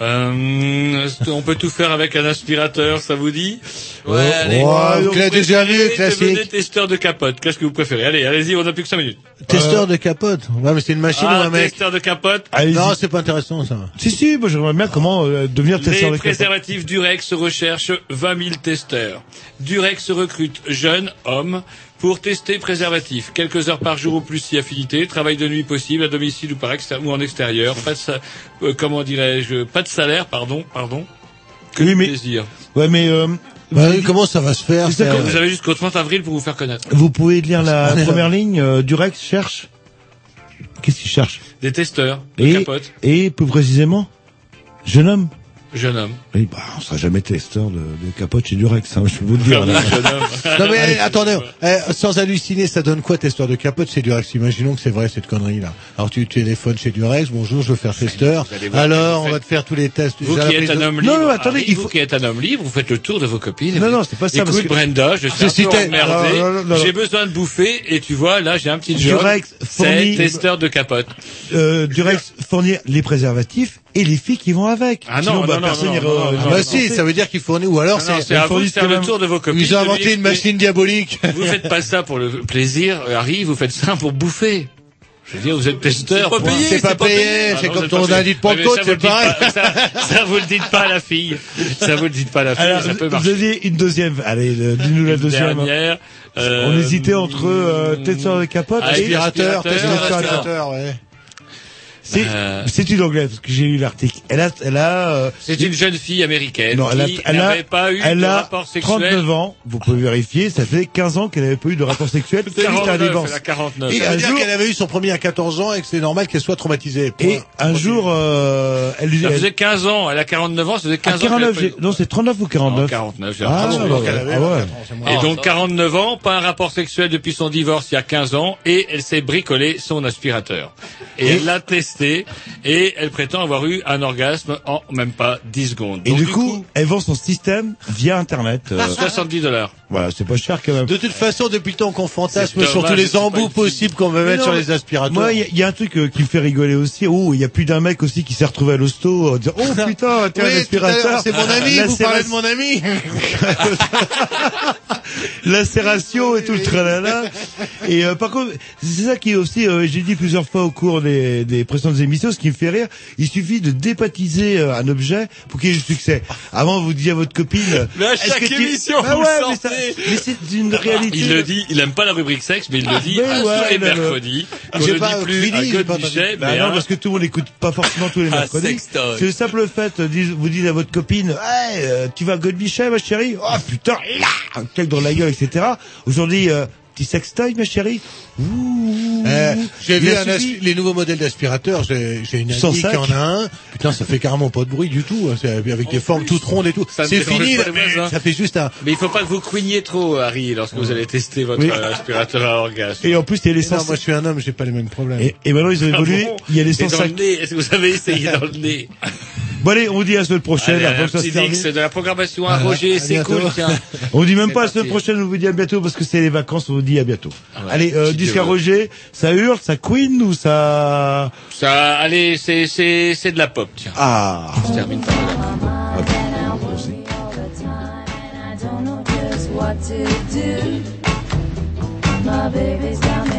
Euh, on peut tout faire avec un aspirateur, ça vous dit Ouais, Oh, allez. vu, classique. devenez testeur de capote. Qu'est-ce que vous préférez Allez, allez-y, on n'a plus que 5 minutes. Testeur de capote. Ouais, mais c'est une machine Ah, ou un mec testeur de capote. Non, c'est pas intéressant, ça. Si, si, moi j'aimerais bien comment euh, devenir testeur Les de capote. préservatifs Durex recherchent 20 000 testeurs. Durex recrute jeunes hommes pour tester préservatifs. Quelques heures par jour ou plus si affinité. Travail de nuit possible à domicile ou par exté- ou en extérieur. Pas de sa- euh, comment dirais-je Pas de salaire, pardon, pardon. Que Oui, mais- plaisir. Ouais, mais euh, Bah, oui, comment ça va se faire Vous avez jusqu'au 30 avril pour vous faire connaître. vous pouvez lire la première ligne. euh, Durex cherche. Qu'est-ce qu'il cherche? Des testeurs de Et, capote. et plus précisément, jeune homme. Jeune homme. Oui, bah, on sera jamais testeur de, de capote chez Durex, hein, je peux vous le dire. là. Jeune homme. Non mais eh, attendez, eh, sans halluciner, ça donne quoi testeur de capote chez Durex? Imaginons que c'est vrai cette connerie là. Alors tu téléphones chez Durex, bonjour, je veux faire testeur. vous Alors vous on va te faire tous les tests. Vous qui êtes un homme libre, Non, non, attendez, Harry, il vous faut- qui êtes un homme libre, vous faites le tour de vos copines. Non, vous non, c'est pas ça, parce Écoute, que- Brenda, je suis un peu emmerdé, j'ai besoin de bouffer, et tu vois, là, j'ai un petit job. Durex C'est fournit- testeur de capote. Euh, Durex fournir les préservatifs et les filles qui vont avec. Ah non, Sinon, bah, non, non, personne non, ira- non, non, ira Ah bah non, si, ça veut dire qu'il fournit ou alors c'est vous de fournissent le tour de vos copines. ils ont de inventé une machine diabolique. Vous faites pas ça pour le plaisir, Harry, vous faites ça pour bouffer. Je veux dire, vous êtes testeur. C'est pas payé, C'est pas payé, Ah c'est non, comme vous ton indice de Pentecôte, ça, c'est vous le dites pareil. pas- Ça, vous le dites pas à la fille. Ça, vous le dites pas à la fille, Alors, ça peut vous marcher. aviez une deuxième. Allez, le- dis-nous la deuxième. Dernière. euh, On hésitait entre euh, testeur de capote et Aspirateur, Aspirateur, testeur aspirateur. aspirateur, ouais. C'est Euh. c'est une anglaise parce que j'ai lu l'article. Elle a elle a euh, C'est une jeune fille américaine non, elle a qui elle a n'avait pas eu elle de a rapport sexuel. 39 ans. Vous pouvez vérifier. Ça fait 15 ans qu'elle n'avait pas eu de rapport sexuel. C'est juste un 49, divorce. elle a 49. Et Ça un veut dire jour- qu'elle avait eu son premier à 14 ans et que c'est normal qu'elle soit traumatisée. Point. Et un jour, euh, elle lui Ça faisait 15 ans, elle a 49 ans, ça faisait à 15 ans. qu'elle 49, avait pas eu- j'ai- non, c'est 39 ou 49 Non, 49, j'ai Ah, l'impression. qu'elle ouais. avait Ah ouais. 24 ans, c'est moi. Et donc 49 ans, pas un rapport sexuel depuis son divorce il y a 15 ans, et elle s'est bricolé son aspirateur. Et, elle l'a testé, et elle prétend avoir eu un orgasme en même pas 10 secondes. Et Donc, du coup, elle vend son système via Internet. euh, 70 dollars. voilà, c'est pas cher quand même. De toute façon, depuis le temps qu'on fantasme sur tous les embouts possibles qu'on veut mettre non, sur les aspirateurs. Moi, il y, a- il y a un truc euh, qui me fait rigoler aussi. Oh, il y a plus d'un mec aussi qui s'est retrouvé à l'hosto en disant Oh putain, Oui, un aspirateur. c'est mon ami, vous parlez de mon ami. Lacération et tout le tralala. Et euh, par contre, c'est ça qui est aussi, euh, j'ai dit plusieurs fois au cours des, des précédentes émissions, ce qui me fait rire, il suffit de dépatiser euh, un objet pour qu'il y ait du succès. Avant, vous disiez à votre copine... Mais à chaque que tu- émission, Bah vous ouais, le mais, ça- mais c'est une réalité. Il le dit, il aime pas la rubrique sexe, mais il le dit mais à ouais, tous les mercredis. J'ai ne pas dit plus à Godbichet, Bah mais non, à- parce que tout le monde n'écoute pas forcément tous les Ah, mercredis. C'est le simple fait, euh, dis- vous dites à votre copine, ouais, euh, tu vas à Godbichet, ma chérie? Oh putain, là dans la gueule, etc. Aujourd'hui, euh, petit sextoy, ma chérie Ouh. Euh, j'ai vu a un aspi- les nouveaux modèles d'aspirateurs. J'ai j'ai une Sans amie qui en a un. Putain, ça fait carrément pas de bruit du tout. hein. C'est avec des formes toutes rondes et tout. Ça C'est dérange fini. pas là, les voisins. Ça fait juste un. Mais il faut pas que vous couigniez trop, Harry, lorsque vous allez tester votre Oui. euh, aspirateur à orgasme. Et en plus, il y a. Non, moi je suis un homme, j'ai pas les mêmes problèmes. Et, et maintenant, ils ont Ah évolué. bon il y a Et l'essence dans le 5. nez, est-ce que vous avez essayé dans le nez? Bon allez, on vous dit à la semaine prochaine. Allez, ça se termine. de la programmation à Roger, à c'est cool, tiens. On dit même pas la semaine prochaine, on vous dit à bientôt parce que c'est les vacances, on vous dit à bientôt. Ah ouais, Allez, euh, disque à. Roger, ça hurle, ça queen ou ça... Ça, allez, c'est, c'est, c'est de la pop, tiens. Ah Je termine par just what to do. My baby's got